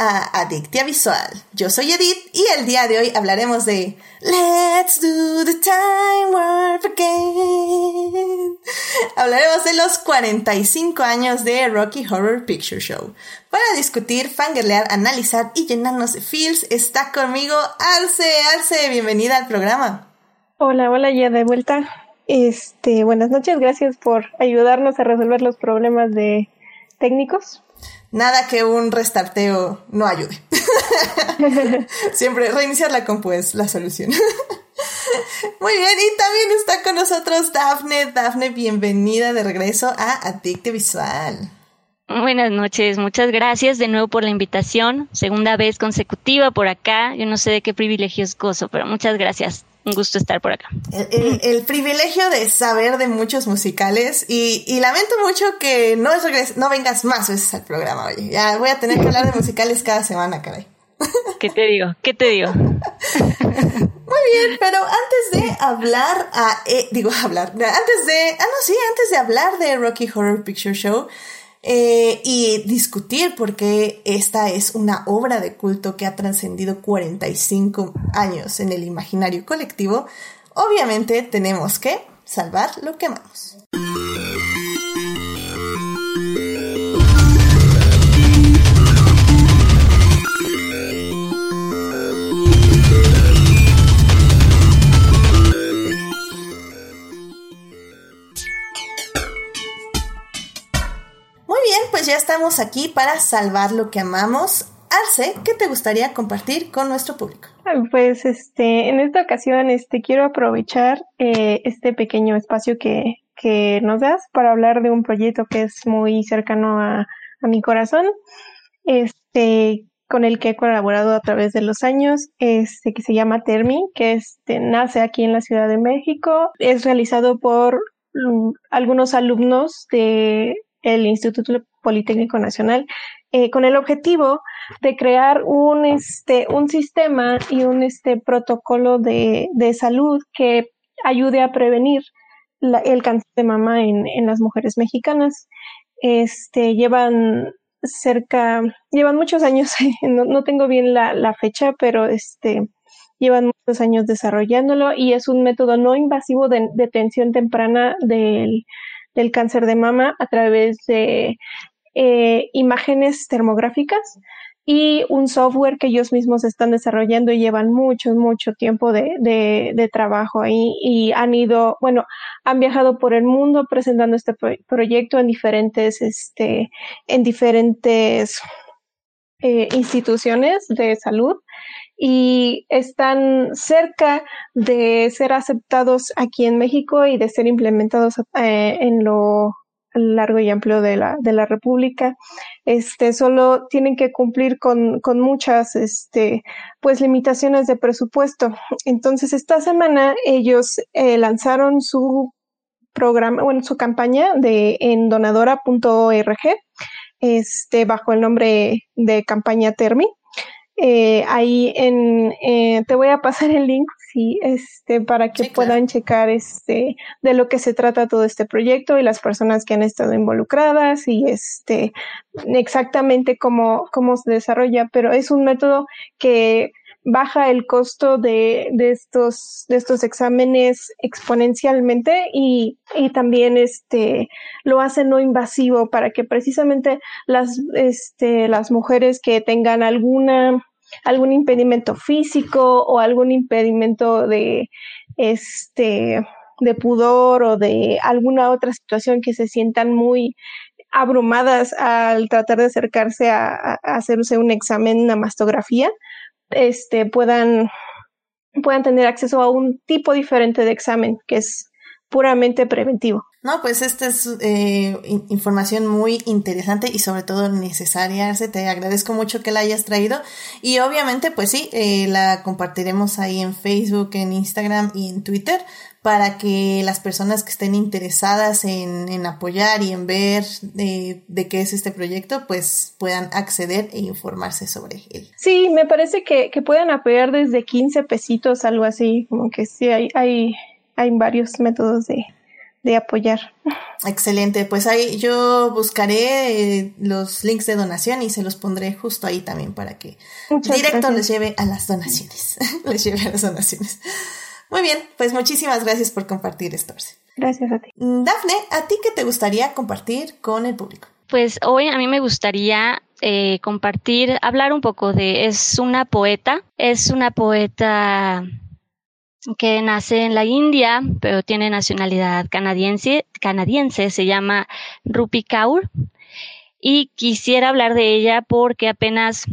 Adictia Visual. Yo soy Edith y el día de hoy hablaremos de Let's do the time warp again. Hablaremos de los 45 años de Rocky Horror Picture Show. Para discutir, fangirlear, analizar y llenarnos de feels está conmigo Arce. Arce, bienvenida al programa. Hola, hola, ya de vuelta. Este, buenas noches, gracias por ayudarnos a resolver los problemas de técnicos nada que un restarteo no ayude. Siempre reiniciar la compu es la solución. Muy bien, y también está con nosotros Dafne. Dafne, bienvenida de regreso a Adicte Visual. Buenas noches, muchas gracias de nuevo por la invitación. Segunda vez consecutiva por acá. Yo no sé de qué privilegio es gozo, pero muchas gracias un gusto estar por acá. El, privilegio de saber de muchos musicales y, lamento mucho que no, no vengas más veces al programa, oye. Ya voy a tener que hablar de musicales cada semana, caray. ¿Qué te digo? ¿Qué te digo? Muy bien, pero antes de hablar, a, eh, digo hablar, antes de, ah no, sí, antes de hablar de Rocky Horror Picture Show, eh, y discutir por qué esta es una obra de culto que ha trascendido 45 años en el imaginario colectivo, obviamente tenemos que salvar lo que amamos. Pues ya estamos aquí para salvar lo que amamos. Arce, ¿qué te gustaría compartir con nuestro público? Pues este, en esta ocasión este, quiero aprovechar eh, este pequeño espacio que, que nos das para hablar de un proyecto que es muy cercano a, mi corazón, este, con el que he colaborado a través de los años, este, que se llama Termi, que este, nace aquí en la Ciudad de México, es realizado por mm, algunos alumnos de el Instituto Politécnico Nacional, eh, con el objetivo de crear un, este, un sistema y un este, protocolo de, de salud que ayude a prevenir el cáncer de mama en, en las mujeres mexicanas. Este, llevan cerca, llevan muchos años, no, no tengo bien la, la, fecha, pero este, llevan muchos años desarrollándolo y es un método no invasivo de detención temprana del del cáncer de mama a través de eh, imágenes termográficas y un software que ellos mismos están desarrollando y llevan mucho, mucho tiempo de, de, trabajo ahí y han ido, bueno, han viajado por el mundo presentando este proyecto en diferentes, este, en diferentes eh, instituciones de salud y están cerca de ser aceptados aquí en México y de ser implementados eh, en lo largo y amplio de la, de la República. Este, solo tienen que cumplir con, con muchas, este, pues limitaciones de presupuesto. Entonces, esta semana ellos eh, lanzaron su programa, bueno, su campaña de en donadora.org, este, bajo el nombre de campaña Termi. Eh, ahí en, eh, te voy a pasar el link sí, este, para que puedan checar este, de lo que se trata todo este proyecto y las personas que han estado involucradas y este, exactamente cómo, cómo se desarrolla, pero es un método que baja el costo de, de estos, de estos exámenes exponencialmente y, y también este, lo hace no invasivo para que precisamente las, este, las mujeres que tengan alguna algún impedimento físico o algún impedimento de este de pudor o de alguna otra situación que se sientan muy abrumadas al tratar de acercarse a, hacerse un examen, una mastografía, este, puedan, puedan tener acceso a un tipo diferente de examen que es puramente preventivo. No, pues esta es eh, información muy interesante y sobre todo necesaria. Te agradezco mucho que la hayas traído y obviamente pues sí, eh, la compartiremos ahí en Facebook, en Instagram y en Twitter para que las personas que estén interesadas en, en apoyar y en ver de, de, qué es este proyecto, pues puedan acceder e informarse sobre él. Sí, me parece que, que pueden apoyar desde 15 pesitos, algo así, como que sí, hay, hay, hay varios métodos de, de apoyar. Excelente, pues ahí yo buscaré eh, los links de donación y se los pondré justo ahí también para que directo les lleve a las donaciones. les lleve a las donaciones. Muy bien, pues muchísimas gracias por compartir esto. Gracias a ti. Mm, Dafne, ¿a ti qué te gustaría compartir con el público? Pues hoy a mí me gustaría eh, compartir, hablar un poco de, es una poeta, es una poeta que nace en la India, pero tiene nacionalidad canadiense, canadiense, se llama Rupi Kaur. Y quisiera hablar de ella porque apenas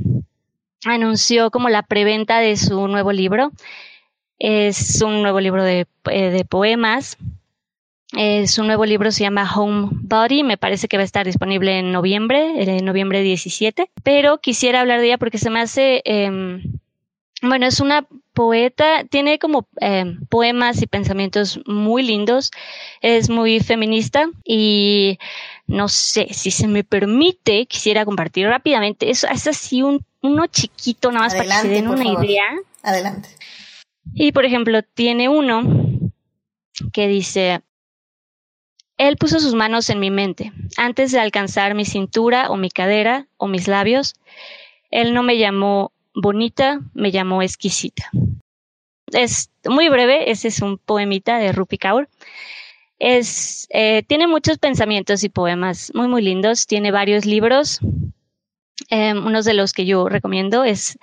anunció como la preventa de su nuevo libro. Es un nuevo libro de, eh, de poemas. su nuevo libro se llama Home Body, me parece que va a estar disponible en noviembre, en noviembre 17, pero quisiera hablar de ella porque se me hace eh, bueno, es una poeta, tiene como eh, poemas y pensamientos muy lindos, es muy feminista y no sé, si se me permite, quisiera compartir rápidamente, es, es así un, uno chiquito, nada más para que se den una idea. Adelante. Y por ejemplo, tiene uno que dice, él puso sus manos en mi mente, antes de alcanzar mi cintura o mi cadera o mis labios. Él no me llamó bonita me llamó exquisita. Es muy breve, ese es un poemita de Rupi Kaur. Es, eh, tiene muchos pensamientos y poemas muy, muy lindos. Tiene varios libros. Eh, uno de los que yo recomiendo es,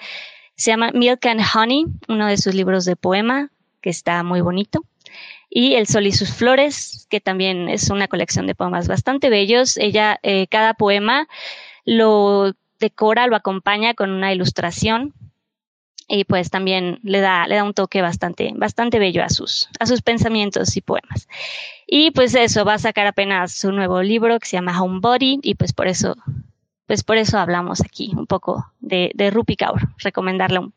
se llama Milk and Honey, uno de sus libros de poema, que está muy bonito. Y El Sol y sus Flores, que también es una colección de poemas bastante bellos. Ella, eh, cada poema lo decora, lo acompaña con una ilustración y pues también le da, le da un toque bastante, bastante bello a sus, a sus pensamientos y poemas. Y pues eso, va a sacar apenas su nuevo libro que se llama Homebody y pues por eso, pues por eso hablamos aquí un poco de, de Rupi Kaur, recomendarla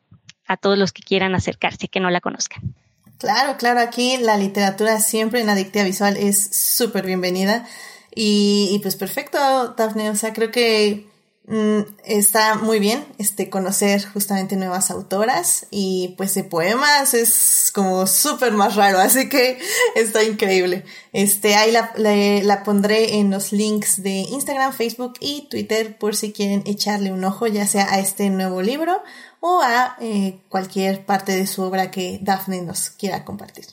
a todos los que quieran acercarse, que no la conozcan. Claro, claro, aquí la literatura siempre en Adictiva Visual es súper bienvenida y, y pues perfecto, Daphne, o sea, creo que Mm, está muy bien este conocer justamente nuevas autoras y pues de poemas es como súper más raro así que está increíble. Este ahí la, la, pondré en los links de Instagram Facebook y Twitter por si quieren echarle un ojo ya sea a este nuevo libro o a eh, cualquier parte de su obra que Daphne nos quiera compartir.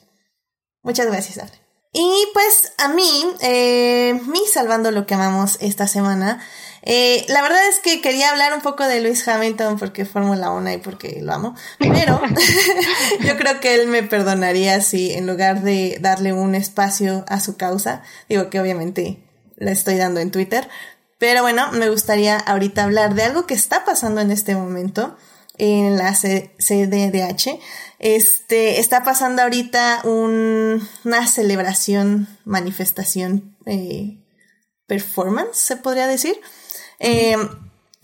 Muchas gracias Daphne y pues a mí eh, mi salvando lo que amamos esta semana eh, la verdad es que quería hablar un poco de Luis Hamilton porque Fórmula 1 y porque lo amo, pero yo creo que él me perdonaría si en lugar de darle un espacio a su causa, digo que obviamente la estoy dando en Twitter, pero bueno, me gustaría ahorita hablar de algo que está pasando en este momento en la CDDH. Este, está pasando ahorita una celebración, manifestación, eh, performance, se podría decir, eh,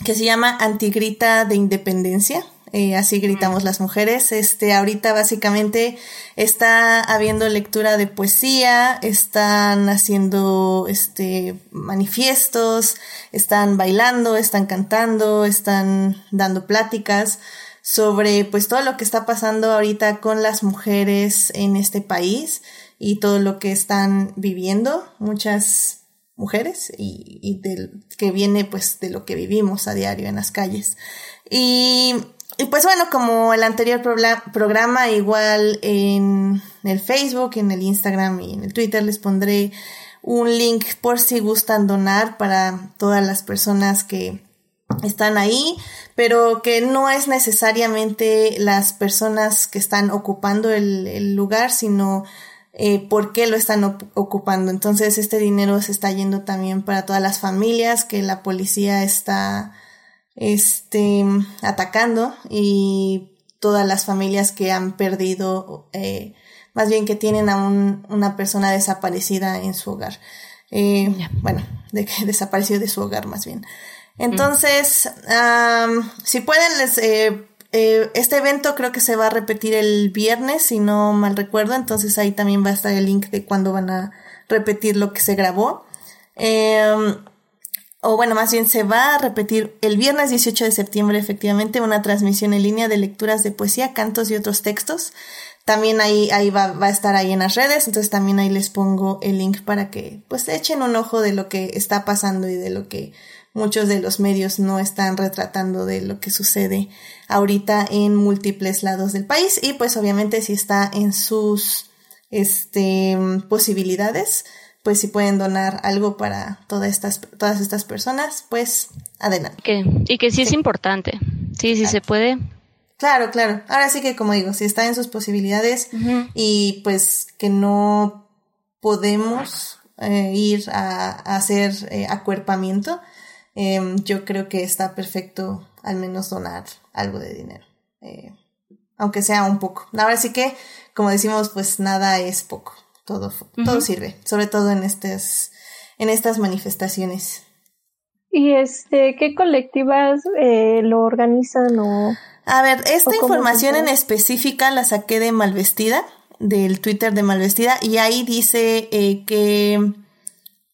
que se llama Antigrita de Independencia. Eh, así gritamos las mujeres. Este, ahorita básicamente está habiendo lectura de poesía, están haciendo este manifiestos, están bailando, están cantando, están dando pláticas sobre pues todo lo que está pasando ahorita con las mujeres en este país y todo lo que están viviendo. Muchas mujeres y, del, que viene pues de lo que vivimos a diario en las calles. Y, pues bueno, como el anterior programa, igual en el Facebook, en el Instagram y en el Twitter les pondré un link por si gustan donar para todas las personas que están ahí, pero que no es necesariamente las personas que están ocupando el lugar, sino eh, por qué lo están ocupando. Entonces este dinero se está yendo también para todas las familias que la policía está este, atacando y todas las familias que han perdido, eh, más bien que tienen a una persona desaparecida en su hogar. Eh, bueno, de que desapareció de su hogar más bien. Entonces, si pueden, les eh, este evento creo que se va a repetir el viernes, si no mal recuerdo, entonces ahí también va a estar el link de cuándo van a repetir lo que se grabó. Em, o bueno, más bien se va a repetir el viernes 18 de septiembre efectivamente una transmisión en línea de lecturas de poesía, cantos y otros textos También ahí, ahí va, va, a estar ahí en las redes, entonces también ahí les pongo el link para que pues echen un ojo de lo que está pasando y de lo que muchos de los medios no están retratando de lo que sucede ahorita en múltiples lados del país y pues obviamente si está en sus este, posibilidades, pues si pueden donar algo para todas estas, todas estas personas, pues adelante. y que sí, es importante. Sí, sí se puede. Claro, claro. Ahora sí que como digo, si está en sus posibilidades y pues que no podemos eh, ir a, hacer eh, acuerpamiento, em, yo creo que está perfecto al menos donar algo de dinero. Eh, aunque sea un poco. Ahora sí que, como decimos, pues nada es poco todo, todo sirve, sobre todo en estas, en estas manifestaciones. ¿Y este, qué colectivas eh, lo organizan o...? A ver, esta información en específica la saqué de Malvestida, del Twitter de Malvestida, y ahí dice eh, que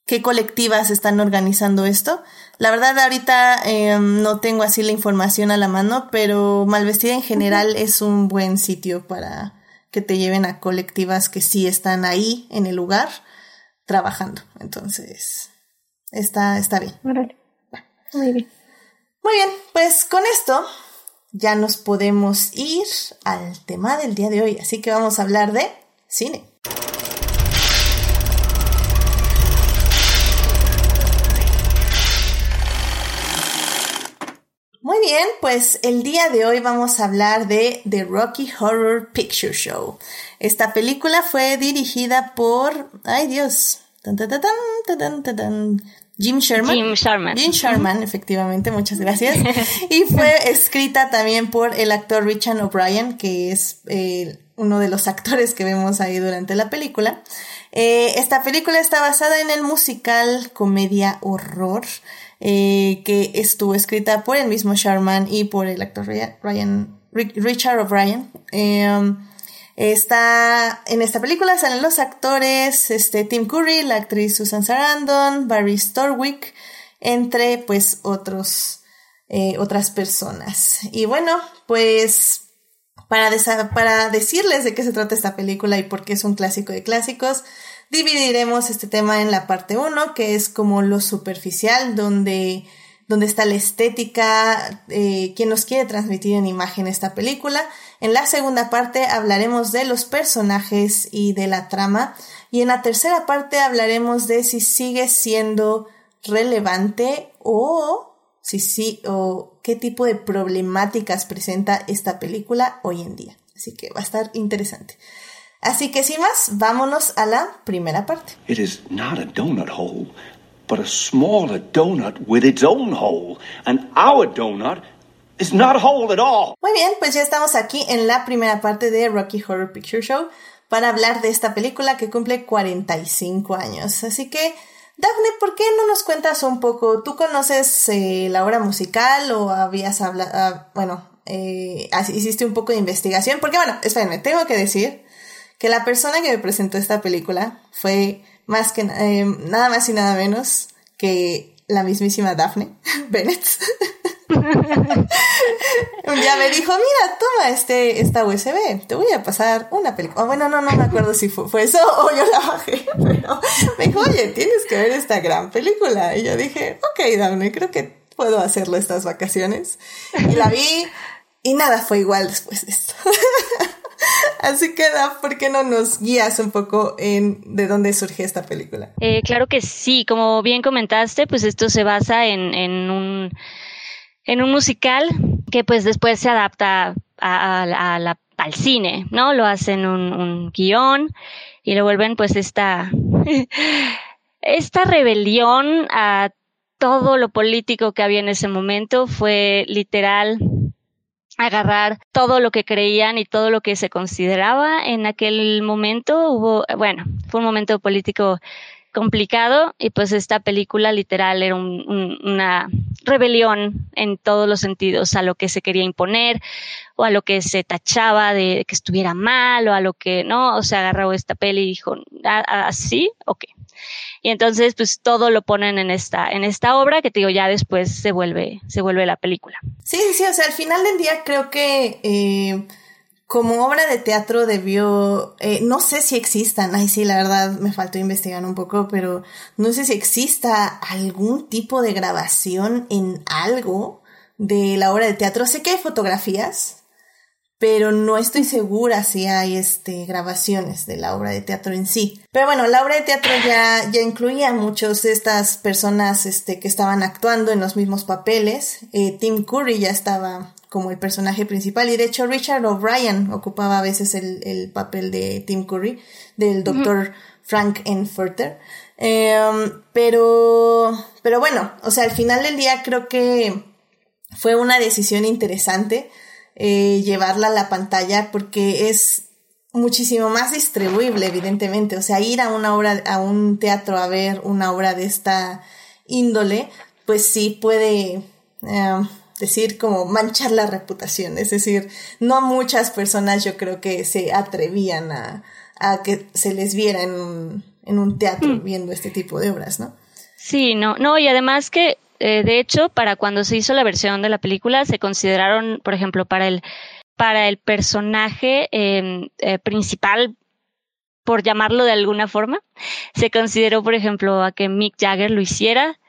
qué colectivas están organizando esto. La verdad ahorita em, no tengo así la información a la mano, pero Malvestida en general es un buen sitio para que te lleven a colectivas que sí están ahí en el lugar trabajando. Entonces, está, está bien. Muy bien. Muy bien, pues con esto ya nos podemos ir al tema del día de hoy. Así que vamos a hablar de cine. Bien, pues el día de hoy vamos a hablar de The Rocky Horror Picture Show. Esta película fue dirigida por, ay Dios, Jim Sherman. Jim Sherman. Jim Sherman, efectivamente, muchas gracias. y fue escrita también por el actor Richard O'Brien, que es eh, uno de los actores que vemos ahí durante la película. Eh, esta película está basada en el musical comedia horror eh, que estuvo escrita por el mismo Sharman y por el actor Ryan, Richard O'Brien. Em, está en esta película salen los actores este, Tim Curry, la actriz Susan Sarandon, Barry Storwick, entre pues otros eh, otras personas. Y bueno, pues para, para decirles de qué se trata esta película y por qué es un clásico de clásicos, dividiremos este tema en la parte 1, que es como lo superficial, donde, donde está la estética, eh, quien nos quiere transmitir en imagen esta película. En la segunda parte hablaremos de los personajes y de la trama. Y en la tercera parte hablaremos de si sigue siendo relevante o si sí o qué tipo de problemáticas presenta esta película hoy en día. Así que va a estar interesante. Así que sin más, vámonos a la primera parte. It is not a donut hole, but a smaller donut with its own hole. And our donut is not a hole at all. Muy bien, pues ya estamos aquí en la primera parte de Rocky Horror Picture Show para hablar de esta película que cumple 45 años. Así que, Daphne, ¿por qué no nos cuentas un poco? ¿Tú conoces eh, la obra musical o habías hablado, ah, bueno, eh, hiciste un poco de investigación? Porque bueno, espérenme, tengo que decir que la persona que me presentó esta película fue más que eh, nada más y nada menos que la mismísima Daphne Bennett. Un día me dijo, mira, toma este, esta USB, te voy a pasar una película. bueno, no, no me acuerdo si fue, eso o yo la bajé, pero me dijo, oye, tienes que ver esta gran película. Y yo dije, ok, Daphne, creo que puedo hacerlo estas vacaciones. Y la vi y nada fue igual después de esto. Así que, ¿por qué no nos guías un poco en de dónde surge esta película? Eh, claro que sí, como bien comentaste, pues esto se basa en, en, un, en un musical que pues después se adapta a, la, al cine, ¿no? Lo hacen un, un guion y lo vuelven pues esta, esta rebelión a todo lo político que había en ese momento fue literal agarrar todo lo que creían y todo lo que se consideraba en aquel momento. Hubo, bueno, fue un momento político complicado y pues esta película literal era una rebelión en todos los sentidos a lo que se quería imponer o a lo que se tachaba de que estuviera mal o a lo que no, o sea, agarró esta peli y dijo, ¿así? ¿Ah, ok. Y entonces, pues todo lo ponen en esta, en esta obra que te digo, ya después se vuelve, se vuelve la película. Sí, sí, o sea, al final del día creo que eh, como obra de teatro debió, eh, no sé si existan, ay sí, la verdad me faltó investigar un poco, pero no sé si exista algún tipo de grabación en algo de la obra de teatro. Sé que hay fotografías, pero no estoy segura si hay este, grabaciones de la obra de teatro en sí. Pero bueno, la obra de teatro ya, ya incluía a muchos de estas personas este, que estaban actuando en los mismos papeles. Eh, Tim Curry ya estaba como el personaje principal. Y de hecho Richard O'Brien ocupaba a veces el, el papel de Tim Curry, del doctor Frank Enferter. Em, pero, pero bueno, o sea, al final del día creo que fue una decisión interesante eh, llevarla a la pantalla porque es muchísimo más distribuible, evidentemente. O sea, ir a una obra, a un teatro a ver una obra de esta índole, pues sí puede em, decir como manchar la reputación. Es decir, no muchas personas yo creo que se atrevían a, a que se les viera en un, en un teatro mm. viendo este tipo de obras, ¿no? Sí, no, no, y además que, eh, de hecho, para cuando se hizo la versión de la película, se consideraron, por ejemplo, para el, para el personaje em, eh, principal, por llamarlo de alguna forma, se consideró, por ejemplo, a que Mick Jagger lo hiciera,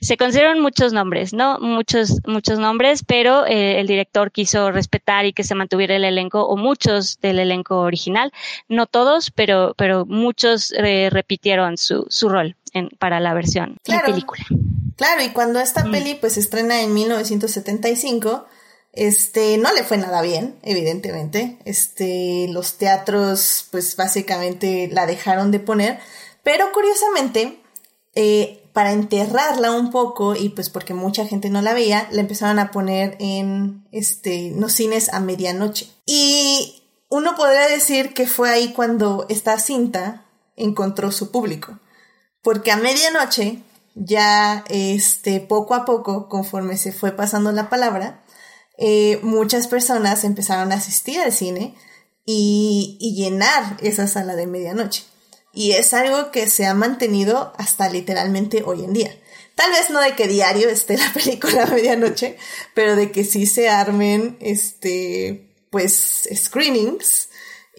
se consideraron muchos nombres, ¿no? Muchos, muchos nombres, pero eh, el director quiso respetar y que se mantuviera el elenco o muchos del elenco original. No todos, pero, pero muchos eh, repitieron su, su rol en, para la versión de película. Claro, y cuando esta mm. peli pues estrena en 1975, este, no le fue nada bien, evidentemente. Este, los teatros pues básicamente la dejaron de poner, pero curiosamente, eh, para enterrarla un poco y pues porque mucha gente no la veía, la empezaron a poner en este, los cines a medianoche. Y uno podría decir que fue ahí cuando esta cinta encontró su público. Porque a medianoche, ya este, poco a poco, conforme se fue pasando la palabra, eh, muchas personas empezaron a asistir al cine y, llenar esa sala de medianoche. Y es algo que se ha mantenido hasta literalmente hoy en día. Tal vez no de que diario esté la película a medianoche, pero de que sí se armen, este, pues, screenings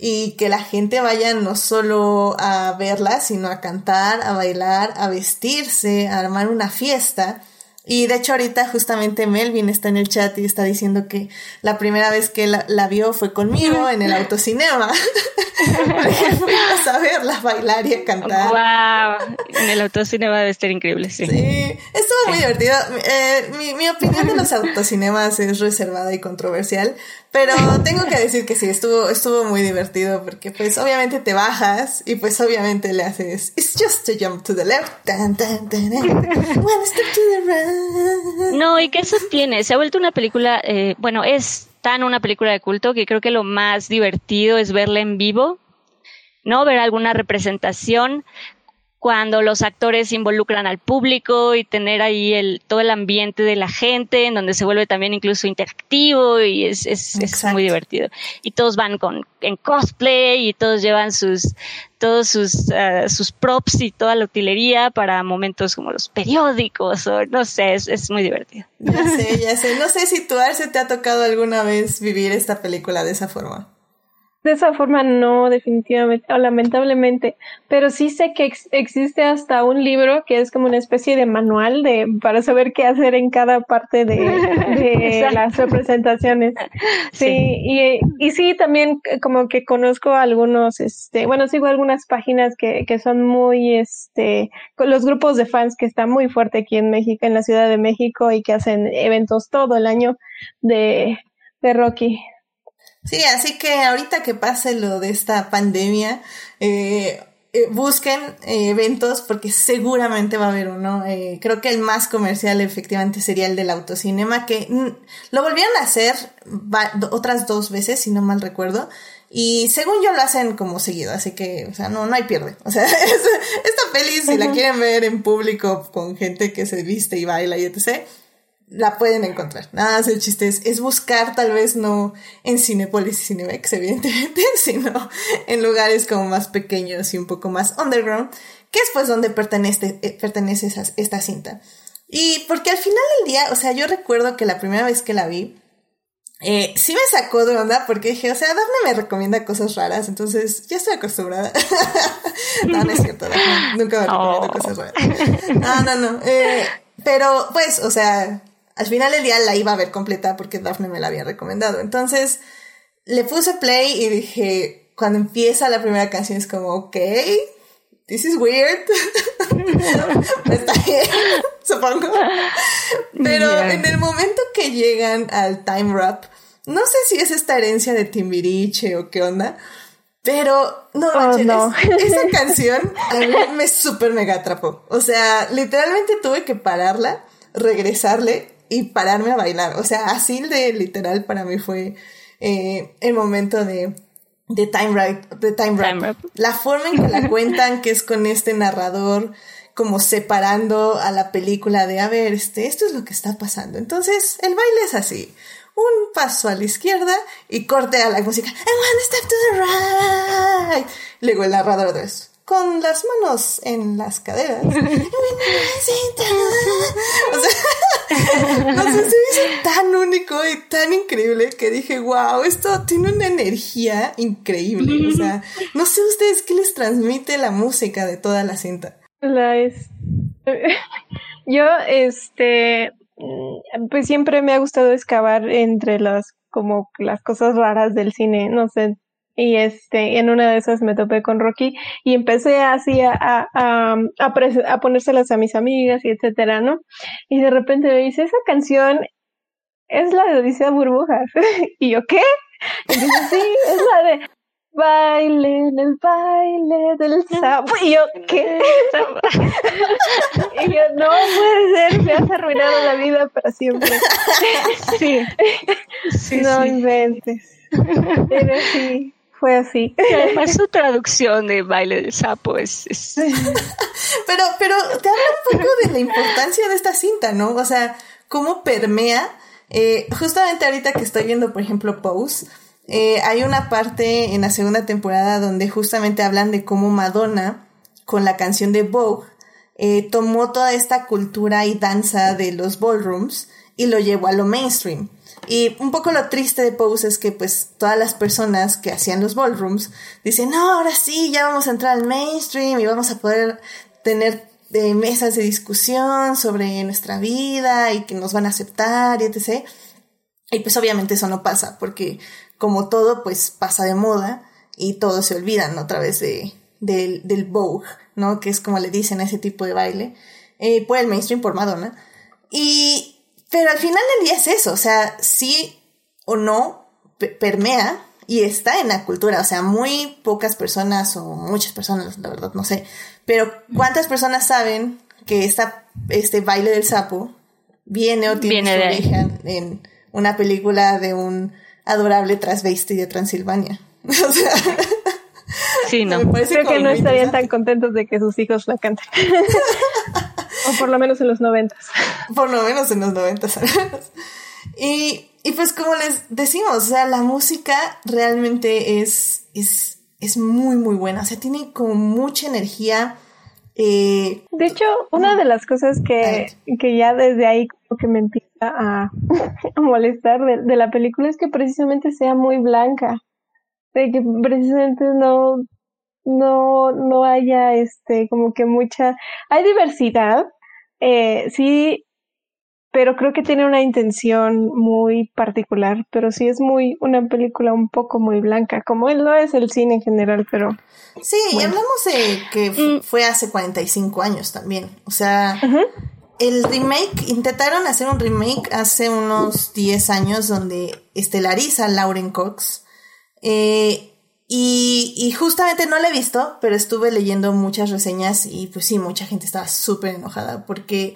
y que la gente vaya no solo a verla, sino a cantar, a bailar, a vestirse, a armar una fiesta y de hecho ahorita justamente Melvin está en el chat y está diciendo que la primera vez que la, vio fue conmigo en el autocinema. Fuimos a verla bailar y a cantar. ¡Wow! En el autocinema debe estar increíble, sí. Sí, estuvo muy divertido. Eh, mi, mi opinión de los autocinemas es reservada y controversial, pero tengo que decir que sí, estuvo, estuvo muy divertido porque pues obviamente te bajas y pues obviamente le haces It's just a jump to the left. One step to the right. No, y que eso se ha vuelto una película, eh, bueno, es tan una película de culto que creo que lo más divertido es verla en vivo, ¿no? Ver alguna representación cuando los actores involucran al público y tener ahí el, todo el ambiente de la gente, en donde se vuelve también incluso interactivo y es, es, es muy divertido. Y todos van con, en cosplay y todos llevan sus, todos sus, uh, sus props y toda la utilería para momentos como los periódicos o no sé, es, es muy divertido. Ya sé, ya sé. No sé si tú, Arce, te ha tocado alguna vez vivir esta película de esa forma. De esa forma no, definitivamente, o lamentablemente, pero sí sé que existe hasta un libro que es como una especie de manual de para saber qué hacer en cada parte de, de las representaciones. Sí, Y, y sí, también como que conozco algunos, este, bueno, sigo algunas páginas que, que son muy, este, con los grupos de fans que están muy fuerte aquí en México, en la Ciudad de México y que hacen eventos todo el año de, de Rocky. Sí, así que ahorita que pase lo de esta pandemia, eh, eh, busquen eh, eventos porque seguramente va a haber uno. creo que el más comercial efectivamente sería el del autocinema, que lo volvieron a hacer otras dos veces, si no mal recuerdo. Y según yo lo hacen como seguido, así que, o sea, no, no hay pierde. O sea, esta peli, si la quieren ver en público con gente que se viste y baila y etc., la pueden encontrar. Nada más el chiste es, buscar tal vez no en Cinepolis y Cinebex, evidentemente, sino en lugares como más pequeños y un poco más underground, que es pues donde pertenece, eh, pertenece esta cinta. Y porque al final del día, o sea, yo recuerdo que la primera vez que la vi, eh, sí me sacó de onda porque dije, o sea, Daphne me recomienda cosas raras, entonces ya estoy acostumbrada. no, no es cierto, Daphne, nunca me recomienda Oh. cosas raras. No, no, no. eh, pero, pues, o sea, al final del día la iba a ver completa porque Daphne me la había recomendado. Entonces, le puse play y dije, cuando empieza la primera canción es como, ok, this is weird. Está bien, supongo. Pero Yeah. en el momento que llegan al time rap, no sé si es esta herencia de Timbiriche o qué onda, pero no, Oh, manches, no. es- esa canción a mí me súper mega atrapó. O sea, literalmente tuve que pararla, regresarle y pararme a bailar. O sea, así de literal para mí fue eh, el momento de, de Time Rap. De time rap. Time Rap. La forma en que la cuentan, que es con este narrador como separando a la película de, a ver, este, esto es lo que está pasando. Entonces, el baile es así. Un paso a la izquierda y corte a la música. And one step to the right. Luego el narrador otra vez. Con las manos en las caderas. o sea, no sé, se me hizo tan único y tan increíble que dije, wow, esto tiene una energía increíble. O sea, no sé ustedes qué les transmite la música de toda la cinta. La es... Yo, este, mm, pues siempre me ha gustado excavar entre las, como las cosas raras del cine, no sé. Y este, en una de esas me topé con Rocky y empecé así a, a, a, a, a ponérselas a mis amigas y etcétera, ¿no? Y de repente me dice, esa canción es la de Odisea Burbujas. y yo, ¿qué? Y dice, sí, es la de baile en el baile del sapo. Y yo, ¿qué? Y yo, no puede ser, me has arruinado la vida para siempre. Sí. Sí, no sí. inventes. Pero sí, fue así. Y además su traducción de baile del sapo es, es- Pero, pero te habla un poco de la importancia de esta cinta, ¿no? O sea, cómo permea. Eh, justamente ahorita que estoy viendo, por ejemplo, Pose, eh, hay una parte en la segunda temporada donde justamente hablan de cómo Madonna, con la canción de Vogue, eh, tomó toda esta cultura y danza de los ballrooms y lo llevó a lo mainstream. Y un poco lo triste de Pose es que pues todas las personas que hacían los ballrooms dicen, no, ahora sí, ya vamos a entrar al mainstream y vamos a poder tener eh, mesas de discusión sobre nuestra vida y que nos van a aceptar y etc. Y pues obviamente eso no pasa porque como todo pues pasa de moda y todos se olvidan otra vez de, del, Vogue, ¿no? Que es como le dicen a ese tipo de baile, eh, por el mainstream, por Madonna. Y, pero al final del día es eso, o sea, sí o no pe- permea y está en la cultura, o sea, muy pocas personas o muchas personas, la verdad, no sé, pero ¿cuántas personas saben que esta, este baile del sapo viene o tiene Viene su origen en una película de un adorable transvesti de Transilvania? O sea, sí, no. Creo que no estarían tan contentos de que sus hijos la canten. o por lo menos en los noventas. Por lo menos en los noventas. Y, y pues como les decimos, o sea, la música realmente es, es, es muy, muy buena. O sea, tiene como mucha energía. Eh, De hecho, una de las cosas que, que ya desde ahí como que me empieza a, a molestar de, de la película es que precisamente sea muy blanca. De que precisamente no, no, no haya este, como que mucha, hay diversidad, eh, sí, pero creo que tiene una intención muy particular, pero sí es muy, una película un poco muy blanca, como él no es el cine en general, pero sí, y hablamos de que f- fue hace 45 años también. O sea, el remake, intentaron hacer un remake hace unos 10 años donde estelariza Lauren Cox. Eh, y, y justamente no la he visto, pero estuve leyendo muchas reseñas y pues sí, mucha gente estaba súper enojada porque,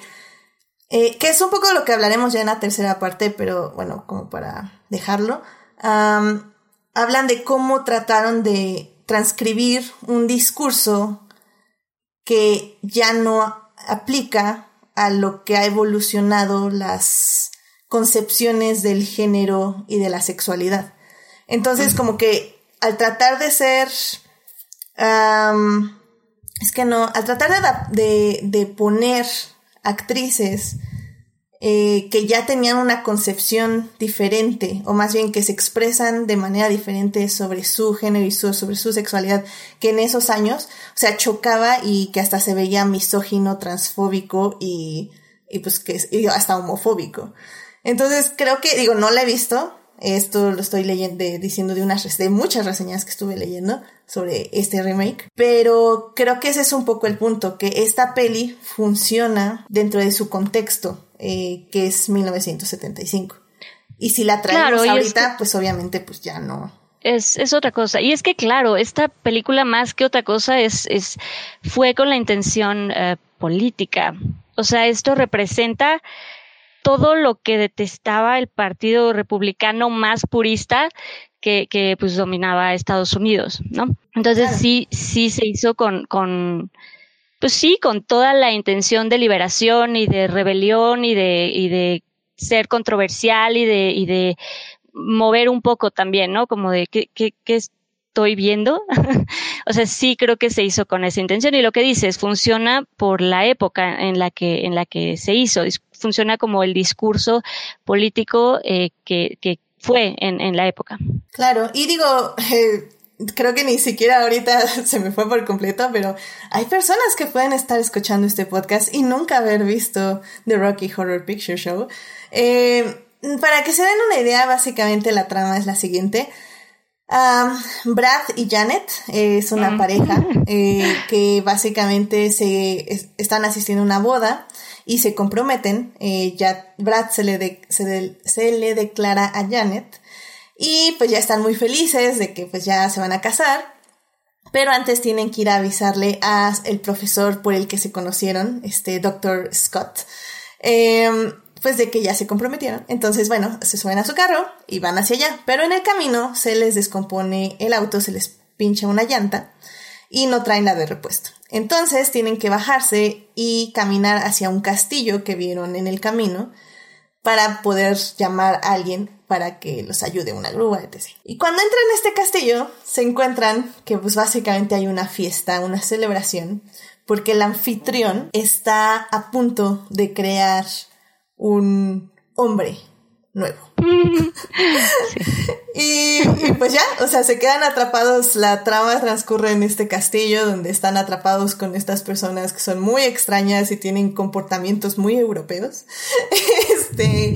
eh, que es un poco lo que hablaremos ya en la tercera parte, pero bueno, como para dejarlo, hablan de cómo trataron de transcribir un discurso que ya no aplica a lo que ha evolucionado las concepciones del género y de la sexualidad. Entonces, como que al tratar de ser, es que no, al tratar de, de, de poner actrices eh, que ya tenían una concepción diferente, o más bien que se expresan de manera diferente sobre su género y sobre su sexualidad, que en esos años, o sea, chocaba y que hasta se veía misógino, transfóbico y, y pues que y hasta homofóbico. Entonces creo que, digo, no la he visto, esto lo estoy leyendo, diciendo de unas, de muchas reseñas que estuve leyendo sobre este remake. Pero creo que ese es un poco el punto, que esta peli funciona dentro de su contexto, eh, que es 1975. Y si la traemos ahorita, pues obviamente pues ya no. Es, es otra cosa. Y es que, claro, esta película más que otra cosa es, es fue con la intención eh, política. O sea, esto representa todo lo que detestaba el Partido Republicano más purista que, que pues dominaba Estados Unidos, ¿no? Entonces sí, sí se hizo con, con, pues sí, con toda la intención de liberación y de rebelión y de, y de ser controversial y de, y de mover un poco también, ¿no? Como de qué, qué, qué estoy viendo. o sea, sí creo que se hizo con esa intención y lo que dices funciona por la época en la que, en la que se hizo funciona como el discurso político eh, que, que, fue en, en, la época. Claro, y digo, eh, creo que ni siquiera ahorita se me fue por completo, pero hay personas que pueden estar escuchando este podcast y nunca haber visto The Rocky Horror Picture Show. Eh, para que se den una idea, básicamente la trama es la siguiente. Brad y Janet es una pareja que básicamente se están asistiendo a una boda y se comprometen. Eh, ya Brad se le, se, le declara a Janet y pues ya están muy felices de que pues ya se van a casar. Pero antes tienen que ir a avisarle a el profesor por el que se conocieron, este Dr. Scott, em, pues de que ya se comprometieron. Entonces, bueno, se suben a su carro y van hacia allá. Pero en el camino se les descompone el auto, se les pincha una llanta y no traen la de repuesto. Entonces tienen que bajarse y caminar hacia un castillo que vieron en el camino para poder llamar a alguien para que los ayude una grúa, etc. Y cuando entran a este castillo, se encuentran que pues básicamente hay una fiesta, una celebración, porque el anfitrión está a punto de crear un hombre nuevo. y, pues ya, o sea, se quedan atrapados, la trama transcurre en este castillo donde están atrapados con estas personas que son muy extrañas y tienen comportamientos muy europeos. este,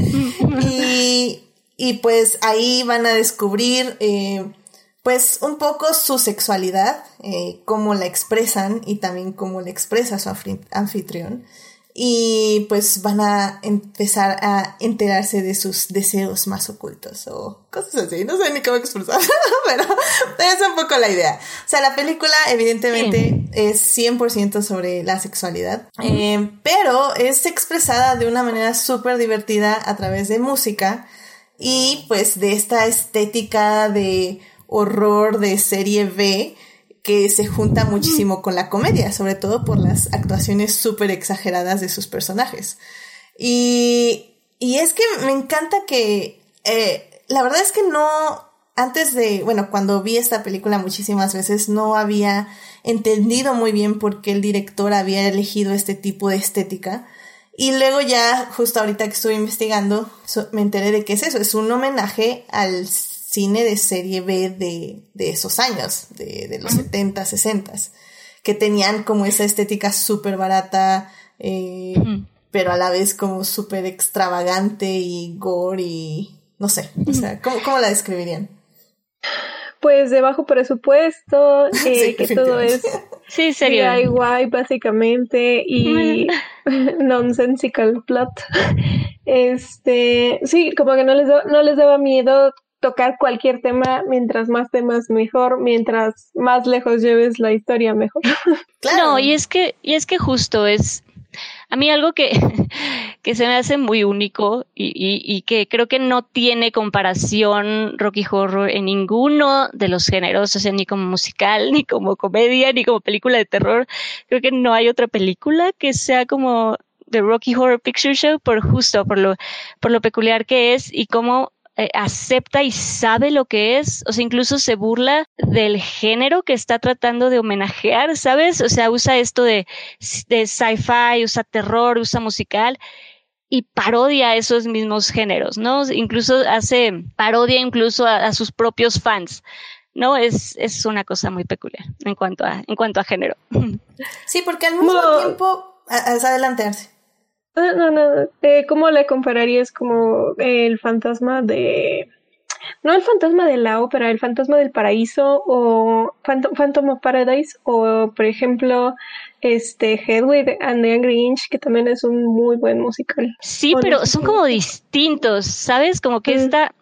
y, y, pues ahí van a descubrir eh, pues un poco su sexualidad, eh, cómo la expresan y también cómo la expresa su anfitrión y pues van a empezar a enterarse de sus deseos más ocultos o cosas así, no sé ni cómo expresar, pero es un poco la idea. O sea, la película evidentemente es 100% sobre la sexualidad, eh, pero es expresada de una manera súper divertida a través de música y pues de esta estética de horror de serie B que se junta muchísimo con la comedia, sobre todo por las actuaciones súper exageradas de sus personajes. Y, y es que me encanta que, eh, la verdad es que no, antes de, bueno, cuando vi esta película muchísimas veces no había entendido muy bien por qué el director había elegido este tipo de estética. Y luego ya, justo ahorita que estuve investigando, me enteré de que es eso, es un homenaje al cine de serie B de, de esos años, de, de los 70, 60, que tenían como esa estética súper barata, eh, pero a la vez como súper extravagante y gore y no sé, o sea, ¿cómo, cómo la describirían? Pues de bajo presupuesto, eh, que todo es sí, serio. DIY básicamente y nonsensical plot. Este, sí, como que no les, no les daba miedo tocar cualquier tema, mientras más temas mejor, mientras más lejos lleves la historia mejor. No, y es que, y es que justo es, a mí algo que, que se me hace muy único y, y, y, que creo que no tiene comparación Rocky Horror en ninguno de los géneros, o sea, ni como musical, ni como comedia, ni como película de terror. Creo que no hay otra película que sea como The Rocky Horror Picture Show por justo, por lo, por lo peculiar que es y cómo eh, acepta y sabe lo que es, o sea, incluso se burla del género que está tratando de homenajear, ¿sabes? O sea, usa esto de, de sci-fi, usa terror, usa musical, y parodia esos mismos géneros, ¿no? Incluso hace parodia incluso a, sus propios fans, ¿no? Es, es una cosa muy peculiar en cuanto a, en cuanto a género. Sí, porque al mismo tiempo, es Ah, no, no, eh, ¿cómo le compararías como el fantasma de no el fantasma de la ópera, el fantasma del paraíso o Phantom, of Paradise o por ejemplo este Hedwig and the Angry Inch que también es un muy buen musical. Sí, pero son como distintos, ¿sabes? Como que esta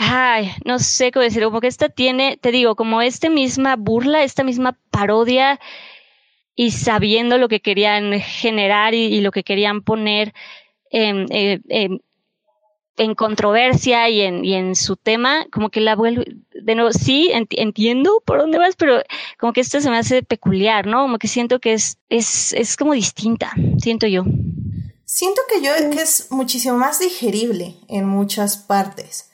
Ay, no sé cómo decirlo, como que esta tiene, te digo, como esta misma burla, esta misma parodia y sabiendo lo que querían generar y, lo que querían poner en en controversia y en, y en su tema, como que la vuelvo, de nuevo, sí, entiendo por dónde vas, pero como que esto se me hace peculiar, ¿no? Como que siento que es, es, es como distinta, siento yo. Siento que yo que es muchísimo más digerible en muchas partes.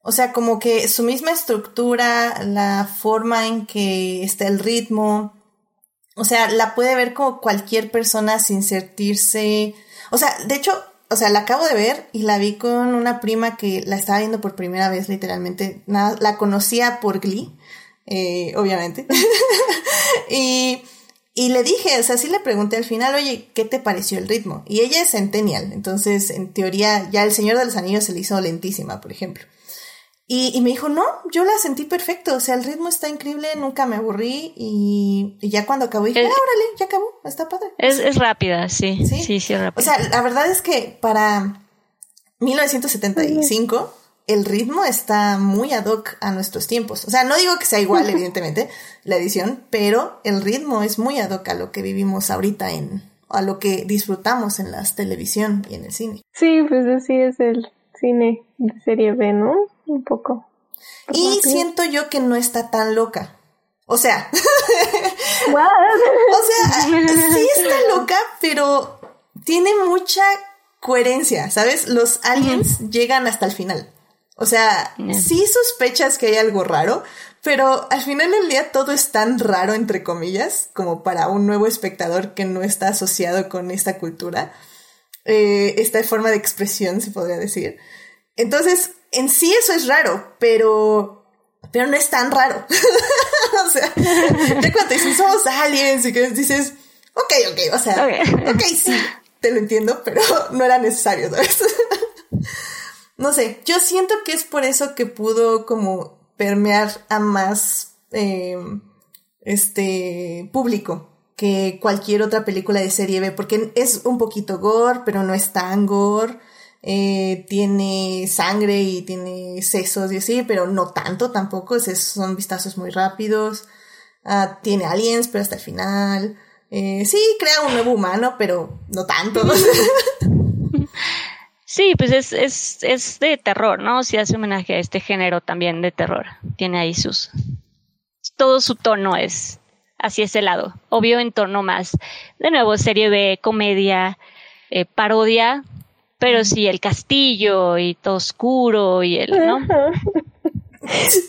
O sea, como que su misma estructura, la forma en que está el ritmo, o sea, la puede ver como cualquier persona sin sentirse, o sea, de hecho, o sea, la acabo de ver y la vi con una prima que la estaba viendo por primera vez, literalmente. Nada, la conocía por Glee, eh, obviamente. y, y le dije, o sea, sí le pregunté al final, oye, ¿qué te pareció el ritmo? Y ella es centennial, entonces en teoría ya El Señor de los Anillos se le hizo lentísima, por ejemplo. Y, me dijo, no, yo la sentí perfecto, o sea, el ritmo está increíble, nunca me aburrí y, ya cuando acabó dije, ah, órale, ya acabó, está padre. Es, es rápida, sí, sí, sí, rápida. O sea, la verdad es que para 1975 el ritmo está muy ad hoc a nuestros tiempos. O sea, no digo que sea igual, evidentemente, la edición, pero el ritmo es muy ad hoc a lo que vivimos ahorita en, a lo que disfrutamos en la televisión y en el cine. Sí, pues así es el cine de serie B, ¿no? Un poco. Y siento yo que no está tan loca. O sea, o sea, sí está loca, pero tiene mucha coherencia, ¿sabes? Los aliens llegan hasta el final. O sea, sí sospechas que hay algo raro, pero al final del día todo es tan raro, entre comillas, como para un nuevo espectador que no está asociado con esta cultura, eh, esta forma de expresión, se podría decir. Entonces, en sí eso es raro, pero, pero no es tan raro. o sea, ya cuando dices somos aliens y que dices, ok, ok, o sea, ok, sí, te lo entiendo, pero no era necesario, ¿sabes? no sé, yo siento que es por eso que pudo como permear a más, em, este, público que cualquier otra película de serie B, porque es un poquito gore, pero no es tan gore. Eh, tiene sangre y tiene sesos y así, pero no tanto tampoco, son vistazos muy rápidos. Ah, tiene aliens, pero hasta el final. Eh, sí, crea un nuevo humano, pero no tanto. Sí, pues es, es, es de terror, ¿no? Si hace homenaje a este género también de terror. Tiene ahí sus... Todo su tono es hacia ese lado. Obvio en torno más, de nuevo, serie de comedia, eh, parodia, pero sí, el castillo y todo oscuro y el, ¿no?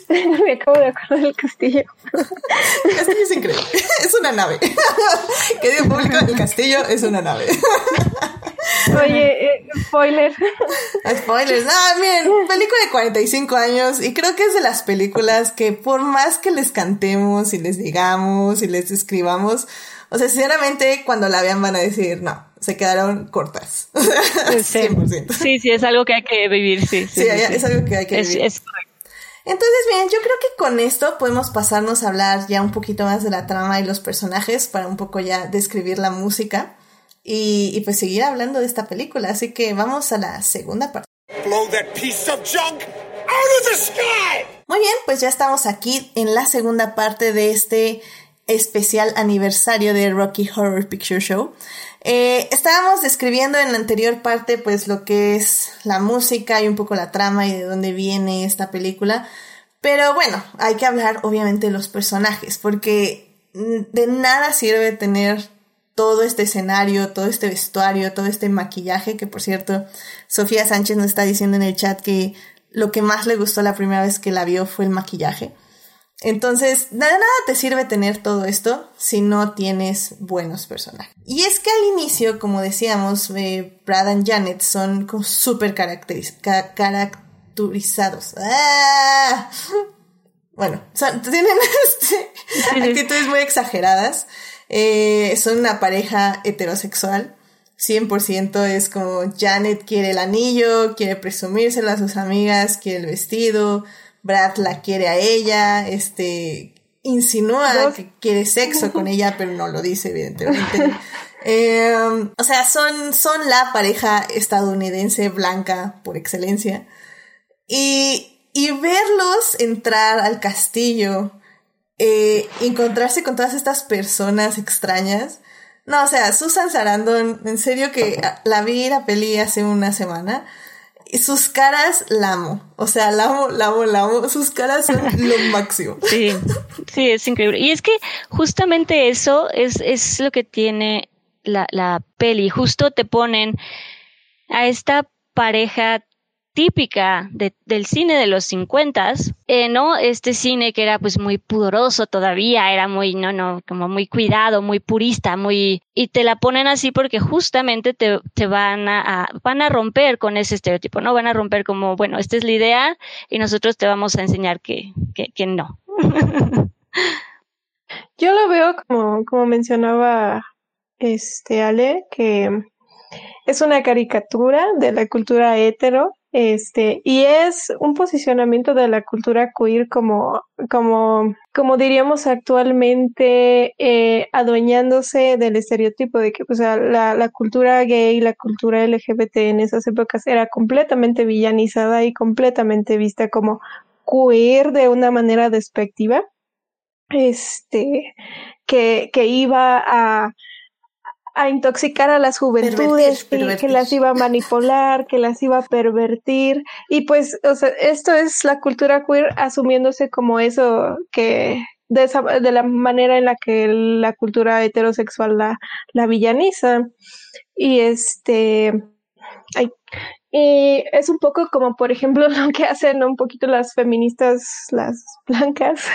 Me acabo de acordar del castillo. El castillo es increíble. Es una nave. Que digo público, el castillo es una nave. Oye, eh, spoiler. Spoilers. Ah, miren, película de 45 años y creo que es de las películas que por más que les cantemos y les digamos y les escribamos, o sea, sinceramente cuando la vean van a decir, no, se quedaron cortas. Sí. 100%. Sí, sí, es algo que hay que vivir, sí. Sí, es algo que hay que vivir. Entonces, bien, yo creo que con esto podemos pasarnos a hablar ya un poquito más de la trama y los personajes para un poco ya describir la música y, y pues seguir hablando de esta película. Así que vamos a la segunda parte. Muy bien, pues ya estamos aquí en la segunda parte de este especial aniversario de Rocky Horror Picture Show. Eh, estábamos describiendo en la anterior parte pues lo que es la música y un poco la trama y de dónde viene esta película. Pero bueno, hay que hablar obviamente de los personajes porque de nada sirve tener todo este escenario, todo este vestuario, todo este maquillaje, que por cierto, Sofía Sánchez nos está diciendo en el chat que lo que más le gustó la primera vez que la vio fue el maquillaje. Entonces, nada, nada te sirve tener todo esto si no tienes buenos personajes. Y es que al inicio, como decíamos, eh, Brad y Janet son súper caracterizados. ¡Ah! Bueno, tienen este, actitudes muy exageradas. Eh, son una pareja heterosexual. 100% es como Janet quiere el anillo, quiere presumírselo a sus amigas, quiere el vestido, Brad la quiere a ella, este, insinúa que quiere sexo con ella, pero no lo dice, evidentemente. Em, o sea, son, son la pareja estadounidense blanca por excelencia. Y, y verlos entrar al castillo, eh, encontrarse con todas estas personas extrañas. No, o sea, Susan Sarandon, en serio que la vi la peli hace una semana sus caras la amo. O sea, la amo, la amo, la amo. Sus caras son lo máximo. Sí, sí, es increíble. Y es que justamente eso es, es lo que tiene la, la peli. Justo te ponen a esta pareja típica del cine de los 50, eh, ¿no? Este cine que era pues muy pudoroso todavía, era muy, no, no, como muy cuidado, muy purista, muy, y te la ponen así porque justamente te, te van a, van a romper con ese estereotipo, ¿no? Van a romper como, bueno, esta es la idea y nosotros te vamos a enseñar que, que, que no. Yo lo veo como, como mencionaba este Ale, que es una caricatura de la cultura hetero este, y es un posicionamiento de la cultura queer como, como, como diríamos actualmente, eh, adueñándose del estereotipo de que, o sea, la, la cultura gay, la cultura LGBT en esas épocas era completamente villanizada y completamente vista como queer de una manera despectiva. Este, que, que iba a, a intoxicar a las juventudes, que las iba a manipular, que las iba a pervertir. Y pues, o sea, esto es la cultura queer asumiéndose como eso que de, esa, de la manera en la que la cultura heterosexual la, la villaniza. Y este, y es un poco como, por ejemplo, lo que hacen un poquito las feministas, las blancas,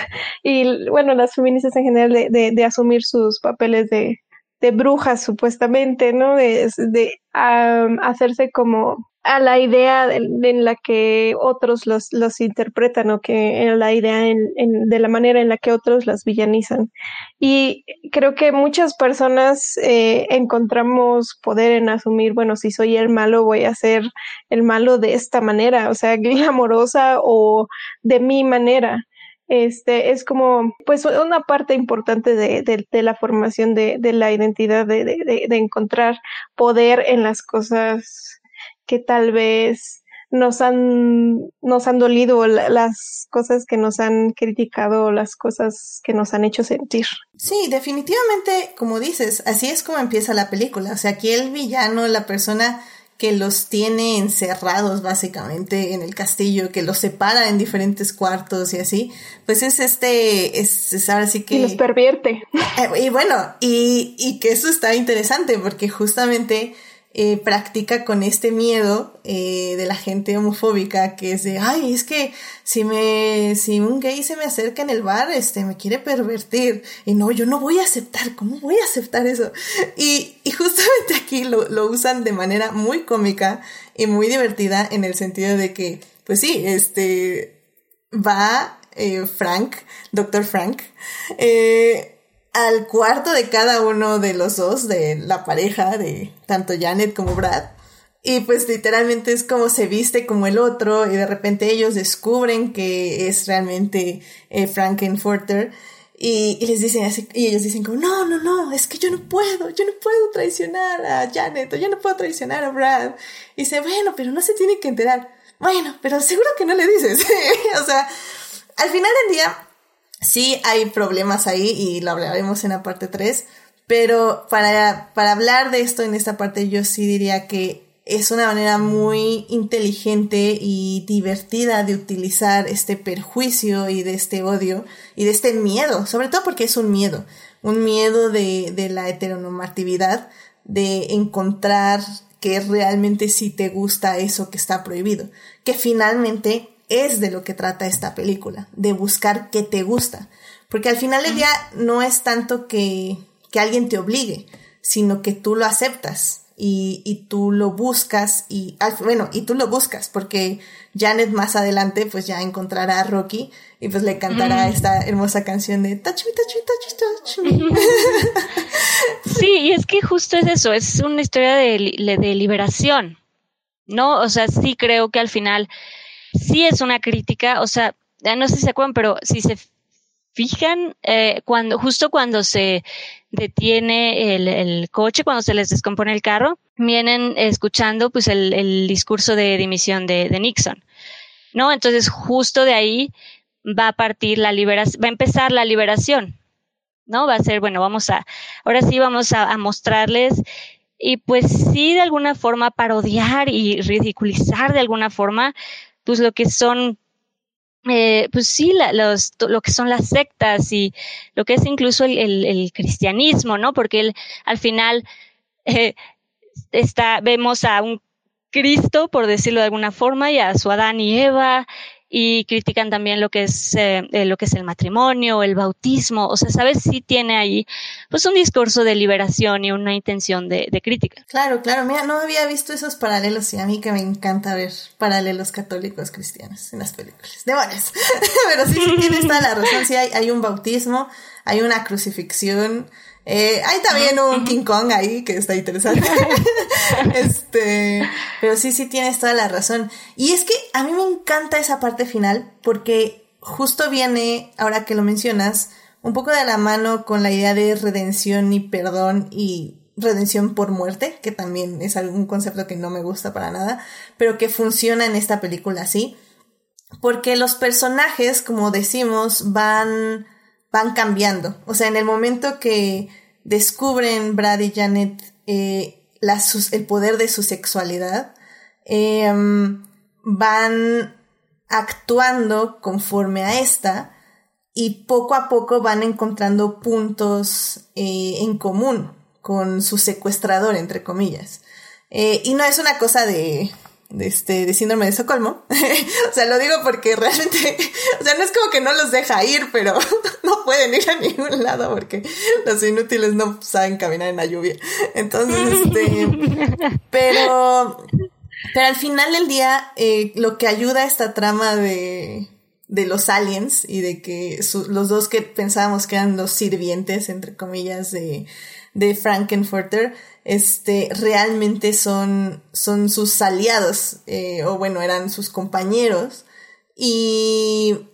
y bueno, las feministas en general, de, de asumir sus papeles de, de brujas supuestamente, ¿no? De, de hacerse como a la idea en la que otros los, los interpretan o que en la idea de la manera en la que otros las villanizan. Y creo que muchas personas eh, encontramos poder en asumir, bueno, si soy el malo, voy a ser el malo de esta manera, o sea, amorosa o de mi manera este es como pues una parte importante de, de, la formación de, de la identidad de, de, encontrar poder en las cosas que tal vez nos han nos han dolido las cosas que nos han criticado las cosas que nos han hecho sentir. Sí definitivamente como dices así es como empieza la película. O sea aquí el villano la persona que los tiene encerrados básicamente en el castillo, que los separa en diferentes cuartos y así, pues es este, es, ahora sí que... Y los pervierte. Eh, y bueno, y, y que eso está interesante porque justamente eh, practica con este miedo eh, de la gente homofóbica que es de, ay, es que si me, si un gay se me acerca en el bar, este, me quiere pervertir. Y no, yo no voy a aceptar, ¿cómo voy a aceptar eso? Y, y justamente aquí lo, lo usan de manera muy cómica y muy divertida en el sentido de que, pues sí, este, va eh, Frank, Dr. Frank, eh, al cuarto de cada uno de los dos, de la pareja, de tanto Janet como Brad. Y pues literalmente es como se viste como el otro y de repente ellos descubren que es realmente eh, Frankenfurter y, les dicen así, y ellos dicen como, no, no, no, es que yo no puedo, yo no puedo traicionar a Janet o yo no puedo traicionar a Brad. Y dice, bueno, pero no se tiene que enterar. Bueno, pero seguro que no le dices. o sea, al final del día, sí hay problemas ahí y lo hablaremos en la parte 3, pero para, para hablar de esto en esta parte yo sí diría que es una manera muy inteligente y divertida de utilizar este perjuicio y de este odio y de este miedo, sobre todo porque es un miedo, un miedo de, de la heteronormatividad, de encontrar que realmente sí te gusta eso que está prohibido, que finalmente es de lo que trata esta película, de buscar qué te gusta. Porque al final del día no es tanto que, que alguien te obligue, sino que tú lo aceptas y, y tú lo buscas y, bueno, y tú lo buscas porque Janet más adelante pues ya encontrará a Rocky y pues le cantará esta hermosa canción de Touch me, touch me, touch me, touch me. Sí, y es que justo es eso, es una historia de, de liberación, ¿no? O sea, sí creo que al final sí es una crítica, o sea, no sé si se acuerdan, pero si se fijan, eh, cuando, justo cuando se detiene el, coche, cuando se les descompone el carro, vienen escuchando pues el, discurso de dimisión de, Nixon. ¿No? Entonces, justo de ahí va a partir la liberación, va a empezar la liberación. ¿No? Va a ser, bueno, vamos a, ahora sí vamos a mostrarles y pues sí de alguna forma parodiar y ridiculizar de alguna forma pues lo que son eh, pues sí, la, los, lo que son las sectas y lo que es incluso el, el, el cristianismo, ¿no? Porque él, al final eh, está, vemos a un Cristo, por decirlo de alguna forma, y a su Adán y Eva, y critican también lo que es eh, lo que es el matrimonio, el bautismo, o sea, sabes si tiene ahí pues un discurso de liberación y una intención de, de, crítica. Claro, claro, mira, no había visto esos paralelos y a mí que me encanta ver paralelos católicos cristianos en las películas. Demonios. Pero sí, sí toda la razón, sí hay, hay un bautismo, hay una crucifixión, eh, hay también un King Kong ahí que está interesante. este, pero sí, sí tienes toda la razón. Y es que a mí me encanta esa parte final porque justo viene, ahora que lo mencionas, un poco de la mano con la idea de redención y perdón y redención por muerte, que también es algún concepto que no me gusta para nada, pero que funciona en esta película así. Porque los personajes, como decimos, van van cambiando. O sea, en el momento que descubren Brad y Janet eh, el poder de su sexualidad, eh, van actuando conforme a esta y poco a poco van encontrando puntos eh, en común con su secuestrador, entre comillas. Eh, y no es una cosa de, este, de síndrome de Estocolmo. o sea, lo digo porque realmente, o sea, no es como que no los deja ir, pero no pueden ir a ningún lado porque los inútiles no saben caminar en la lluvia. Entonces, este, pero, pero al final del día, eh, lo que ayuda a esta trama de, de los aliens y de que su, los dos que pensábamos que eran los sirvientes, entre comillas, de, de Frankenfurter, este, realmente son, son sus aliados, eh, o bueno, eran sus compañeros. Y,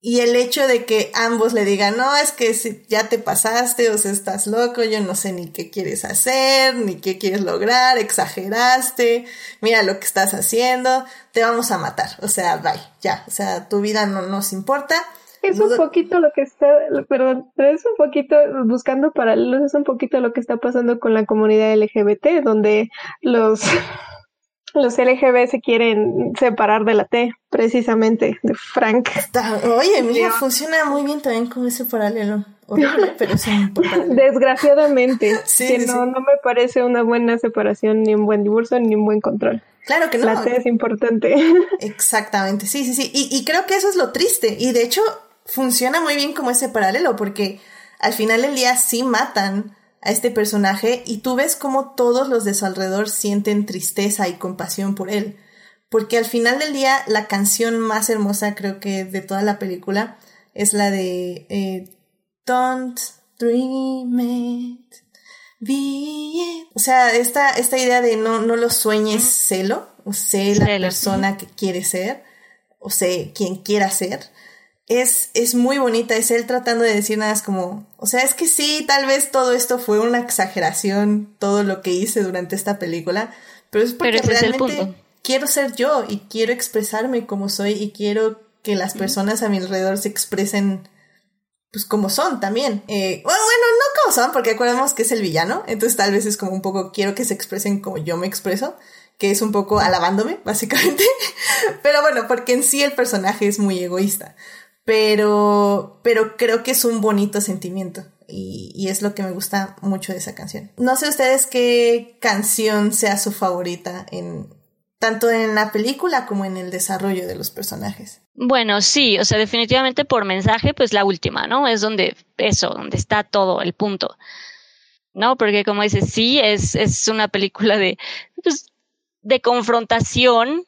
y el hecho de que ambos le digan, no, es que si ya te pasaste, o sea, estás loco, yo no sé ni qué quieres hacer, ni qué quieres lograr, exageraste, mira lo que estás haciendo, te vamos a matar, o sea, bye, ya, o sea, tu vida no nos importa es un poquito lo que está, perdón, es un poquito, buscando paralelos, es un poquito lo que está pasando con la comunidad LGBT, donde los, los LGB se quieren separar de la T, precisamente, de Frank. oye, mira, funciona muy bien también con ese paralelo. pero es Desgraciadamente, que no, no me parece una buena separación, ni un buen divorcio, ni un buen control. Claro que no. La T es importante. Exactamente, sí, sí, sí. Y, y creo que eso es lo triste. Y de hecho, funciona muy bien como ese paralelo, porque al final del día sí matan a este personaje y tú ves como todos los de su alrededor sienten tristeza y compasión por él. Porque al final del día la canción más hermosa creo que de toda la película es la de eh, Don't Dream It, Be It. O sea, esta, esta idea de no, no lo sueñes, celo, o sé la persona que quiere ser, o sé quien quiera ser es, es muy bonita, es él tratando de decir nada, es como, o sea, es que sí, tal vez todo esto fue una exageración, todo lo que hice durante esta película, pero es porque realmente quiero ser yo y quiero expresarme como soy y quiero que las personas a mi alrededor se expresen pues como son también. Eh, bueno, bueno, no como son, porque acordemos que es el villano, entonces tal vez es como un poco quiero que se expresen como yo me expreso, que es un poco alabándome, básicamente. Pero bueno, porque en sí el personaje es muy egoísta pero, pero creo que es un bonito sentimiento y, y, es lo que me gusta mucho de esa canción. No sé ustedes qué canción sea su favorita en, tanto en la película como en el desarrollo de los personajes. Bueno, sí, o sea, definitivamente por mensaje, pues la última, ¿no? Es donde, eso, donde está todo, el punto. ¿No? Porque como dices, sí, es, es una película de, pues, de confrontación,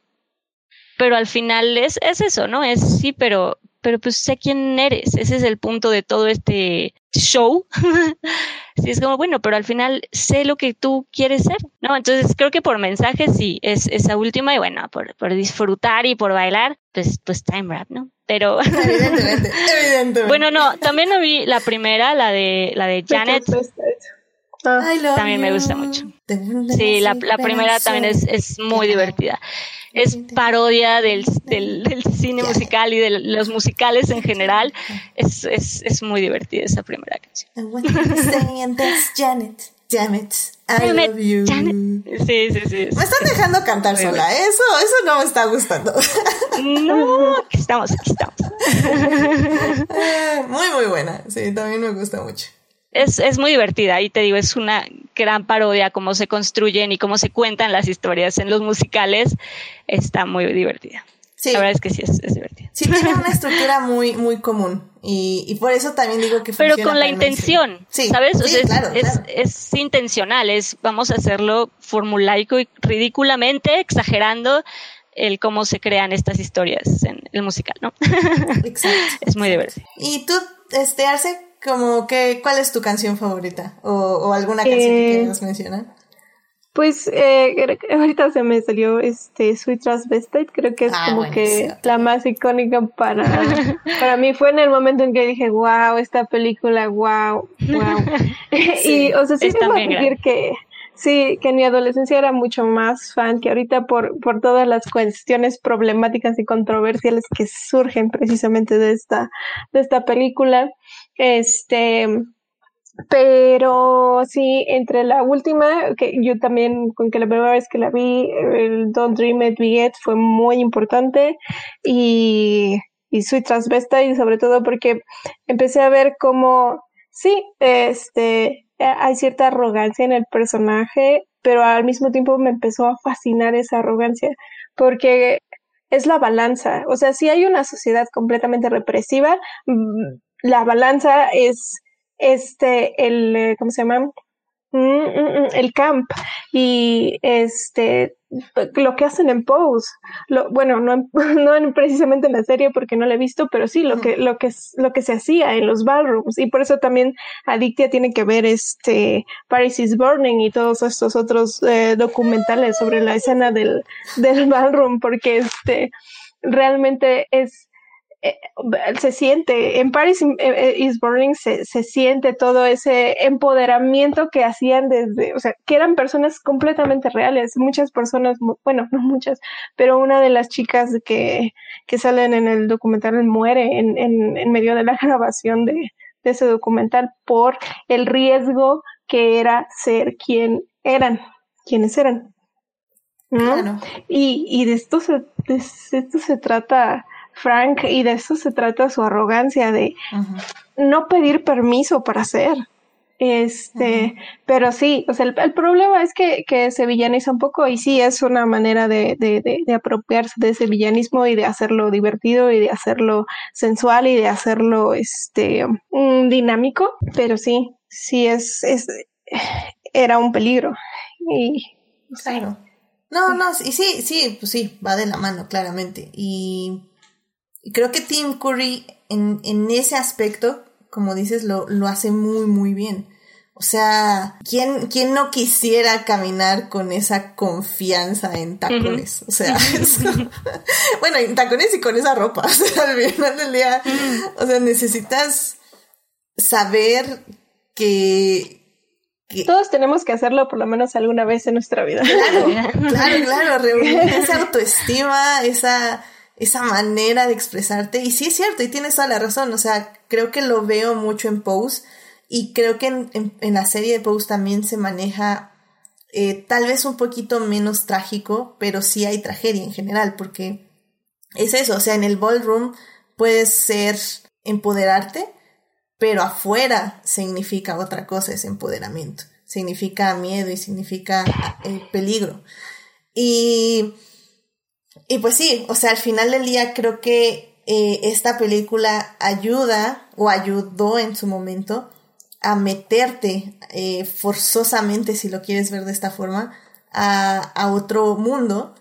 pero al final es, es eso, ¿no? Es sí, pero, pero pues sé quién eres. Ese es el punto de todo este show. sí, es como, bueno, pero al final sé lo que tú quieres ser, ¿no? Entonces creo que por mensaje sí, es esa última y bueno, por, por disfrutar y por bailar, pues, pues time rap, ¿no? Pero. Evidentemente, evidentemente. bueno, no, también no vi la primera, la de, la de Janet. También me gusta mucho. Sí, la, la primera también es, es muy divertida es parodia del, del, del cine musical y de los musicales en general. Es, es, es muy divertida esa primera canción. Janet. Damn it. I love you. Sí, sí, sí. Me están dejando cantar sola. Eso, eso no me está gustando. No, aquí estamos, aquí estamos. Ah, muy, muy buena. Sí, también me gusta mucho es, es muy divertida y te digo, es una gran parodia cómo se construyen y cómo se cuentan las historias en los musicales. Está muy divertida. Sí. La verdad es que sí es, es divertida. Sí, tiene una estructura muy, muy común. Y, y por eso también digo que Pero con la intención, sí, ¿sabes? O sea, es, claro, es, es, intencional, es vamos a hacerlo formulaico y ridículamente exagerando el cómo se crean estas historias en el musical, ¿no? Exacto. es muy divertido. ¿Y tú, este, Arce, como que, ¿cuál es tu canción favorita? ¿O, o alguna canción que eh, quieras mencionar? Pues eh, ahorita se me salió este Sweet Transvestite, creo que es ah, como que la más icónica para, para mí. Fue en el momento en que dije, wow, esta película, wow, wow. y, o sea, sí me a decir que, sí, que en mi adolescencia era mucho más fan que ahorita por, por todas las cuestiones problemáticas y controversiales que surgen precisamente de esta, de esta película. Este, pero sí, entre la última, que yo también, con que la primera vez que la vi, el Don't Dream It, Be It, fue muy importante y, y Sweet Transvesta y sobre todo porque empecé a ver como, sí, este, hay cierta arrogancia en el personaje, pero al mismo tiempo me empezó a fascinar esa arrogancia, porque es la balanza. O sea, si hay una sociedad completamente represiva, mm, la balanza es este, el, eh, ¿cómo se llama? Mm, mm, mm, el camp. Y este lo que hacen en Pose lo, bueno no, no precisamente en la serie porque no la he visto pero sí lo que lo que lo que se hacía en los ballrooms. Y por eso también Adictia tiene que ver este Paris is Burning y todos estos otros eh, documentales sobre la escena del del ballroom porque este realmente es se siente, en Paris eh, eh, is Burning se, se, siente todo ese empoderamiento que hacían desde, o sea, que eran personas completamente reales, muchas personas, bueno, no muchas, pero una de las chicas que, que salen en el documental muere en, en, en medio de la grabación de, de ese documental por el riesgo que era ser quien eran, quienes eran. Y, y de esto se, de esto se trata Frank, y de eso se trata su arrogancia de no pedir permiso para hacer. Este, pero sí, o sea, el, problema es que, que, se villaniza un poco y sí es una manera de, de, de, apropiarse de ese villanismo y de hacerlo divertido y de hacerlo sensual y de hacerlo este mm, dinámico, pero sí, sí es, es era un peligro. Y claro. No, no, y sí, sí, pues sí, va de la mano, claramente. Y y creo que Tim Curry en, en ese aspecto, como dices, lo, lo hace muy, muy bien. O sea, ¿quién, ¿quién no quisiera caminar con esa confianza en tacones? O sea, bueno, en tacones y con esa ropa. O sea, al final del día, o sea, necesitas saber que, que, Todos tenemos que hacerlo por lo menos alguna vez en nuestra vida. Claro, claro, claro, reunir esa autoestima, esa esa manera de expresarte. Y sí es cierto, y tienes toda la razón. O sea, creo que lo veo mucho en Pose. Y creo que en, la serie de Pose también se maneja eh, tal vez un poquito menos trágico, pero sí hay tragedia en general, porque es eso. O sea, en el ballroom puedes ser empoderarte, pero afuera significa otra cosa, es empoderamiento. Significa miedo y significa eh, peligro. Y Y pues sí, o sea, al final del día creo que eh, esta película ayuda o ayudó en su momento a meterte eh, forzosamente, si lo quieres ver de esta forma, a, a, otro mundo,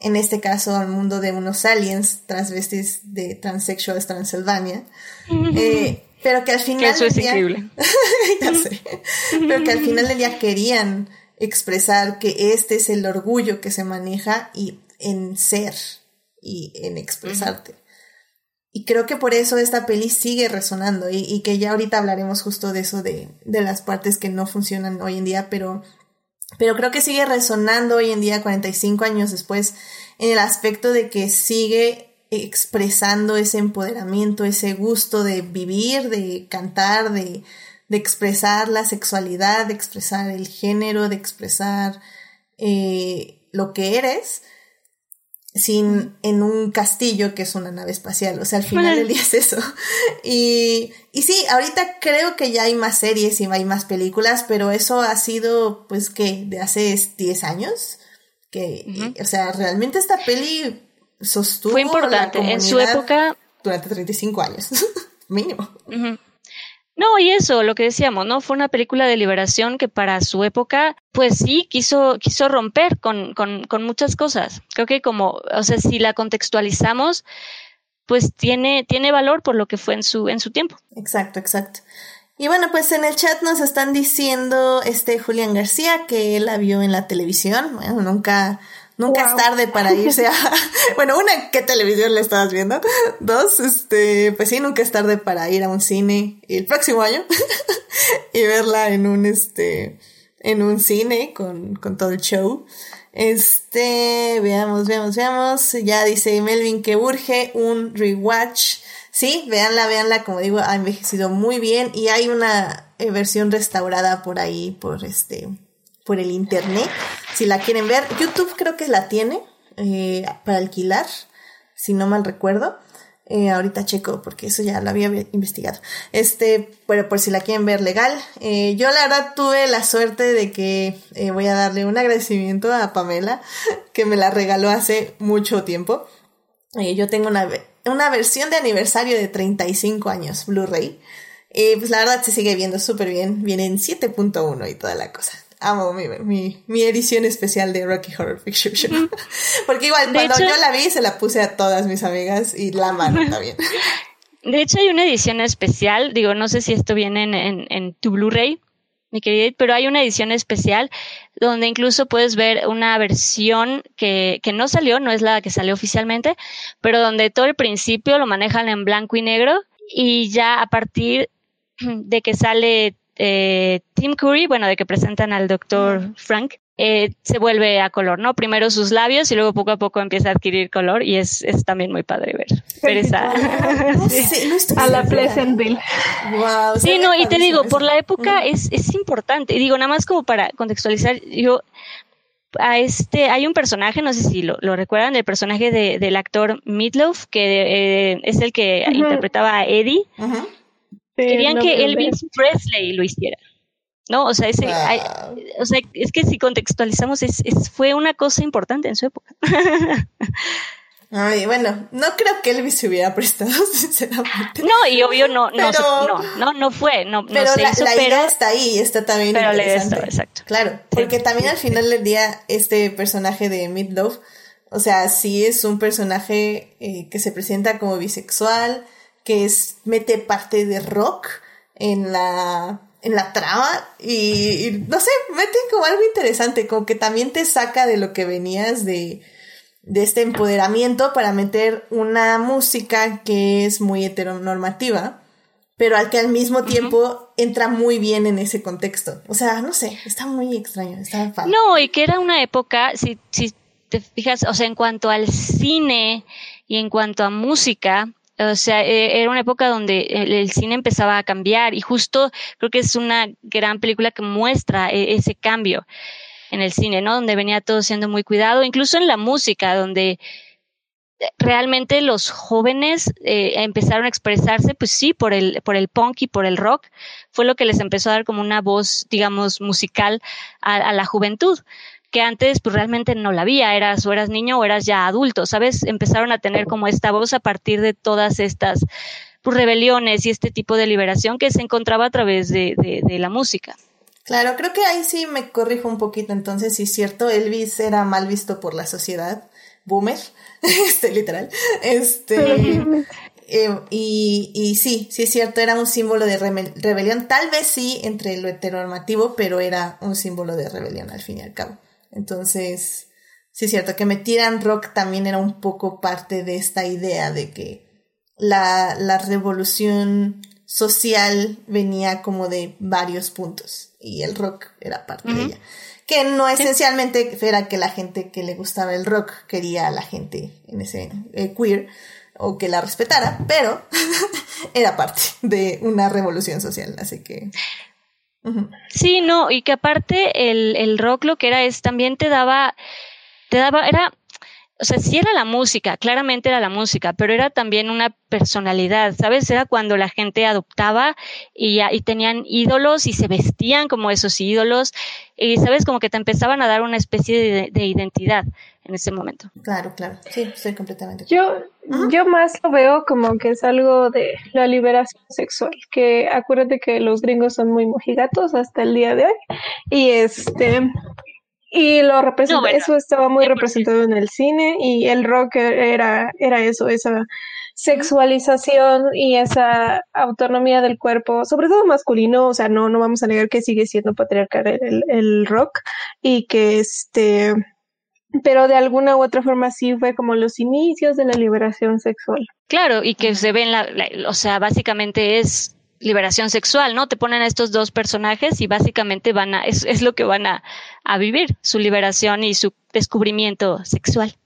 en este caso al mundo de unos aliens transvestis de Transsexuals Transylvania, eh, pero que al final eso es increíble. ya sé, pero que al final del día querían expresar que este es el orgullo que se maneja y en ser y en expresarte. Y creo que por eso esta peli sigue resonando y, y, que ya ahorita hablaremos justo de eso, de, de las partes que no funcionan hoy en día, pero, pero creo que sigue resonando hoy en día, 45 años después, en el aspecto de que sigue expresando ese empoderamiento, ese gusto de vivir, de cantar, de, de expresar la sexualidad, de expresar el género, de expresar eh, lo que eres sin en un castillo que es una nave espacial. O sea, al final del día es eso. Y, y sí, ahorita creo que ya hay más series y hay más películas, pero eso ha sido, pues, que de hace 10 años. Que, uh -huh. y, o sea, realmente esta peli sostuvo. Fue importante. en su época. Durante 35 años, mínimo. Uh -huh. No, y eso, lo que decíamos, ¿no? Fue una película de liberación que para su época, pues sí, quiso, quiso romper con, con, con muchas cosas. Creo que como, o sea, si la contextualizamos, pues tiene, tiene valor por lo que fue en su, en su tiempo. Exacto, exacto. Y bueno, pues en el chat nos están diciendo este Julián García que él la vio en la televisión. Bueno, nunca, Nunca wow. es tarde para irse a. bueno, una, ¿qué televisión le estabas viendo? Dos, este, pues sí, nunca es tarde para ir a un cine el próximo año y verla en un, este, en un cine con, con todo el show. Este, veamos, veamos, veamos. Ya dice Melvin que urge un rewatch. Sí, véanla, véanla, como digo, ha envejecido muy bien y hay una eh, versión restaurada por ahí, por este, por el internet. Si la quieren ver, YouTube creo que la tiene eh, para alquilar, si no mal recuerdo. Eh, ahorita checo porque eso ya lo había investigado. Este, pero por si la quieren ver legal. Eh, yo la verdad tuve la suerte de que eh, voy a darle un agradecimiento a Pamela que me la regaló hace mucho tiempo. Yo tengo una, una versión de aniversario de 35 años Blu-ray. pues la verdad se sigue viendo súper bien. Viene en 7.1 y toda la cosa amo mi, mi, mi, edición especial de Rocky Horror Picture Show. Porque igual, de cuando hecho, yo la vi, se la puse a todas mis amigas y la aman también. De hecho, hay una edición especial, digo, no sé si esto viene en, en, en tu Blu-ray, mi querida, pero hay una edición especial donde incluso puedes ver una versión que, que no salió, no es la que salió oficialmente, pero donde todo el principio lo manejan en blanco y negro y ya a partir de que sale eh, Tim Curry, bueno, de que presentan al doctor Frank, eh, se vuelve a color, ¿no? Primero sus labios y luego poco a poco empieza a adquirir color y es, es también muy padre ver. ver esa, no sé, no a la Pleasantville. Wow, sí, no, y te digo, por la época es, es importante. Y digo, nada más como para contextualizar, yo a este, hay un personaje, no sé si lo, lo recuerdan, el personaje de, del actor Meatloaf, que eh, es el que uh -huh. interpretaba a Eddie. Uh -huh. Querían no, que Elvis Presley lo hiciera. ¿no? O sea, ese, wow. hay, o sea, es que si contextualizamos, es, es, fue una cosa importante en su época. Ay, bueno, no creo que Elvis se hubiera prestado, sinceramente. No, y obvio no, pero, no, no, no, no fue, no, pero no se la, hizo, la pero, idea está ahí, está también pero interesante. Está, exacto. Claro, porque sí. también al final del día este personaje de Meatloaf, o sea, sí es un personaje eh, que se presenta como bisexual, que es, mete parte de rock en la en la trama y, y, no sé, mete como algo interesante, como que también te saca de lo que venías de, de este empoderamiento para meter una música que es muy heteronormativa, pero al que al mismo tiempo uh -huh. entra muy bien en ese contexto. O sea, no sé, está muy extraño, está padre. No, y que era una época, si, si te fijas, o sea, en cuanto al cine y en cuanto a música, o sea, era una época donde el, cine empezaba a cambiar y justo creo que es una gran película que muestra e, ese cambio en el cine, ¿no? Donde venía todo siendo muy cuidado, incluso en la música, donde realmente los jóvenes eh, empezaron a expresarse, pues sí, por el, por el punk y por el rock, fue lo que les empezó a dar como una voz, digamos, musical a, a la juventud. Que antes pues realmente no la había, eras o eras niño o eras ya adulto, ¿sabes? Empezaron a tener como esta voz a partir de todas estas pues, rebeliones y este tipo de liberación que se encontraba a través de, de, la música. Claro, creo que ahí sí me corrijo un poquito, entonces sí es cierto, Elvis era mal visto por la sociedad, boomer, este literal, este, eh, y, y, sí, sí es cierto, era un símbolo de rebelión, tal vez sí entre lo heteronormativo, pero era un símbolo de rebelión al fin y al cabo. Entonces, sí es cierto que me tiran rock también era un poco parte de esta idea de que la, la revolución social venía como de varios puntos y el rock era parte de ella. Que no esencialmente era que la gente que le gustaba el rock quería a la gente en ese eh, queer o que la respetara, pero era parte de una revolución social, así que... Sí, no, y que aparte el, el rock lo que era es también te daba, te daba, era o sea, sí era la música, claramente era la música, pero era también una personalidad, ¿sabes? Era cuando la gente adoptaba y, y tenían ídolos y se vestían como esos ídolos y, ¿sabes? Como que te empezaban a dar una especie de, identidad en ese momento. Claro, claro, sí, estoy completamente. Yo, yo más lo veo como que es algo de la liberación sexual, que acuérdate que los gringos son muy mojigatos hasta el día de hoy y este y lo representa, eso estaba muy representado en el cine y el rock era, era eso, esa sexualización y esa autonomía del cuerpo, sobre todo masculino, o sea, no, no vamos a negar que sigue siendo patriarcal el, el rock y que este, pero de alguna u otra forma sí fue como los inicios de la liberación sexual. Claro, y que se ven, la, o sea, básicamente es liberación sexual, ¿no? Te ponen a estos dos personajes y básicamente van a, es, es lo que van a, a, vivir, su liberación y su descubrimiento sexual.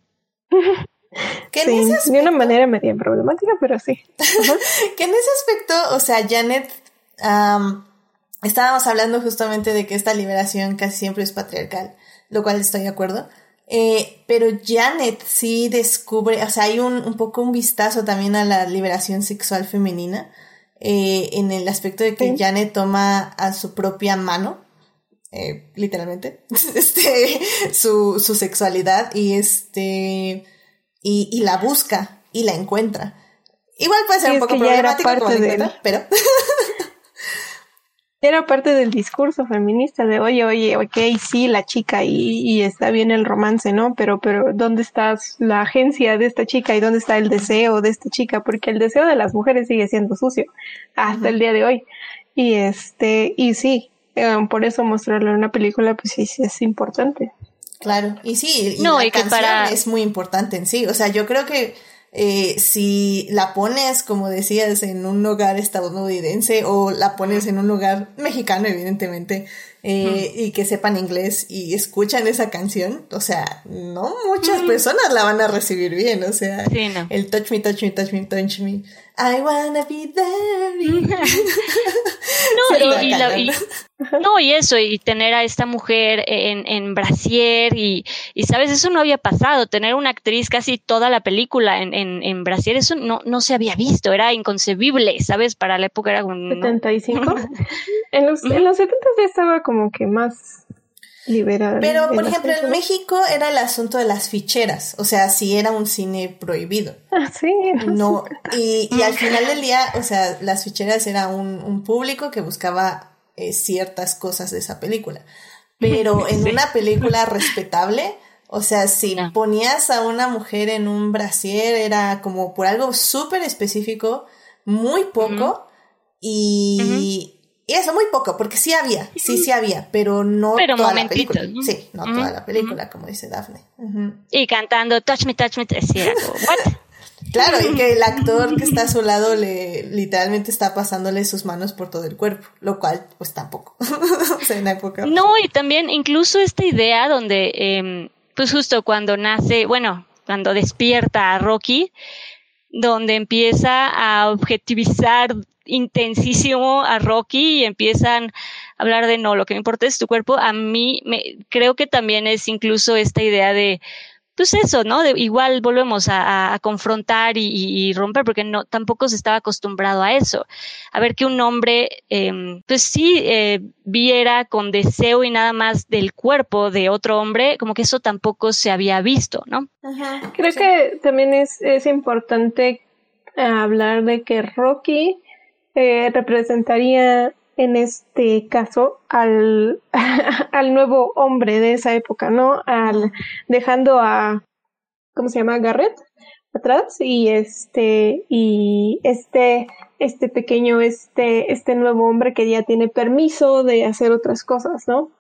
sí, de una manera medio problemática, pero sí. que en ese aspecto, o sea, Janet, estábamos hablando justamente de que esta liberación casi siempre es patriarcal, lo cual estoy de acuerdo. Eh, pero Janet sí descubre, o sea, hay un, un poco un vistazo también a la liberación sexual femenina eh, en el aspecto de que Janet toma a su propia mano, eh, literalmente, este, su, su sexualidad y este, y, y, la busca y la encuentra. Igual puede ser un poco problemático como la pero era parte del discurso feminista de oye, oye, ok, sí, la chica y, y, está bien el romance, ¿no? Pero, pero, ¿dónde está la agencia de esta chica y dónde está el deseo de esta chica? Porque el deseo de las mujeres sigue siendo sucio hasta el día de hoy. Y este, y sí, eh, por eso mostrarlo en una película, pues sí, sí es importante. Claro, y sí, y no, la canción para... es muy importante en sí. O sea, yo creo que eh, si la pones, como decías, en un hogar estadounidense o la pones en un lugar mexicano, evidentemente, eh, y que sepan inglés y escuchan esa canción, o sea, no muchas personas la van a recibir bien, o sea, el touch me, touch me, touch me, touch me, I wanna be there. no, y, no, y eso, y tener a esta mujer en, en brasier, y, y sabes, eso no había pasado, tener una actriz casi toda la película en, en, en brasier, eso no, no se había visto, era inconcebible, ¿sabes? Para la época era un... 75. en, los, en los 70 ya estaba como que más liberada. Pero, por ejemplo, en México era el asunto de las ficheras, o sea, si era un cine prohibido. Ah, sí. No, y, y al final del día, o sea, las ficheras era un, un público que buscaba eh, ciertas cosas de esa película. Pero en una película respetable, o sea, si ponías a una mujer en un brasier, era como por algo súper específico, muy poco, y, y, eso, muy poco, porque sí había, sí, sí había, pero no toda la película. Sí, no toda la película, como dice Daphne. Y cantando Touch Me, Touch Me, decía, ¿what? Claro, y que el actor que está a su lado le literalmente está pasándole sus manos por todo el cuerpo, lo cual pues tampoco. época. No, y también incluso esta idea donde, eh, pues justo cuando nace, bueno, cuando despierta a Rocky, donde empieza a objetivizar intensísimo a Rocky y empiezan a hablar de no, lo que me importa es tu cuerpo, a mí me, creo que también es incluso esta idea de pues eso, ¿no? De, igual volvemos a, confrontar y, romper, porque no, tampoco se estaba acostumbrado a eso. A ver que un hombre, em, pues sí, eh, viera con deseo y nada más del cuerpo de otro hombre, como que eso tampoco se había visto, ¿no? Creo que también es, es importante hablar de que Rocky eh, representaría en este caso al, al nuevo hombre de esa época, ¿no? Al dejando a ¿cómo se llama? Garrett atrás y este y este este pequeño este este nuevo hombre que ya tiene permiso de hacer otras cosas, ¿no?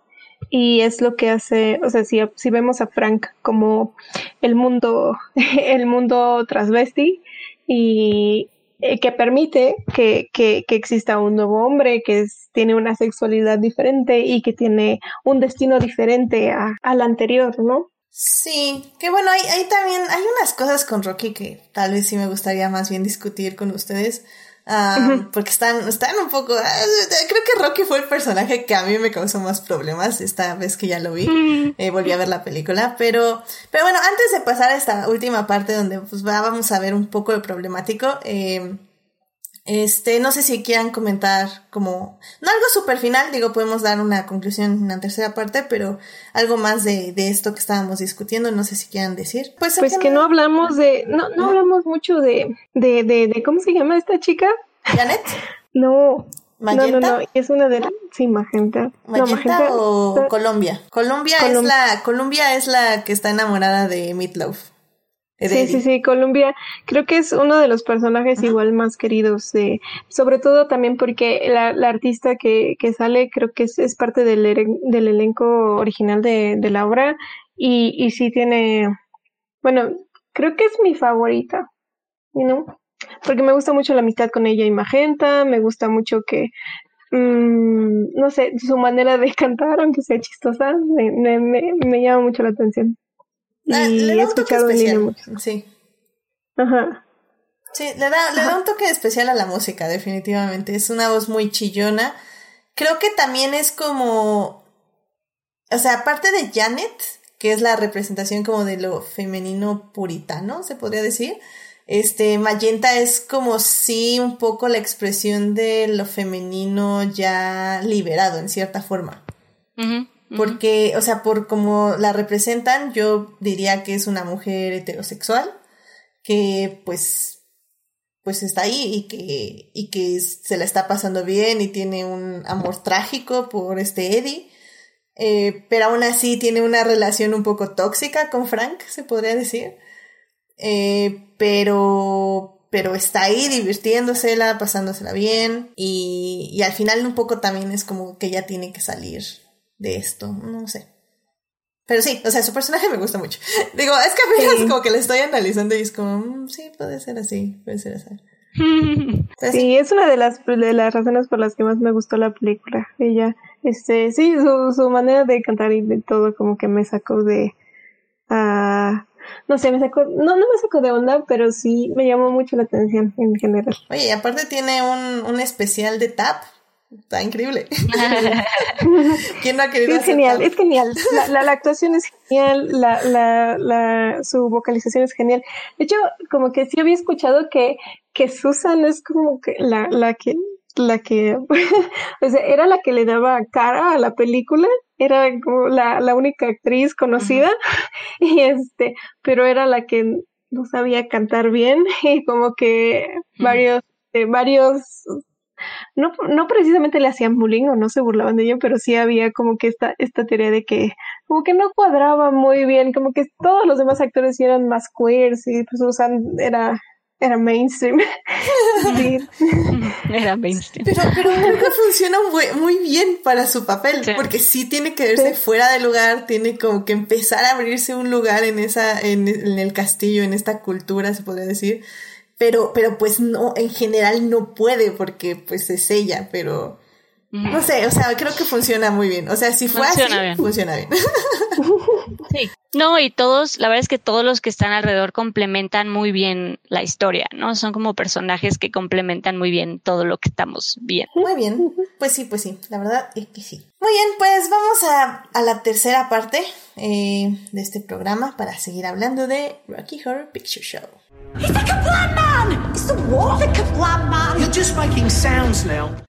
Y es lo que hace, o sea, si, si vemos a Frank como el mundo el mundo transvesti y eh, que permite que, que, que, exista un nuevo hombre que tiene una sexualidad diferente y que tiene un destino diferente a, al anterior, ¿no? Sí, que bueno, hay, hay también, hay unas cosas con Rocky que tal vez sí me gustaría más bien discutir con ustedes. Ah, porque están, están un poco. Ah, creo que Rocky fue el personaje que a mí me causó más problemas esta vez que ya lo vi. Eh, volví a ver la película. Pero, pero bueno, antes de pasar a esta última parte donde pues vamos a ver un poco lo problemático. Eh, este, no sé si quieran comentar como, no algo súper final, digo, podemos dar una conclusión en la tercera parte, pero algo más de, de esto que estábamos discutiendo, no sé si quieran decir. Pues, pues que no hablamos de, no, no hablamos mucho de, de, de, de, ¿cómo se llama esta chica? ¿Janet? No. ¿Magenta? No, no, no, es una de sí, Magenta. ¿Magenta, o Colombia? Colombia es la, Colombia es la que está enamorada de Meatloaf. Sí, sí, sí, Columbia creo que es uno de los personajes igual más queridos, de, sobre todo también porque la, la artista que, que, sale creo que es, es parte del, del, elenco original de, de la obra y, y sí tiene, bueno, creo que es mi favorita, ¿no? Porque me gusta mucho la amistad con ella y Magenta, me gusta mucho que, mmm, no sé, su manera de cantar, aunque sea chistosa, me, me, me, me llama mucho la atención. Ah, y le da un toque especial. Sí. Ajá. Sí, le da, le da un toque especial a la música, definitivamente. Es una voz muy chillona. Creo que también es como. O sea, aparte de Janet, que es la representación como de lo femenino puritano, se podría decir. Este, Magenta es como sí un poco la expresión de lo femenino ya liberado en cierta forma. Porque, o sea, por como la representan, yo diría que es una mujer heterosexual que pues pues está ahí y que, y que se la está pasando bien y tiene un amor trágico por este Eddie. Eh, pero aún así tiene una relación un poco tóxica con Frank, se podría decir. Eh, pero, pero está ahí divirtiéndosela, pasándosela bien y, y al final un poco también es como que ella tiene que salir de esto, no sé. Pero sí, o sea, su personaje me gusta mucho. Digo, es que apenas como que le estoy analizando y es como, mm, sí, puede ser así, puede ser así. sí, es una de las, de las razones por las que más me gustó la película. Ella, este, sí, su, su manera de cantar y de todo como que me sacó de, uh, no sé, me sacó, no, no me sacó de onda, pero sí me llamó mucho la atención en general. Oye, y aparte tiene un, un especial de tap Está increíble. ¿Quién no ha querido Es genial, es genial. La, la, actuación es genial, la, la, la, su vocalización es genial. De hecho, como que sí había escuchado que, que Susan es como que la, la que, la que, o sea, era la que le daba cara a la película, era como la, la única actriz conocida, y este, pero era la que no sabía cantar bien, y como que varios, eh, varios no, no precisamente le hacían bullying o no se burlaban de ello, pero sí había como que esta, esta teoría de que como que no cuadraba muy bien, como que todos los demás actores eran más queers y pues Susan era era mainstream. Era mainstream. Pero, pero creo que funciona muy, muy, bien para su papel, porque sí tiene que verse fuera de lugar, tiene como que empezar a abrirse un lugar en esa, en, en el castillo, en esta cultura, se podría decir pero, pero pues no, en general no puede porque pues es ella, pero, No sé, o sea, creo que funciona muy bien. O sea, si fue funciona así, bien. funciona bien. Sí. No, y todos, la verdad es que todos los que están alrededor complementan muy bien la historia, ¿no? Son como personajes que complementan muy bien todo lo que estamos viendo. Muy bien. Pues sí, pues sí, la verdad es que sí. Muy bien, pues vamos a, a la tercera parte eh, de este programa para seguir hablando de Rocky Horror Picture Show.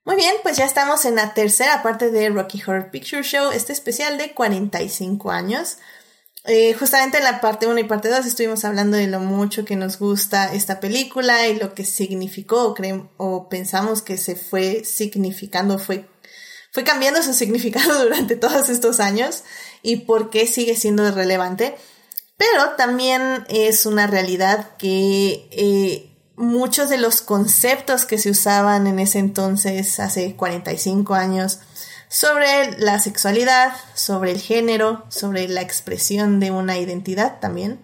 Muy bien, pues ya estamos en la tercera parte de Rocky Horror Picture Show, este especial de 45 años. Eh, justamente en la parte 1 y parte 2 estuvimos hablando de lo mucho que nos gusta esta película y lo que significó o, o pensamos que se fue significando, fue, fue cambiando su significado durante todos estos años y por qué sigue siendo relevante. Pero también es una realidad que eh, muchos de los conceptos que se usaban en ese entonces, hace 45 años, sobre la sexualidad, sobre el género, sobre la expresión de una identidad también,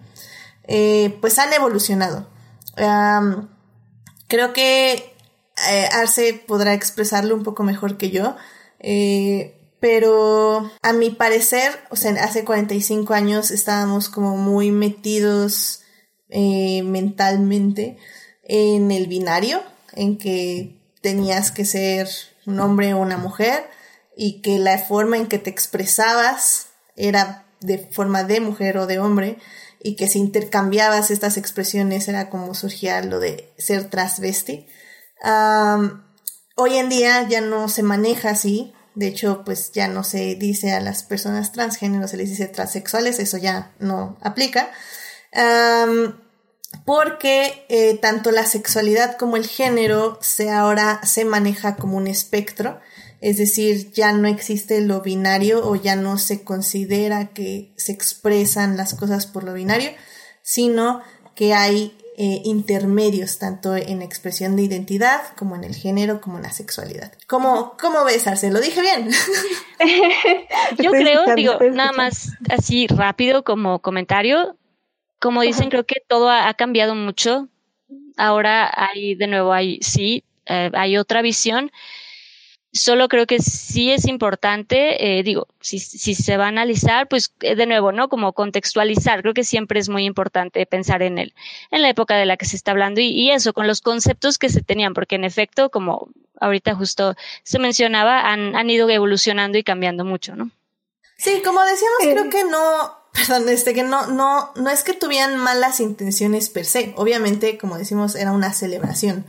eh, pues han evolucionado. creo que eh, Arce podrá expresarlo un poco mejor que yo. Pero a mi parecer, o sea, hace 45 años estábamos como muy metidos eh, mentalmente en el binario, en que tenías que ser un hombre o una mujer y que la forma en que te expresabas era de forma de mujer o de hombre y que si intercambiabas estas expresiones era como surgía lo de ser transvesti. hoy en día ya no se maneja así, de hecho, pues ya no se dice a las personas transgénero, se les dice transexuales, eso ya no aplica. porque eh, tanto la sexualidad como el género se ahora se maneja como un espectro, es decir, ya no existe lo binario o ya no se considera que se expresan las cosas por lo binario, sino que hay eh, intermedios, tanto en expresión de identidad, como en el género, como en la sexualidad. ¿Cómo, cómo ves, Arce? ¿Lo dije bien? Yo creo, digo, nada más así rápido como comentario, como dicen, creo que todo ha, cambiado mucho. Ahora hay, de nuevo, hay, sí, eh, hay otra visión Solo creo que sí es importante, eh, digo, si, si, se va a analizar, pues eh, de nuevo, ¿no? Como contextualizar, creo que siempre es muy importante pensar en él, en la época de la que se está hablando y, y, eso, con los conceptos que se tenían, porque en efecto, como ahorita justo se mencionaba, han, han ido evolucionando y cambiando mucho, ¿no? Sí, como decíamos, creo eh. que no, perdón, este, que no, no, no es que tuvieran malas intenciones per se, obviamente, como decimos, era una celebración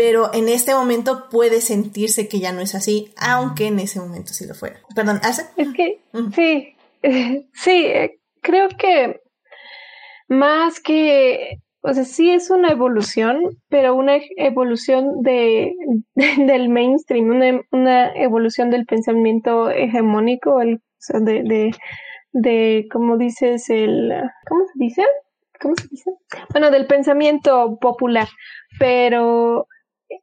pero en este momento puede sentirse que ya no es así, aunque en ese momento sí lo fuera. Perdón, ¿hace? Es que sí, sí, eh, creo que más que, o sea, sí es una evolución, pero una evolución de, del mainstream, una, una, evolución del pensamiento hegemónico, el, o sea, de, de, de, como dices, el, ¿cómo se dice? ¿Cómo se dice? Bueno, del pensamiento popular, pero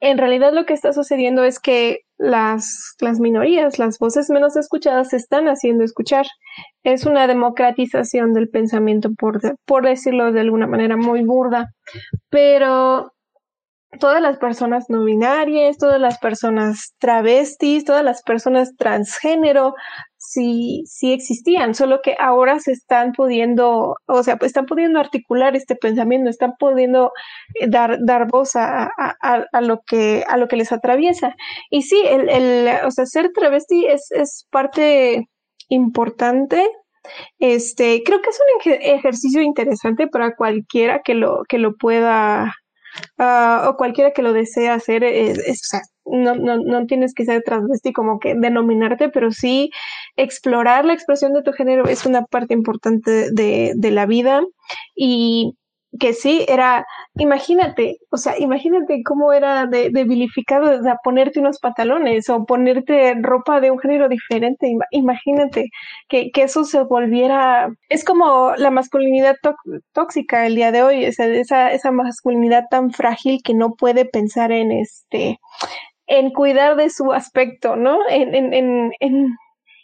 en realidad lo que está sucediendo es que las, las minorías, las voces menos escuchadas se están haciendo escuchar. Es una democratización del pensamiento, por, por decirlo de alguna manera muy burda. Pero todas las personas no binarias, todas las personas travestis, todas las personas transgénero, sí, sí existían, solo que ahora se están pudiendo, o sea, están pudiendo articular este pensamiento, están pudiendo eh, dar, dar voz a, a, lo que, a lo que les atraviesa. Y sí, el, el, o sea, ser travesti es, es parte importante este, creo que es un ejercicio interesante para cualquiera que lo, que lo pueda Ah, o cualquiera que lo desee hacer, es, no, no, no, tienes que ser transvesti como que denominarte, pero sí explorar la expresión de tu género es una parte importante de, de la vida. Y que sí, era, imagínate, o sea, imagínate cómo era de, de vilificado ponerte unos pantalones o ponerte ropa de un género diferente, imagínate que, que eso se volviera, es como la masculinidad tóxica el día de hoy, esa, esa, esa masculinidad tan frágil que no puede pensar en este, en cuidar de su aspecto, ¿no? En, en, en,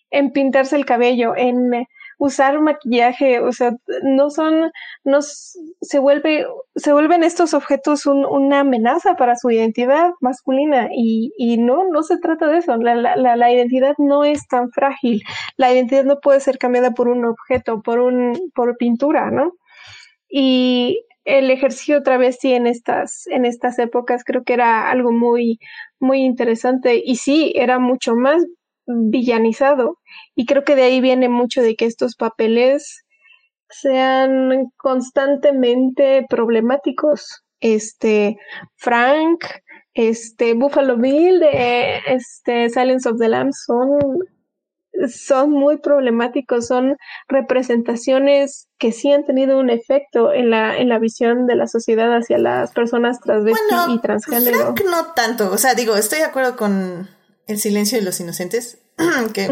en, pintarse el cabello, en usar maquillaje, o sea, no son, no se vuelve, se vuelven estos objetos una amenaza para su identidad masculina y, y no, no se trata de eso. La, la, la, identidad no es tan frágil. La identidad no puede ser cambiada por un objeto, por un, por pintura, ¿no? Y el ejercicio travesti en estas, en estas épocas creo que era algo muy, muy interesante y sí, era mucho más villanizado y creo que de ahí viene mucho de que estos papeles sean constantemente problemáticos. Este, Frank, este, Buffalo Bill, de, este, Silence of the Lambs son son muy problemáticos, son representaciones que sí han tenido un efecto en la, en la visión de la sociedad hacia las personas transvesti y transgénero. no tanto, o sea, digo, estoy de acuerdo con El silencio de los inocentes, que,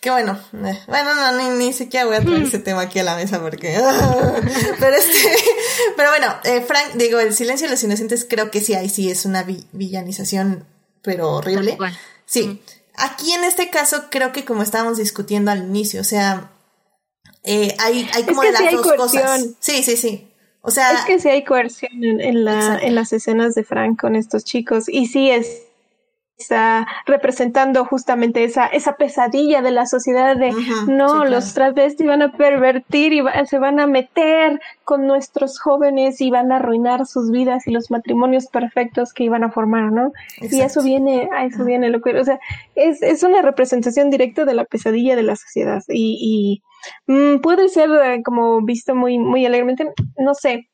que bueno, eh, bueno, no, ni, ni, siquiera voy a traer ese tema aquí a la mesa porque, pero este, pero bueno, eh, Frank, digo, El silencio de los inocentes creo que sí, ahí sí es una villanización, pero horrible. Sí. Aquí en este caso creo que como estábamos discutiendo al inicio, o sea, eh, hay, hay como las dos cosas. Sí, sí, sí. O sea, es que sí hay coerción en, la, en las escenas de Frank con estos chicos y sí es está representando justamente esa, esa pesadilla de la sociedad de no, los travestis van a pervertir y se van a meter con nuestros jóvenes y van a arruinar sus vidas y los matrimonios perfectos que iban a formar, ¿no? Y eso viene, a eso viene lo que, o sea, es, es una representación directa de la pesadilla de la sociedad y, y mm, puede ser eh, como visto muy, muy alegremente, no sé,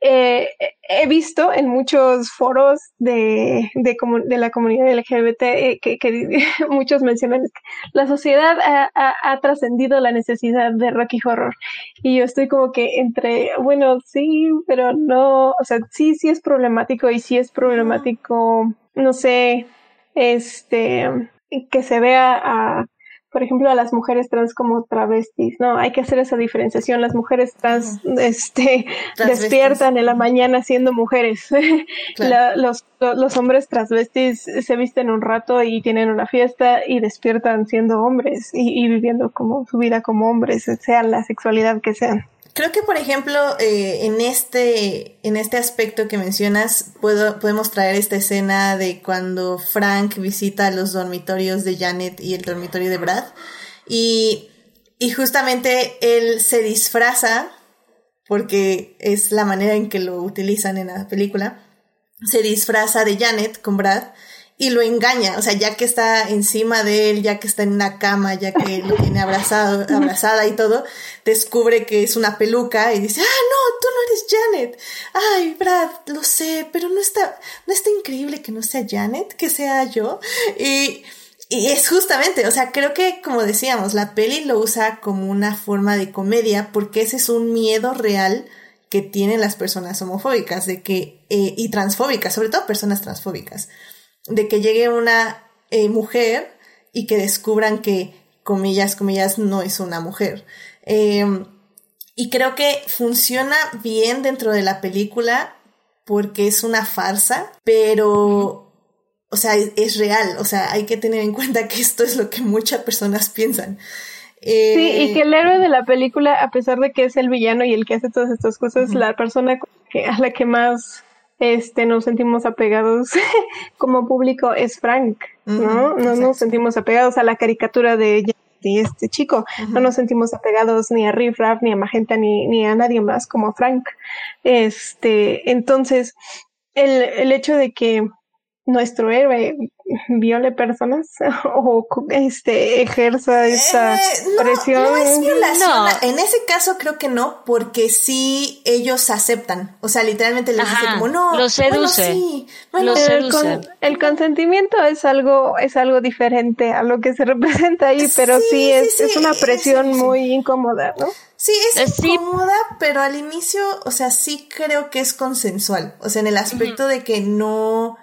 eh, he visto en muchos foros de, de, la comunidad LGBT eh, que, que, muchos mencionan que la sociedad ha, ha, trascendido la necesidad de Rocky Horror. Y yo estoy como que entre, bueno, sí, pero no, o sea, sí, sí es problemático y sí es problemático, no sé, este, que se vea a por ejemplo, a las mujeres trans como travestis, ¿no? Hay que hacer esa diferenciación. Las mujeres trans, este, despiertan en la mañana siendo mujeres. los, los hombres transvestis se visten un rato y tienen una fiesta y despiertan siendo hombres y, y viviendo como su vida como hombres, sea la sexualidad que sean. Creo que, por ejemplo, eh, en, este, en este aspecto que mencionas, puedo, podemos traer esta escena de cuando Frank visita los dormitorios de Janet y el dormitorio de Brad. Y, y justamente él se disfraza, porque es la manera en que lo utilizan en la película, se disfraza de Janet con Brad y lo engaña, o sea, ya que está encima de él, ya que está en una cama, ya que lo tiene abrazado, abrazada y todo, descubre que es una peluca y dice, ah, no, tú no eres Janet. Ay, Brad, lo sé, pero no está, no está increíble que no sea Janet, que sea yo. Y, y es justamente, o sea, creo que como decíamos, la peli lo usa como una forma de comedia porque ese es un miedo real que tienen las personas homofóbicas de que, eh, y transfóbicas, sobre todo personas transfóbicas de que llegue una eh, mujer y que descubran que, comillas, comillas, no es una mujer. Em, y creo que funciona bien dentro de la película porque es una farsa, pero, o sea, es, real, o sea, hay que tener en cuenta que esto es lo que muchas personas piensan. sí, y eh, que el héroe de la película, a pesar de que es el villano y el que hace todas estas cosas, la persona que, a la que más este, nos sentimos apegados como público es Frank, ¿no? no nos sentimos apegados a la caricatura de, este chico, no nos sentimos apegados ni a Riff Raff, ni a Magenta, ni, ni a nadie más como Frank. Este, entonces, el, el hecho de que nuestro héroe viole personas o este ejerza esa eh, presión. No es violación. En ese caso creo que no, porque sí ellos aceptan. O sea, literalmente les dice como no. Lo seduce. Bueno, el, consentimiento es algo, es algo diferente a lo que se representa ahí, pero sí, es, es una presión muy incómoda, ¿no? Sí, es incómoda, pero al inicio, o sea, sí creo que es consensual. O sea, en el aspecto de que no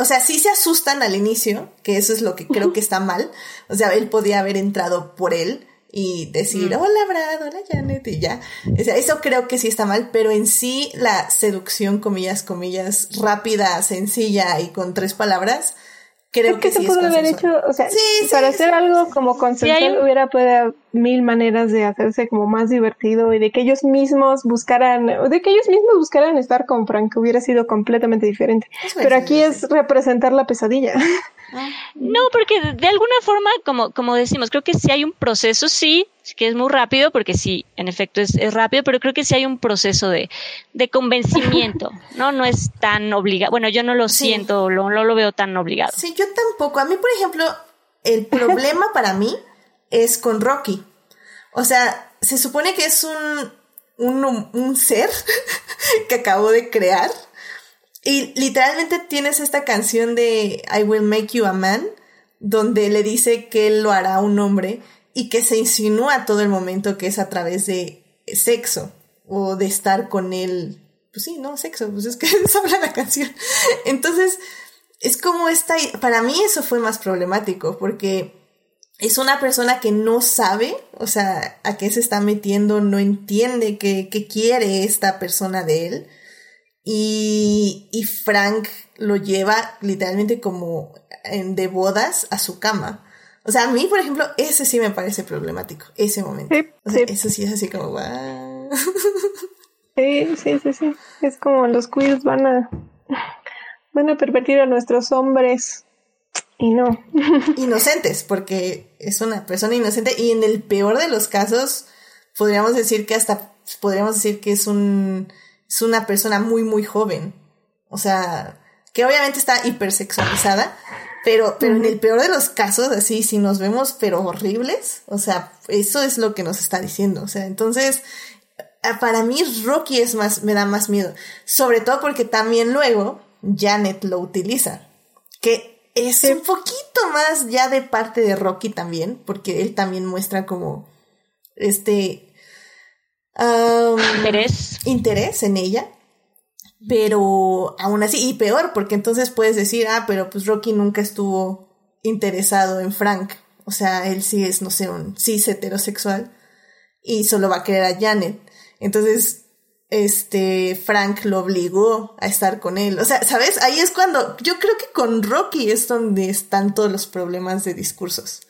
o sea, sí se asustan al inicio, que eso es lo que creo que está mal. O sea, él podía haber entrado por él y decir, mm. hola Brad, hola Janet, y ya. O sea, eso creo que sí está mal, pero en sí la seducción, comillas, comillas, rápida, sencilla y con tres palabras, creo que, se sí pudo haber hecho, o sea, para hacer algo como consensual hubiera podido mil maneras de hacerse como más divertido y de que ellos mismos buscaran, de que ellos mismos buscaran estar con Frank, hubiera sido completamente diferente. Pero aquí es representar la pesadilla. No, porque de alguna forma, como, como decimos, creo que si hay un proceso, sí, que es muy rápido, porque sí, en efecto es, rápido, pero creo que sí hay un proceso de, de convencimiento, ¿no? No es tan obligado. Bueno, yo no lo siento, no lo, lo veo tan obligado. Sí, yo tampoco. A mí, por ejemplo, el problema para mí es con Rocky. O sea, se supone que es un, un, un ser que acabo de crear y literalmente tienes esta canción de I Will Make You a Man, donde le dice que él lo hará un hombre y que se insinúa todo el momento que es a través de sexo o de estar con él. Pues sí, no, sexo, pues es que eso habla la canción. Entonces, es como esta, para mí eso fue más problemático porque es una persona que no sabe, o sea, a qué se está metiendo, no entiende qué, qué quiere esta persona de él y, y Frank lo lleva literalmente como en, de bodas a su cama. O sea, a mí, por ejemplo, ese sí me parece problemático, ese momento. o sea, eso sí es así como, wow. Sí, sí, sí, sí. Es como los queers van a, van a pervertir a nuestros hombres. Y no. Inocentes, porque es una persona inocente y en el peor de los casos podríamos decir que hasta podríamos decir que es un es una persona muy, muy joven. O sea, que obviamente está hipersexualizada, pero, pero en el peor de los casos, así, si nos vemos, pero horribles, o sea, eso es lo que nos está diciendo. O sea, entonces, para mí Rocky es más, me da más miedo. Sobre todo porque también luego Janet lo utiliza. Que es un poquito más ya de parte de Rocky también, porque él también muestra como este interés. interés en ella. Pero aún así, y peor, porque entonces puedes decir, ah, pero pues Rocky nunca estuvo interesado en Frank. O sea, él sí es, no sé, un cis heterosexual y solo va a querer a Janet. Entonces, este, Frank lo obligó a estar con él. O sea, ¿sabes? Ahí es cuando, yo creo que con Rocky es donde están todos los problemas de discursos.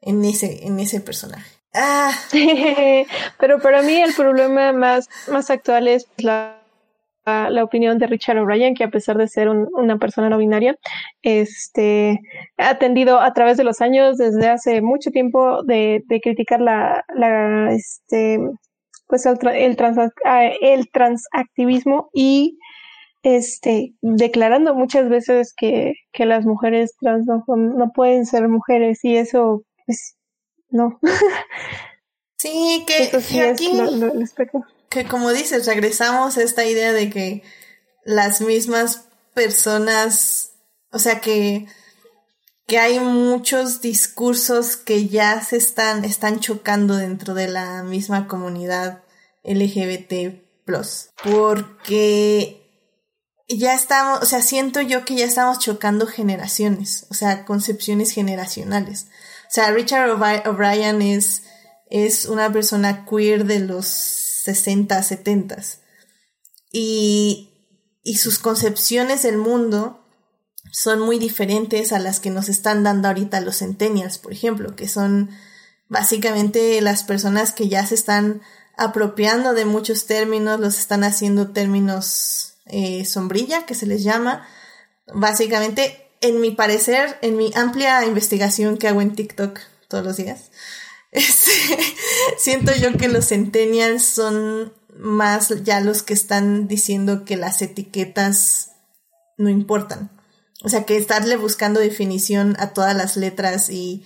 En ese, en ese personaje. Ah. Pero para mí el problema más, más actual es la, la opinión de Richard O'Brien, que a pesar de ser una persona no binaria, este, ha tendido a través de los años, desde hace mucho tiempo, de, de criticar la, la, este, pues el, el, trans, ah, el transactivismo y este, declarando muchas veces que, que las mujeres trans no, no pueden ser mujeres y eso, pues, no. Sí, que, aquí, que como dices, regresamos a esta idea de que las mismas personas, o sea que, que hay muchos discursos que ya se están, están chocando dentro de la misma comunidad LGBT porque ya estamos, o sea, siento yo que ya estamos chocando generaciones, o sea, concepciones generacionales. O sea, Richard O'Brien es, es una persona queer de los 60, 70 y, y sus concepciones del mundo son muy diferentes a las que nos están dando ahorita los centennials, por ejemplo, que son básicamente las personas que ya se están apropiando de muchos términos, los están haciendo términos eh, sombrilla, que se les llama. Básicamente en mi parecer, en mi amplia investigación que hago en TikTok todos los días, este, siento yo que los centennials son más ya los que están diciendo que las etiquetas no importan. O sea, que estarle buscando definición a todas las letras y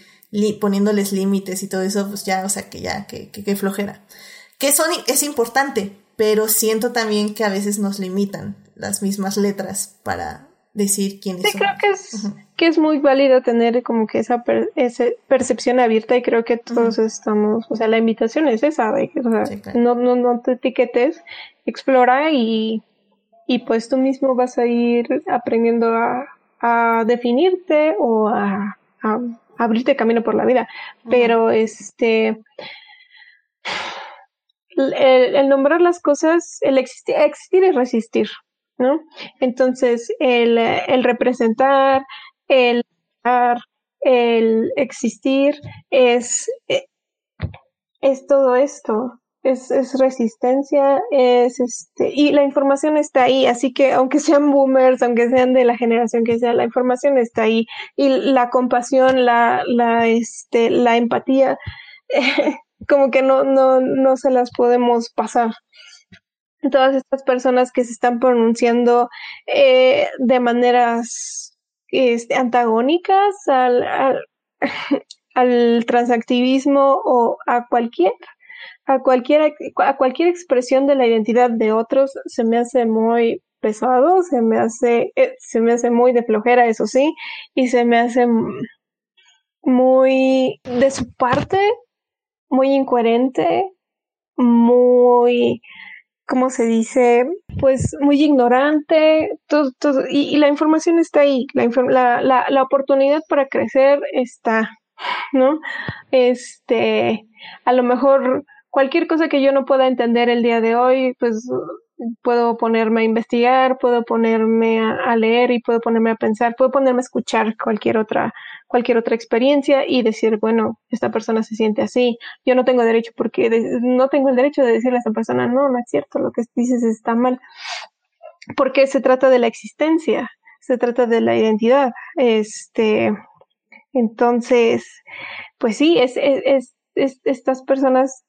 poniéndoles límites y todo eso, pues ya, o sea, que ya, que, que, flojera. Que son, es importante, pero siento también que a veces nos limitan las mismas letras para decir quiénes sí, creo que es, que es muy válido tener como que esa, percepción abierta y creo que todos estamos, o sea, la invitación es esa, de que, o sea, no, no, no te etiquetes, explora y, y pues tú mismo vas a ir aprendiendo a, a definirte o a, a, abrirte camino por la vida. Pero este, el, nombrar las cosas, el existir, existir es resistir. ¿No? Entonces, el, el representar, el el existir, es, eh, es todo esto. Es, es, resistencia, es este, y la información está ahí, así que aunque sean boomers, aunque sean de la generación que sea, la información está ahí, y la compasión, la, la, este, la empatía, como que no, no, no se las podemos pasar todas estas personas que se están pronunciando eh, de maneras este, antagónicas al, al, transactivismo o a cualquier a cualquier a cualquier expresión de la identidad de otros se me hace muy pesado se me hace eh, se me hace muy de flojera eso sí y se me hace muy de su parte muy incoherente muy ¿cómo se dice? Pues muy ignorante, todo, todo, y, la información está ahí, la, la, la, oportunidad para crecer está, ¿no? Este, a lo mejor cualquier cosa que yo no pueda entender el día de hoy, pues puedo ponerme a investigar, puedo ponerme a, leer y puedo ponerme a pensar, puedo ponerme a escuchar cualquier otra, cualquier otra experiencia y decir, bueno, esta persona se siente así, yo no tengo derecho porque no tengo el derecho de decirle a esa persona, no, no es cierto, lo que dices está mal, porque se trata de la existencia, se trata de la identidad, este, entonces, pues sí, es, es, es estas personas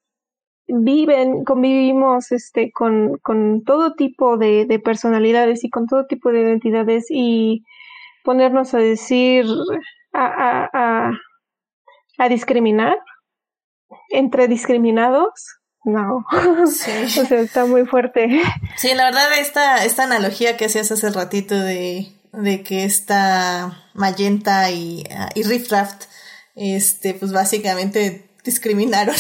viven, convivimos este, con, con todo tipo de, de, personalidades y con todo tipo de identidades y ponernos a decir, a, a, a, a discriminar entre discriminados. No, sí. o sea, está muy fuerte. Sí, la verdad, esta, esta analogía que hacías hace ratito de, de que esta Magenta y, y Riff Raft, este, pues básicamente discriminaron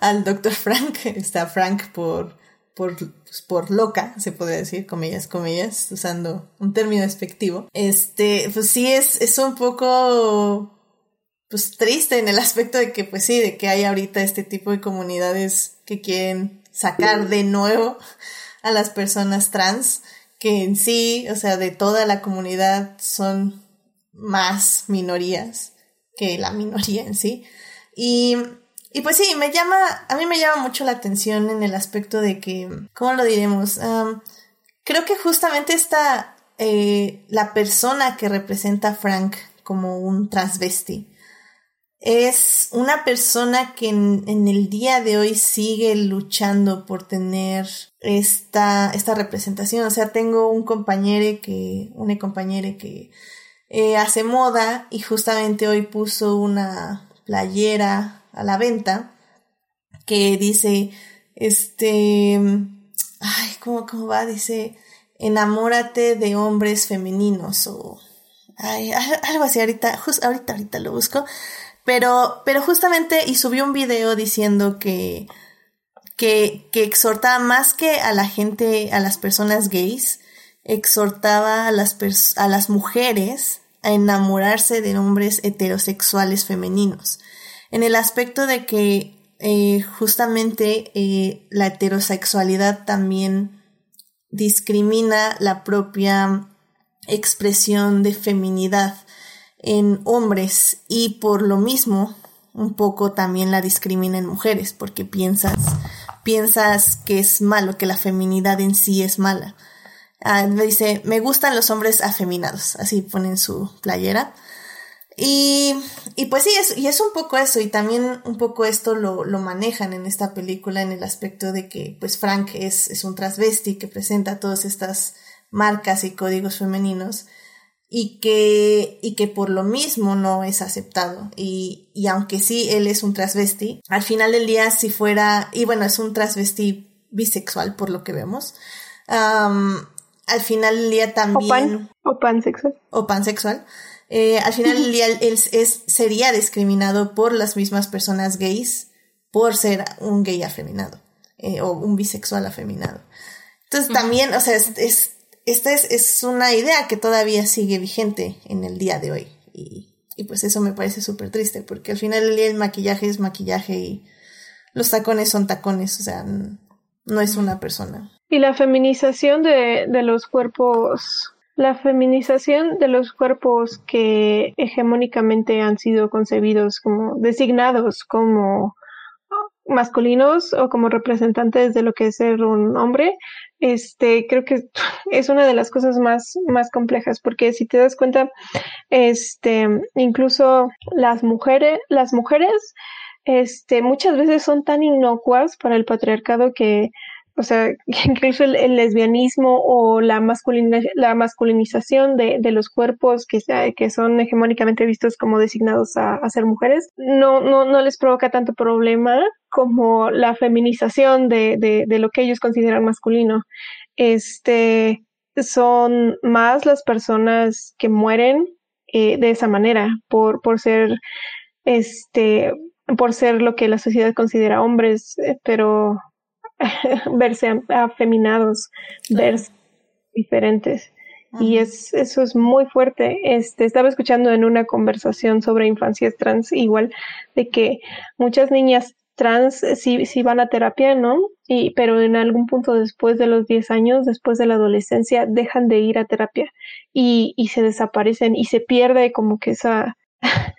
al doctor Frank, está Frank por, por, pues, por loca, se podría decir, comillas, comillas, usando un término despectivo. Este, pues sí es, es un poco, pues triste en el aspecto de que, pues sí, de que hay ahorita este tipo de comunidades que quieren sacar de nuevo a las personas trans, que en sí, o sea, de toda la comunidad son más minorías que la minoría en sí. Y, y pues sí, me llama, a mí me llama mucho la atención en el aspecto de que, ¿cómo lo diremos? creo que justamente esta, eh, la persona que representa a Frank como un transvesti, es una persona que en, el día de hoy sigue luchando por tener esta, esta representación. O sea, tengo un compañero que, una compañera que eh, hace moda y justamente hoy puso una, playera a la venta que dice, este, ay, ¿cómo, cómo va? Dice, enamórate de hombres femeninos o, ay, algo así, ahorita, ahorita, ahorita lo busco, pero, pero justamente, y subió un video diciendo que, que, que exhortaba más que a la gente, a las personas gays, exhortaba a las, a las mujeres a enamorarse de hombres heterosexuales femeninos, en el aspecto de que eh, justamente eh, la heterosexualidad también discrimina la propia expresión de feminidad en hombres y por lo mismo un poco también la discrimina en mujeres porque piensas piensas que es malo que la feminidad en sí es mala Ah, dice, me gustan los hombres afeminados, así ponen su playera. Y, y pues sí, es, y es un poco eso, y también un poco esto lo, lo manejan en esta película en el aspecto de que pues Frank es, es un transvesti que presenta todas estas marcas y códigos femeninos y que, y que por lo mismo no es aceptado. Y, y aunque sí él es un transvesti, al final del día si fuera, y bueno, es un transvesti bisexual por lo que vemos, al final del día también... O, pansexual. O pansexual. Eh, al final del día él es, sería discriminado por las mismas personas gays por ser un gay afeminado eh, o un bisexual afeminado. Entonces también, o sea, es, esta es, es, una idea que todavía sigue vigente en el día de hoy. Y, y pues eso me parece súper triste, porque al final del día el maquillaje es maquillaje y los tacones son tacones, o sea, no es una persona. Y la feminización de, de los cuerpos la feminización de los cuerpos que hegemónicamente han sido concebidos como designados como masculinos o como representantes de lo que es ser un hombre, este, creo que es una de las cosas más, más complejas, porque si te das cuenta, este, incluso las mujeres, las mujeres, este, muchas veces son tan inocuas para el patriarcado que o sea, incluso el, lesbianismo o la, la masculinización de, de, los cuerpos que, que son hegemónicamente vistos como designados a, ser mujeres, no, no, no les provoca tanto problema como la feminización de, de, de lo que ellos consideran masculino. Este, son más las personas que mueren eh, de esa manera por, por ser, este, por ser lo que la sociedad considera hombres, eh, pero verse afeminados, verse diferentes. Y es, eso es muy fuerte. Este, estaba escuchando en una conversación sobre infancias trans, igual, de que muchas niñas trans sí, sí van a terapia, ¿no? Y, pero en algún punto después de los 10 años, después de la adolescencia, dejan de ir a terapia y, y se desaparecen y se pierde como que esa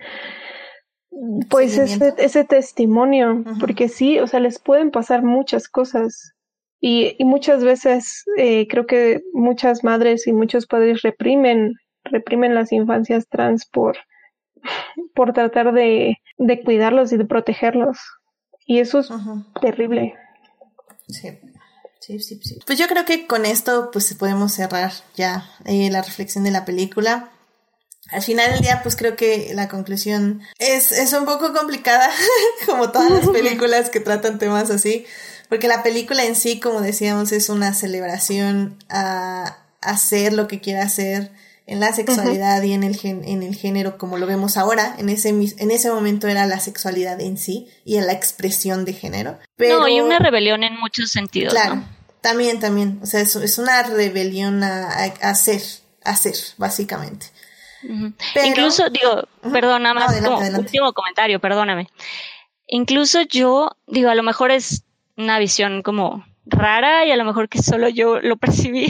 Pues ese, ese testimonio, porque sí, o sea, les pueden pasar muchas cosas y, y muchas veces eh, creo que muchas madres y muchos padres reprimen, reprimen las infancias trans por, por tratar de, de cuidarlos y de protegerlos. Y eso es terrible. Sí. Sí, sí, sí. Pues yo creo que con esto pues podemos cerrar ya eh, la reflexión de la película al final del día, pues creo que la conclusión es, es un poco complicada, como todas las películas que tratan temas así, porque la película en sí, como decíamos, es una celebración a hacer lo que quiera hacer en la sexualidad y en el, en el género como lo vemos ahora. En ese, en ese momento era la sexualidad en sí y en la expresión de género. Pero, no, y una rebelión en muchos sentidos. Claro, también, también. O sea, es, es una rebelión a, a hacer, a hacer, básicamente. Incluso, digo, perdón, más último comentario, perdóname. Incluso yo, digo, a lo mejor es una visión como rara y a lo mejor que solo yo lo percibí.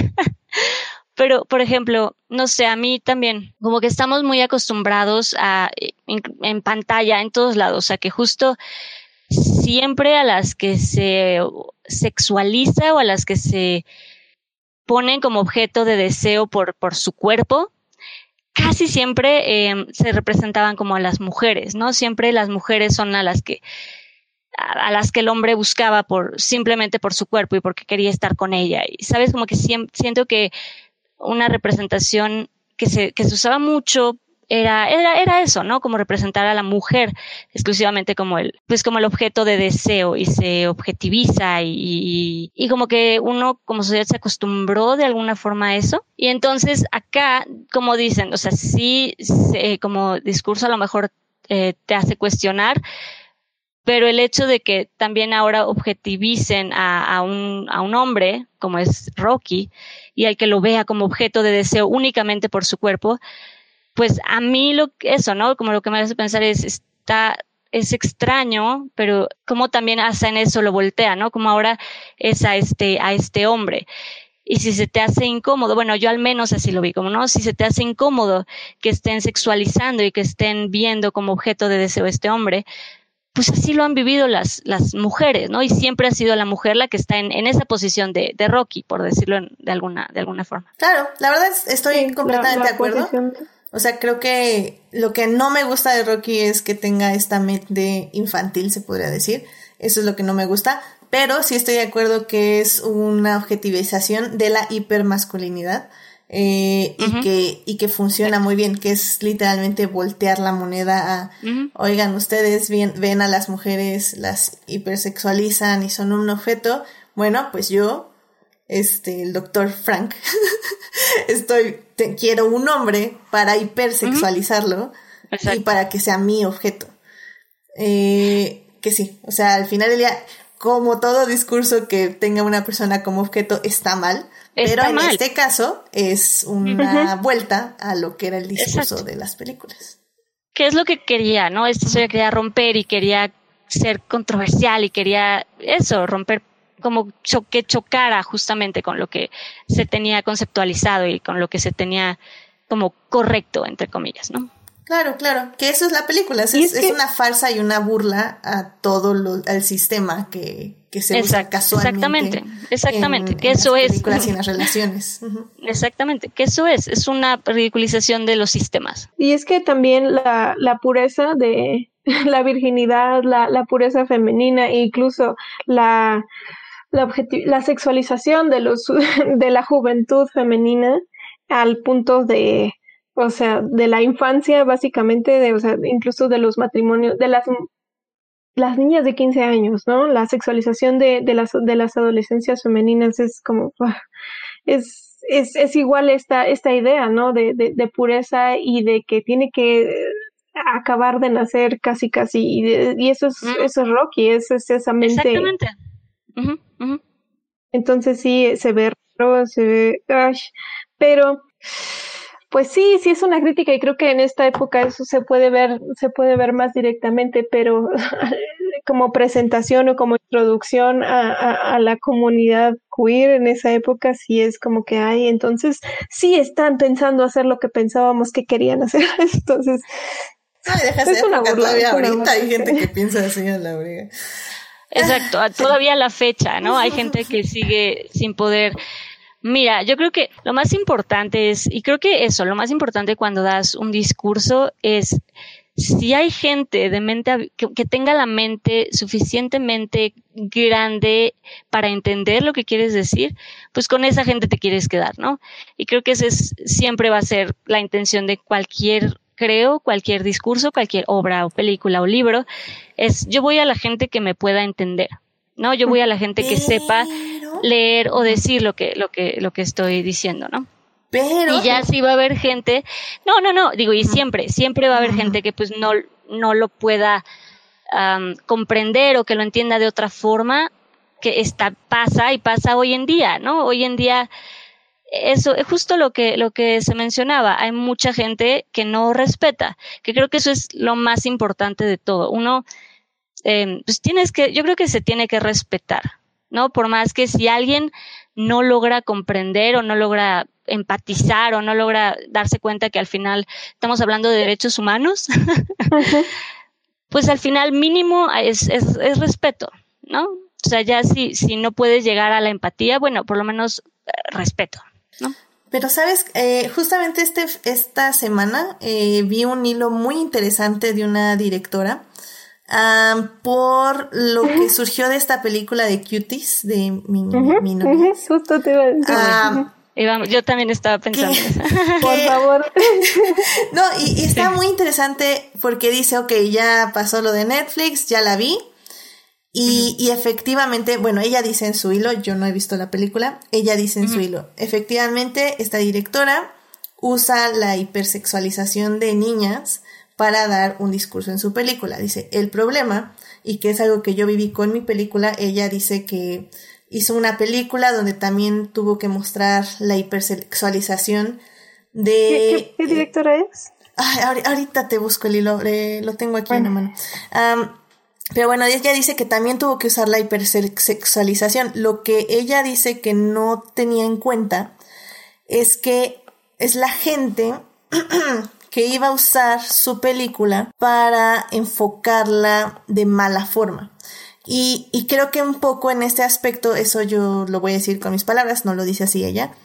Pero, por ejemplo, no sé, a mí también, como que estamos muy acostumbrados a, en, pantalla, en todos lados, a que justo siempre a las que se sexualiza o a las que se ponen como objeto de deseo por, por su cuerpo, casi siempre eh, se representaban como a las mujeres, ¿no? Siempre las mujeres son a las que a, las que el hombre buscaba por simplemente por su cuerpo y porque quería estar con ella. Y sabes como que siento que una representación que se, que se usaba mucho era, era, era eso, ¿no? Como representar a la mujer exclusivamente como el, pues como el objeto de deseo y se objetiviza y, y, como que uno como sociedad se acostumbró de alguna forma a eso. Y entonces acá, como dicen, o sea, sí, como discurso a lo mejor eh, te hace cuestionar, pero el hecho de que también ahora objetivicen a, a, un, a un hombre, como es Rocky, y al que lo vea como objeto de deseo únicamente por su cuerpo, pues a mí lo eso, ¿no? Como lo que me hace pensar es, está, es extraño, pero como también hacen eso lo voltea, ¿no? Como ahora es a este, a este hombre. Y si se te hace incómodo, bueno, yo al menos así lo vi, como no, si se te hace incómodo que estén sexualizando y que estén viendo como objeto de deseo este hombre, pues así lo han vivido las, las mujeres, ¿no? Y siempre ha sido la mujer la que está en, en esa posición de, de Rocky, por decirlo de alguna, de alguna forma. Claro, la verdad estoy completamente de acuerdo. O sea, creo que lo que no me gusta de Rocky es que tenga esta mente infantil, se podría decir. Eso es lo que no me gusta. Pero sí estoy de acuerdo que es una objetivización de la hipermasculinidad. Eh, y, que, y que funciona muy bien, que es literalmente voltear la moneda a, oigan, ustedes ven a las mujeres, las hipersexualizan y son un objeto, bueno, pues yo este, el doctor Frank, estoy, te, quiero un hombre para hipersexualizarlo y para que sea mi objeto. Eh, que sí, o sea, al final del día, como todo discurso que tenga una persona como objeto está mal, pero en este caso es una vuelta a lo que era el discurso de las películas. ¿Qué es lo que quería, no? Esto se quería romper y quería ser controversial y quería eso, romper como que chocara justamente con lo que se tenía conceptualizado y con lo que se tenía como correcto, entre comillas, ¿no? Claro, claro, que eso es la película, es, es, una farsa y una burla a todo lo, al sistema que, que se usa casualmente. Exactamente, exactamente, que eso es. y en las relaciones. Exactamente, que eso es, es una ridiculización de los sistemas. Y es que también la, la pureza de la virginidad, la, la pureza femenina e incluso la, la, la sexualización de, los, de la juventud femenina al punto de o sea, de la infancia, básicamente, de, o sea, incluso de los matrimonios, de las, las niñas de 15 años, ¿no? La sexualización de, de, las, de las adolescencias femeninas es como, es, es, es igual esta, esta idea, ¿no? De, de, de pureza y de que tiene que acabar de nacer casi casi y, y eso es eso es Rocky es, es esa mente exactamente entonces sí se ve se ve pero pues sí, sí es una crítica y creo que en esta época eso se puede ver, se puede ver más directamente, pero como presentación o como introducción a, a, la comunidad queer en esa época sí es como que hay, entonces sí están pensando hacer lo que pensábamos que querían hacer, entonces es una burla, todavía ahorita hay gente que piensa así a la briga. Exacto, todavía la fecha, ¿no? Hay gente que sigue sin poder Mira, yo creo que lo más importante es, y creo que eso, lo más importante cuando das un discurso es si hay gente de mente que, tenga la mente suficientemente grande para entender lo que quieres decir, pues con esa gente te quieres quedar, ¿no? Y creo que ese es, siempre va a ser la intención de cualquier creo, cualquier discurso, cualquier obra o película o libro, es yo voy a la gente que me pueda entender, ¿no? Yo voy a la gente que sepa leer o decir lo que, lo que, lo que estoy diciendo, ¿no? Pero. Y ya sí va a haber gente. No, no, no, digo, y siempre, siempre va a haber gente que pues no, no lo pueda comprender o que lo entienda de otra forma, que está, pasa y pasa hoy en día, ¿no? Hoy en día, eso es justo lo que, lo que se mencionaba. Hay mucha gente que no respeta, que creo que eso es lo más importante de todo. Uno, eh, pues tienes que, yo creo que se tiene que respetar, ¿no? Por más que si alguien no logra comprender o no logra empatizar o no logra darse cuenta que al final estamos hablando de derechos humanos, pues al final mínimo es, es, es, respeto, ¿no? O sea, ya si, si no puedes llegar a la empatía, bueno, por lo menos eh, respeto, ¿no? Pero sabes, eh, justamente este, esta semana eh, vi un hilo muy interesante de una directora por lo que surgió de esta película de Cuties, de mi, Justo te iba a decir. yo también estaba pensando. por favor. no, y, está muy interesante porque dice, ok, ya pasó lo de Netflix, ya la vi. Y, y, efectivamente, bueno, ella dice en su hilo, yo no he visto la película, ella dice en su hilo, efectivamente, esta directora usa la hipersexualización de niñas para dar un discurso en su película. Dice, el problema, y que es algo que yo viví con mi película, ella dice que hizo una película donde también tuvo que mostrar la hipersexualización de... ¿Qué, directora es? ahorita te busco el hilo, lo tengo aquí en la mano. Pero bueno, ella dice que también tuvo que usar la hipersexualización. Lo que ella dice que no tenía en cuenta es que es la gente que iba a usar su película para enfocarla de mala forma. Y, y, creo que un poco en este aspecto, eso yo lo voy a decir con mis palabras, no lo dice así ella.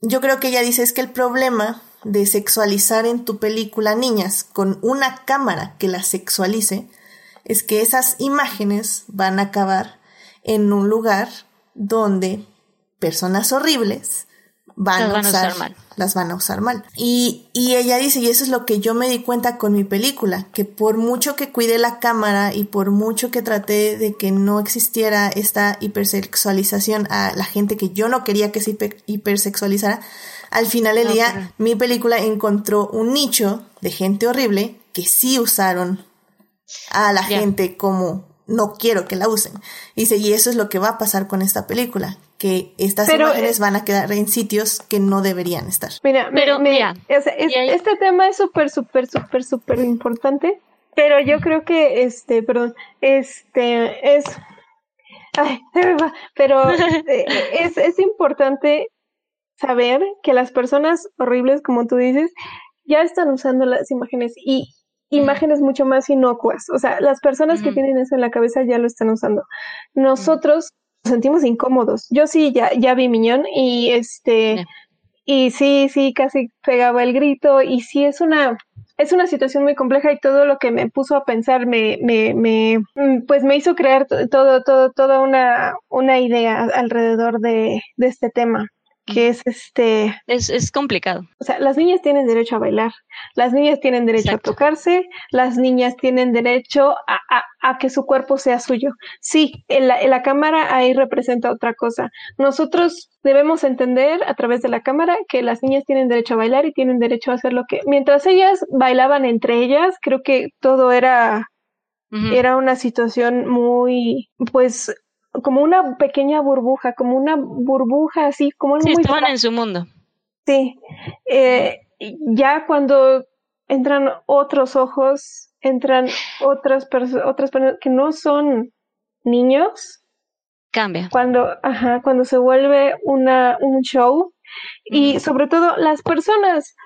Yo creo que ella dice es que el problema de sexualizar en tu película niñas con una cámara que las sexualice es que esas imágenes van a acabar en un lugar donde personas horribles van, a, usar, mal. las van a usar mal. Y, y ella dice, y eso es lo que yo me di cuenta con mi película, que por mucho que cuide la cámara y por mucho que traté de que no existiera esta hipersexualización a la gente que yo no quería que se hipersexualizara, al final del día mi película encontró un nicho de gente horrible que sí usaron a la gente como no quiero que la usen. Dice, y eso es lo que va a pasar con esta película, que estas imágenes van a quedar en sitios que no deberían estar. Mira, pero mira, este tema es súper, súper, súper, súper importante, pero yo creo que, este, perdón, este, es, Ay, pero eh, es, es importante saber que las personas horribles, como tú dices, ya están usando las imágenes y imágenes mucho más inocuas. O sea, las personas que tienen eso en la cabeza ya lo están usando. Nosotros nos sentimos incómodos. Yo sí ya, ya vi Miñón y este, y sí, sí, casi pegaba el grito y sí es una, es una situación muy compleja y todo lo que me puso a pensar me, me, me mm, pues me hizo crear todo, todo, toda una, una idea alrededor de, de este tema que es este... Es, es, complicado. O sea, las niñas tienen derecho a bailar, las niñas tienen derecho a tocarse, las niñas tienen derecho a, a, a que su cuerpo sea suyo. Sí, en la, en la, cámara ahí representa otra cosa. Nosotros debemos entender a través de la cámara que las niñas tienen derecho a bailar y tienen derecho a hacer lo que... Mientras ellas bailaban entre ellas, creo que todo era... Era una situación muy, pues, como una pequeña burbuja, como una burbuja así, como sí, estaban en su mundo. Sí, eh, ya cuando entran otros ojos, entran otras personas, otras personas que no son niños. Cambia. Cuando, ajá, cuando se vuelve una, un show y sobre todo las personas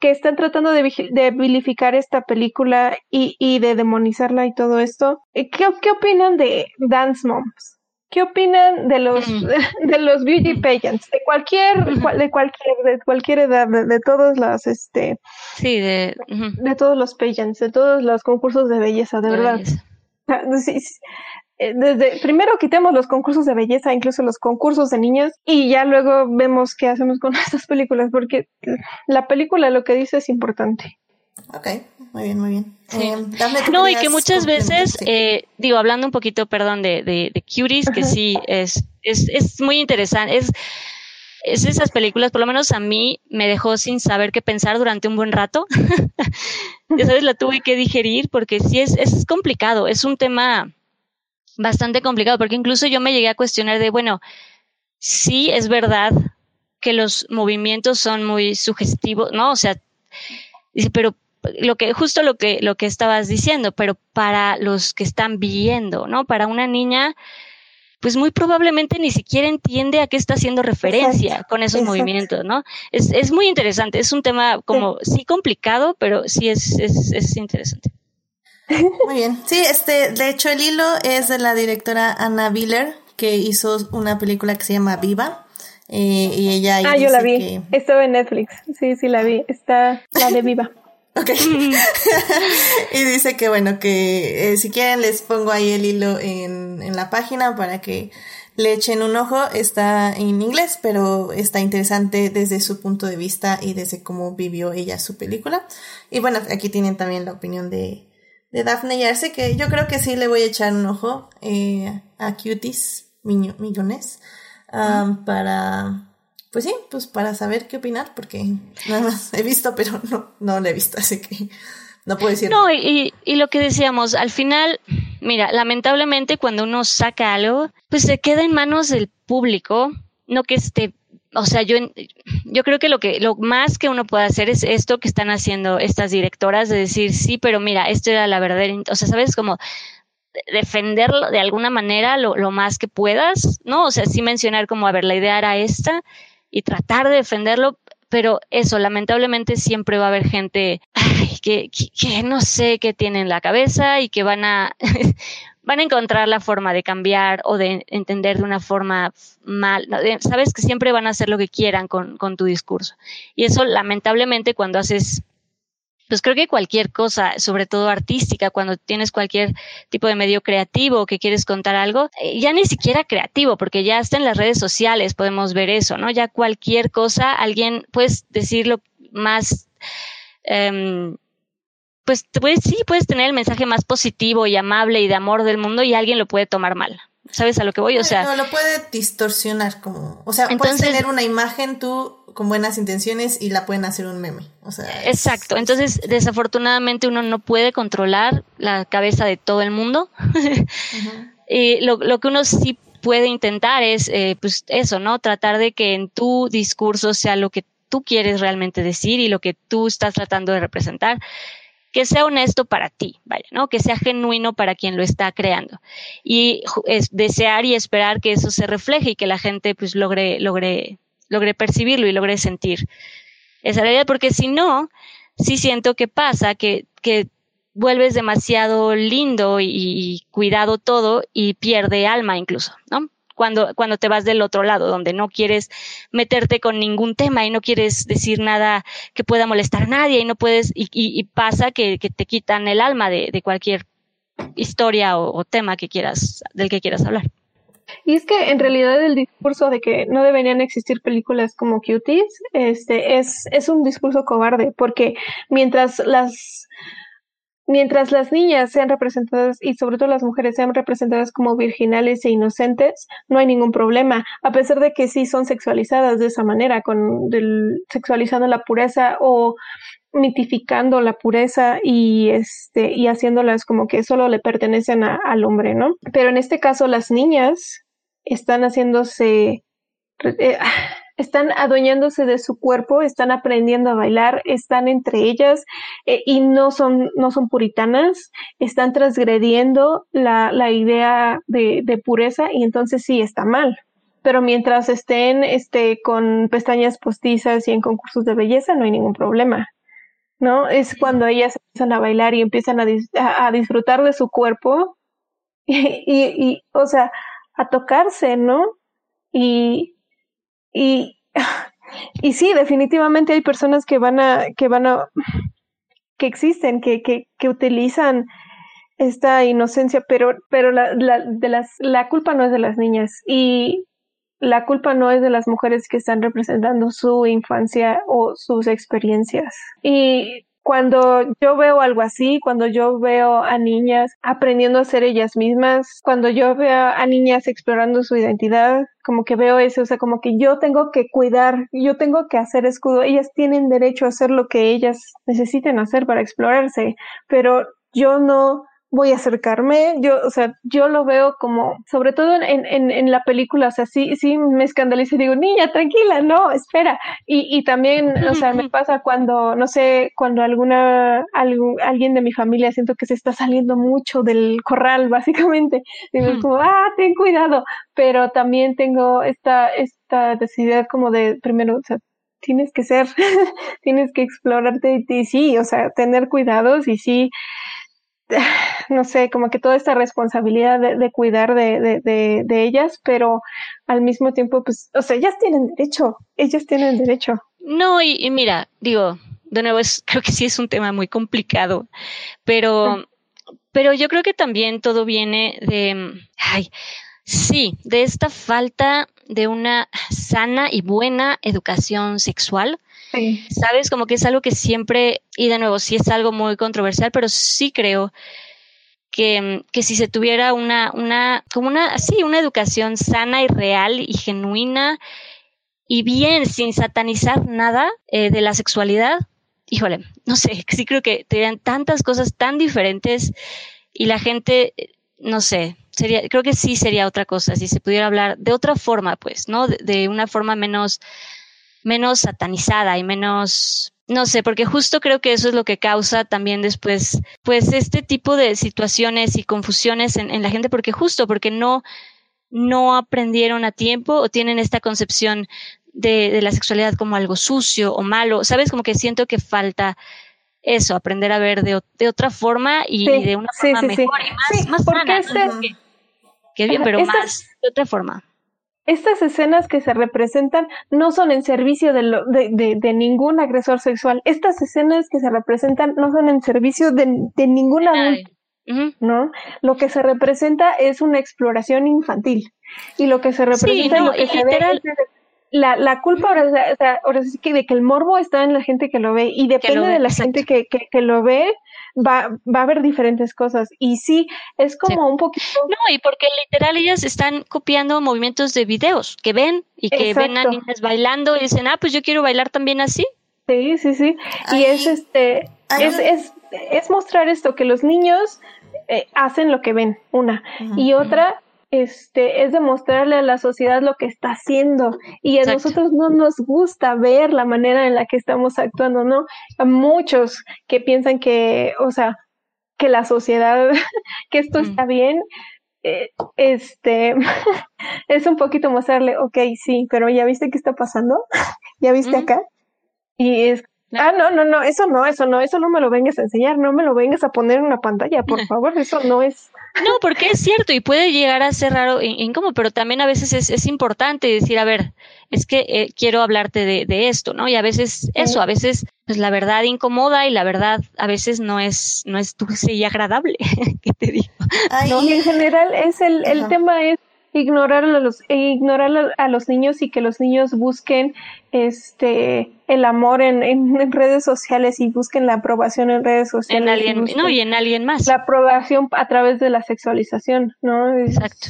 que están tratando de, de vilificar esta película y, y, de demonizarla y todo esto, ¿qué, qué opinan de Dance Moms? ¿Qué opinan de los de los beauty pageants de cualquier de cualquier de cualquier edad de, todos las este sí de de todos los pageants de todos los concursos de belleza de, verdad. ah, eh, desde primero quitemos los concursos de belleza incluso los concursos de niños y ya luego vemos qué hacemos con estas películas porque la película lo que dice es importante Ok, muy bien, muy bien. Eh, no, y que muchas veces, eh, digo, hablando un poquito, perdón, de, de, de Cuties, que sí es, es, es muy interesante, es, es esas películas, por lo menos a mí, me dejó sin saber qué pensar durante un buen rato. ya sabes, la tuve que digerir porque sí es, es complicado, es un tema bastante complicado, porque incluso yo me llegué a cuestionar de, bueno, sí es verdad que los movimientos son muy sugestivos, ¿no? O sea, dice, pero lo que, justo lo que, lo que estabas diciendo, pero para los que están viendo, ¿no? Para una niña, pues muy probablemente ni siquiera entiende a qué está haciendo referencia con esos movimientos, ¿no? Es, es muy interesante, es un tema como, sí, complicado, pero sí es, es, es interesante. Muy bien. Sí, este, de hecho el hilo es de la directora Anna Biller, que hizo una película que se llama Viva. Eh, y ella ah, yo la vi. Estaba en Netflix. Sí, sí, la vi. Está la de Viva. Ok. y dice que bueno, que eh, si quieren les pongo ahí el hilo en, en la página para que le echen un ojo. Está en inglés, pero está interesante desde su punto de vista y desde cómo vivió ella su película. Y bueno, aquí tienen también la opinión de, de Daphne Yarse, que yo creo que sí le voy a echar un ojo eh, a Cuties Millones um, para pues sí, pues para saber qué opinar, porque nada más he visto, pero no, no lo he visto, así que no puedo decir. No, y, y lo que decíamos, al final, mira, lamentablemente cuando uno saca algo, pues se queda en manos del público, no que esté o sea, yo, yo creo que lo que lo más que uno puede hacer es esto que están haciendo estas directoras de decir sí, pero mira, esto era la verdadera, o sea, sabes como defenderlo de alguna manera lo, lo más que puedas, ¿no? O sea, sí mencionar como, a ver, la idea era esta y tratar de defenderlo, pero eso, lamentablemente siempre va a haber gente que, que, no sé qué tiene en la cabeza y que van a, van a encontrar la forma de cambiar o de entender de una forma mal. Sabes que siempre van a hacer lo que quieran con, con tu discurso. Y eso, lamentablemente, cuando haces pues creo que cualquier cosa, sobre todo artística, cuando tienes cualquier tipo de medio creativo que quieres contar algo, eh, ya ni siquiera creativo, porque ya está en las redes sociales podemos ver eso, ¿no? Ya cualquier cosa, alguien puedes decirlo más, um, pues, pues sí, puedes tener el mensaje más positivo y amable y de amor del mundo y alguien lo puede tomar mal. ¿Sabes a lo que voy? O sea. No, lo puede distorsionar como. O sea, puedes tener una imagen tú con buenas intenciones y la pueden hacer un meme. O sea. Exacto. Entonces, desafortunadamente uno no puede controlar la cabeza de todo el mundo. y lo, lo que uno sí puede intentar es, eh, pues eso, ¿no? Tratar de que en tu discurso sea lo que tú quieres realmente decir y lo que tú estás tratando de representar que sea honesto para ti, vaya, ¿no? Que sea genuino para quien lo está creando. Y es desear y esperar que eso se refleje y que la gente pues logre, logre, logre percibirlo y logre sentir esa realidad, porque si no, sí siento que pasa, que, que vuelves demasiado lindo y, cuidado todo y pierde alma incluso, ¿no? Cuando, cuando te vas del otro lado, donde no quieres meterte con ningún tema y no quieres decir nada que pueda molestar a nadie y no puedes, y, y, pasa que, que, te quitan el alma de, de cualquier historia o, tema que quieras, del que quieras hablar. Y es que en realidad el discurso de que no deberían existir películas como Cuties, este, es, es un discurso cobarde, porque mientras las Mientras las niñas sean representadas y sobre todo las mujeres sean representadas como virginales e inocentes, no hay ningún problema, a pesar de que sí son sexualizadas de esa manera, con del, sexualizando la pureza o mitificando la pureza y este y haciéndolas como que solo le pertenecen al hombre, ¿no? Pero en este caso las niñas están haciéndose eh, están adueñándose de su cuerpo, están aprendiendo a bailar, están entre ellas eh, y no son, no son puritanas, están transgrediendo la, la idea de, de, pureza y entonces sí está mal. Pero mientras estén este, con pestañas postizas y en concursos de belleza, no hay ningún problema. ¿No? Es cuando ellas empiezan a bailar y empiezan a, a, disfrutar de su cuerpo y, y, y, o sea, a tocarse, ¿no? Y, y, y sí, definitivamente hay personas que van a, que van a, que existen, que, que, que utilizan esta inocencia, pero, pero la, la, de las, la culpa no es de las niñas y la culpa no es de las mujeres que están representando su infancia o sus experiencias. Y cuando yo veo algo así, cuando yo veo a niñas aprendiendo a ser ellas mismas, cuando yo veo a niñas explorando su identidad, como que veo eso, o sea, como que yo tengo que cuidar, yo tengo que hacer escudo, ellas tienen derecho a hacer lo que ellas necesiten hacer para explorarse, pero yo no voy a acercarme. Yo, o sea, yo lo veo como, sobre todo en, en, en la película, o sea, sí, sí me escandalizo y digo, niña, tranquila, no, espera. Y, y también, o sea, me pasa cuando, no sé, cuando alguna, algún, alguien de mi familia siento que se está saliendo mucho del corral, básicamente. Digo, como, ah, ten cuidado. Pero también tengo esta, esta necesidad como de, primero, o sea, tienes que ser, tienes que explorarte y, y sí, o sea, tener cuidados y sí, no sé, como que toda esta responsabilidad de, cuidar de, de, de, ellas, pero al mismo tiempo, pues, o sea, ellas tienen derecho, ellas tienen derecho. No, y, mira, digo, de nuevo, es, creo que sí es un tema muy complicado, pero, pero yo creo que también todo viene de, ay, sí, de esta falta de una sana y buena educación sexual ¿Sabes? Como que es algo que siempre, y de nuevo, sí es algo muy controversial, pero sí creo que, que si se tuviera una, una, como una, sí, una educación sana y real y genuina y bien, sin satanizar nada eh, de la sexualidad, híjole, no sé, sí creo que tendrían tantas cosas tan diferentes y la gente, no sé, sería, creo que sí sería otra cosa, si se pudiera hablar de otra forma, pues, ¿no? de una forma menos menos satanizada y menos, no sé, porque justo creo que eso es lo que causa también después, pues este tipo de situaciones y confusiones en, en la gente, porque justo, porque no, no aprendieron a tiempo o tienen esta concepción de, de, la sexualidad como algo sucio o malo, ¿sabes? Como que siento que falta eso, aprender a ver de, de otra forma y, de una forma mejor y más, más sana, este que, bien, pero más de otra forma estas escenas que se representan no son en servicio de, de, de, ningún agresor sexual. Estas escenas que se representan no son en servicio de, ningún adulto. ¿No? Lo que se representa es una exploración infantil. Y lo que se representa lo que se ve la, la culpa ahora, o sea, ahora sí que de que el morbo está en la gente que lo ve y depende de la gente que, que, que, lo ve, va, va a haber diferentes cosas. Y sí, es como un poquito. No, y porque literal ellas están copiando movimientos de videos que ven y que ven a niñas bailando y dicen, ah, pues yo quiero bailar también así. Sí, sí, sí. y es este, es, es, es, mostrar esto, que los niños eh, hacen lo que ven, una. Y otra, este, es demostrarle a la sociedad lo que está haciendo. Y a nosotros no nos gusta ver la manera en la que estamos actuando, ¿no? A muchos que piensan que, o sea, que la sociedad, que esto está bien, eh, este, es un poquito mostrarle, ok, sí, pero ya viste qué está pasando, ya viste acá, y es Ah, no, no, no, eso no, eso no, eso no me lo vengas a enseñar, no me lo vengas a poner en una pantalla, por favor, eso no es. No, porque es cierto y puede llegar a ser raro e incómodo, pero también a veces es, es importante decir, a ver, es que eh, quiero hablarte de, de, esto, ¿no? Y a veces eso, a veces pues la verdad incomoda y la verdad a veces no es, no es dulce y agradable, ¿qué te digo? no, y en general es el, el tema es ignorar a los ignorar a los niños y que los niños busquen este el amor en, en, redes sociales y busquen la aprobación en redes sociales en alguien no y en alguien más. la aprobación a través de la sexualización no exacto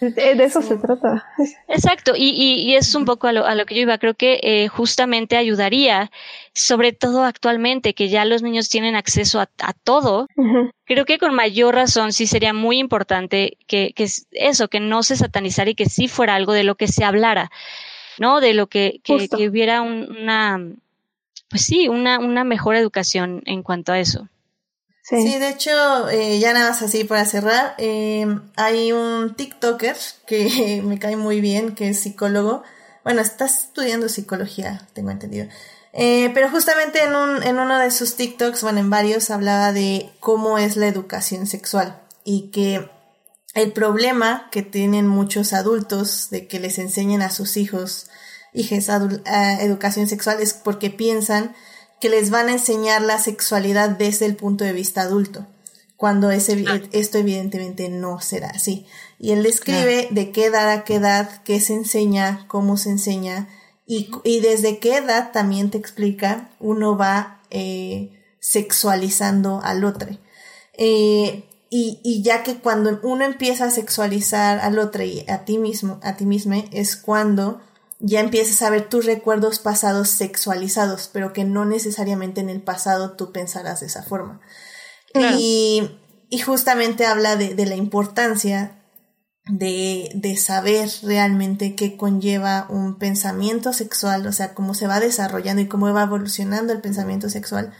de eso se trata. Exacto, y, y, es un poco a lo, a lo, que yo iba. Creo que eh, justamente ayudaría, sobre todo actualmente, que ya los niños tienen acceso a, a todo. Creo que con mayor razón sí sería muy importante que, que eso, que no se satanizara y que sí fuera algo de lo que se hablara, ¿no? De lo que, que, que hubiera una, pues sí, una, una mejor educación en cuanto a eso. Sí. de hecho, eh, ya nada más así para cerrar, eh, hay un TikToker que me cae muy bien, que es psicólogo. Bueno, está estudiando psicología, tengo entendido. Eh, pero justamente en, un, en uno de sus TikToks, bueno, en varios, hablaba de cómo es la educación sexual y que el problema que tienen muchos adultos de que les enseñen a sus hijos, hijas, educación sexual es porque piensan que les van a enseñar la sexualidad desde el punto de vista adulto, cuando ese, esto evidentemente no será así. Y él describe de qué edad a qué edad, qué se enseña, cómo se enseña, y, y desde qué edad también te explica, uno va eh, sexualizando al otro. Eh, y, y, ya que cuando uno empieza a sexualizar al otro y a ti mismo, a ti mismo, es cuando ya empiezas a ver tus recuerdos pasados sexualizados, pero que no necesariamente en el pasado tú pensarás de esa forma. Y, y, justamente habla de, de la importancia de, de, saber realmente qué conlleva un pensamiento sexual, o sea, cómo se va desarrollando y cómo va evolucionando el pensamiento sexual,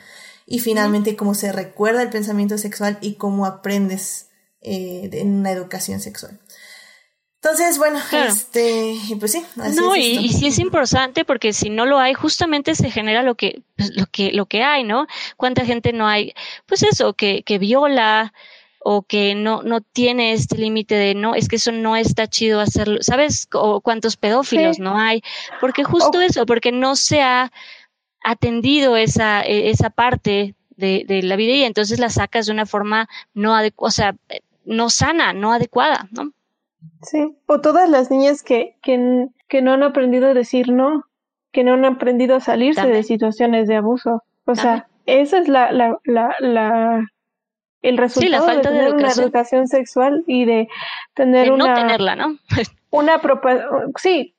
y finalmente cómo se recuerda el pensamiento sexual y cómo aprendes eh, en una educación sexual. Entonces, bueno, este, pues sí. no, y, y, sí es importante porque si no lo hay, justamente se genera lo que, pues, lo que, lo que hay, ¿no? ¿Cuánta gente no hay? Pues eso, que, que viola o que no, no tiene este límite de no, es que eso no está chido hacerlo, ¿sabes? O cuántos pedófilos no hay. Porque justo eso, porque no se ha atendido esa, e, esa parte de, de la vida y entonces la sacas de una forma no adecuada, o sea, no sana, no adecuada, ¿no? Sí, o todas las niñas que, que, que no han aprendido a decir no, que no han aprendido a salirse de situaciones de abuso. O sea, esa es la, la, la, la el resultado de tener una educación sexual y de tener una... no tenerla, ¿no? una sí,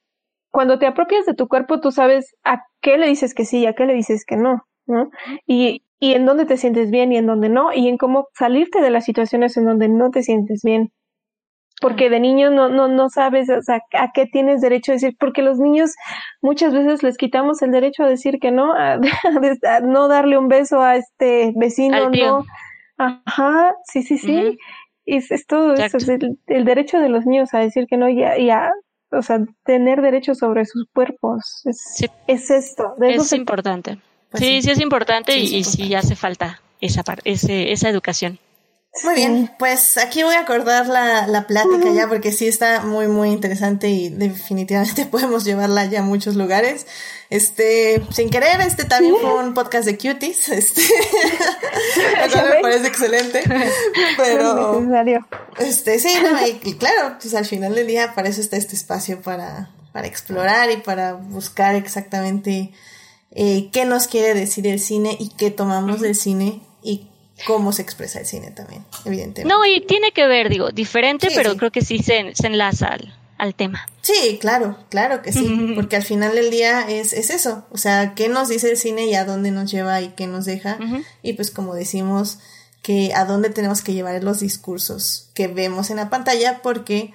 cuando te apropias de tu cuerpo, tú sabes a qué le dices que sí y a qué le dices que no, ¿no? Y, y en dónde te sientes bien y en dónde no, y en cómo salirte de las situaciones en donde no te sientes bien porque de niño no, no, no sabes o sea, a qué tienes derecho a decir, porque los niños muchas veces les quitamos el derecho a decir que no, a, no darle un beso a este vecino, no. Ajá, sí, sí, sí. es, es, todo eso, es el, derecho de los niños a decir que no y a, o sea, tener derecho sobre sus cuerpos. Es, es esto. es importante. Pues sí, sí, es importante y, y sí hace falta esa, ese, esa educación. Muy bien, pues aquí voy a acordar la, la plática ya porque sí está muy muy interesante y definitivamente podemos llevarla ya a muchos lugares. Este, sin querer, este también fue un podcast de cuties, este, me parece excelente, pero, este, sí, no, y, claro, pues al final del día para eso está este espacio para, para explorar y para buscar exactamente eh, qué nos quiere decir el cine y qué tomamos del cine y cómo se expresa el cine también, evidentemente. No, y tiene que ver, digo, diferente, pero creo que sí se, se enlaza al, tema. Sí, claro, claro que sí, porque al final del día es, es eso, o sea, qué nos dice el cine y a dónde nos lleva y qué nos deja, y pues como decimos, que a dónde tenemos que llevar los discursos que vemos en la pantalla porque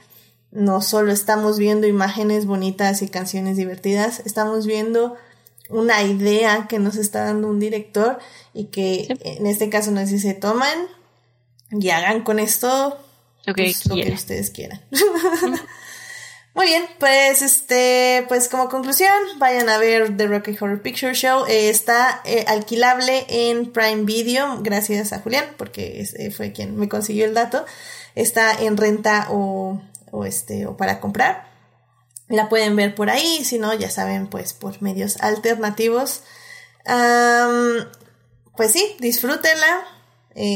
no solo estamos viendo imágenes bonitas y canciones divertidas, estamos viendo una idea que nos está dando un director y que en este caso nos dice toman y hagan con esto pues, lo que ustedes quieran. Muy bien, pues este, pues como conclusión, vayan a ver The Rocky Horror Picture Show. Eh, está eh, alquilable en Prime Video, gracias a Julián, porque eh, fue quien me consiguió el dato. Está en renta o, o este, o para comprar. La pueden ver por ahí, si no, ya saben, pues por medios alternativos. pues sí, disfrútenla,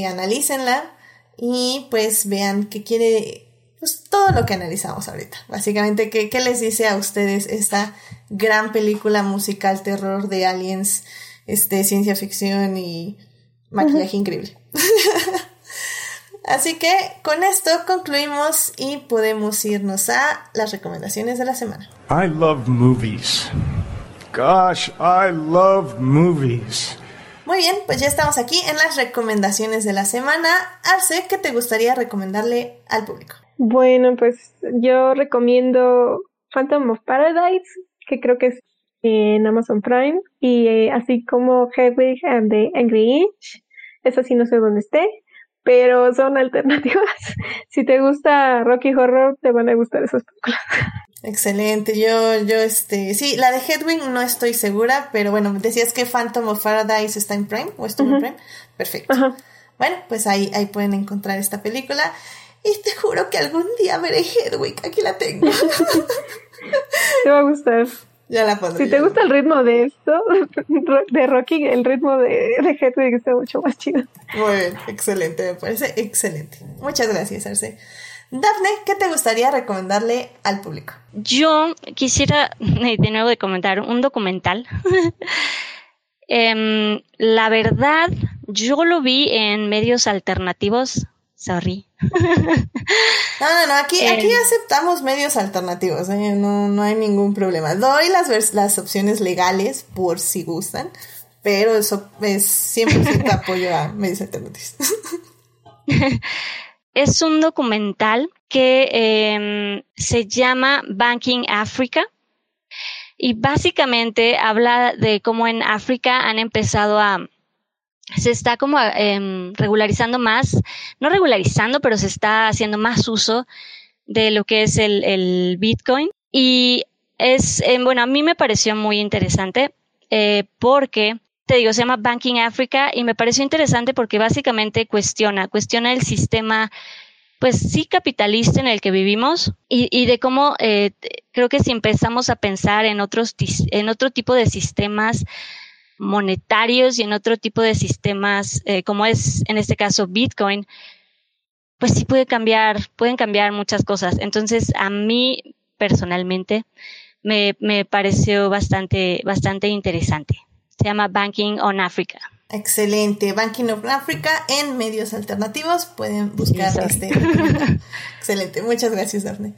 analícenla y pues vean qué quiere pues todo lo que analizamos ahorita. Básicamente, ¿qué, ¿qué, les dice a ustedes esta gran película musical terror de aliens, este, ciencia ficción y maquillaje increíble? Así que con esto concluimos y podemos irnos a las recomendaciones de la semana. I love movies. Gosh, I love movies. Muy bien, pues ya estamos aquí en las recomendaciones de la semana. Arce, ¿qué te gustaría recomendarle al público? Bueno, pues yo recomiendo Phantom of Paradise, que creo que es en Amazon Prime, y eh, así como Hedwig and the Angry Inch. Eso sí no sé dónde esté, pero son alternativas. si te gusta Rocky Horror, te van a gustar esas películas. Excelente, yo, yo, este, sí, la de Hedwig no estoy segura, pero bueno, decías que Phantom of Paradise está en Prime, o estuvo en Prime, perfecto. Bueno, pues ahí, ahí pueden encontrar esta película. Y te juro que algún día veré Hedwig. Aquí la tengo. Te va a gustar. Ya la pondré. Si te gusta el ritmo de esto, de Rocky, el ritmo de, de Hedwig está mucho más chido. Muy bien, excelente, me parece excelente. Muchas gracias, Arce. Dafne, ¿qué te gustaría recomendarle al público? Yo quisiera de nuevo comentar un documental. Em, la verdad, yo lo vi en medios alternativos Sorry. No, no, no, aquí, aquí eh. aceptamos medios alternativos, ¿eh? no, no hay ningún problema. Doy las, las opciones legales por si gustan, pero eso es 100% apoyo a medios alternativos. Es un documental que em, se llama Banking Africa y básicamente habla de cómo en África han empezado a se está como em, regularizando más, no regularizando, pero se está haciendo más uso de lo que es el, Bitcoin. Y es, em, bueno, a mí me pareció muy interesante eh, porque, te digo, se llama Banking Africa y me pareció interesante porque básicamente cuestiona, cuestiona el sistema pues sí capitalista en el que vivimos y, y de cómo eh, creo que si empezamos a pensar en otros en otro tipo de sistemas monetarios y en otro tipo de sistemas, eh, como es en este caso Bitcoin, pues sí puede cambiar, pueden cambiar muchas cosas. Entonces, a mí personalmente me, me pareció bastante, bastante interesante. Se llama Banking on Africa. Excelente. Banking on Africa en medios alternativos. Pueden buscar este. Excelente. Muchas gracias, Daphne.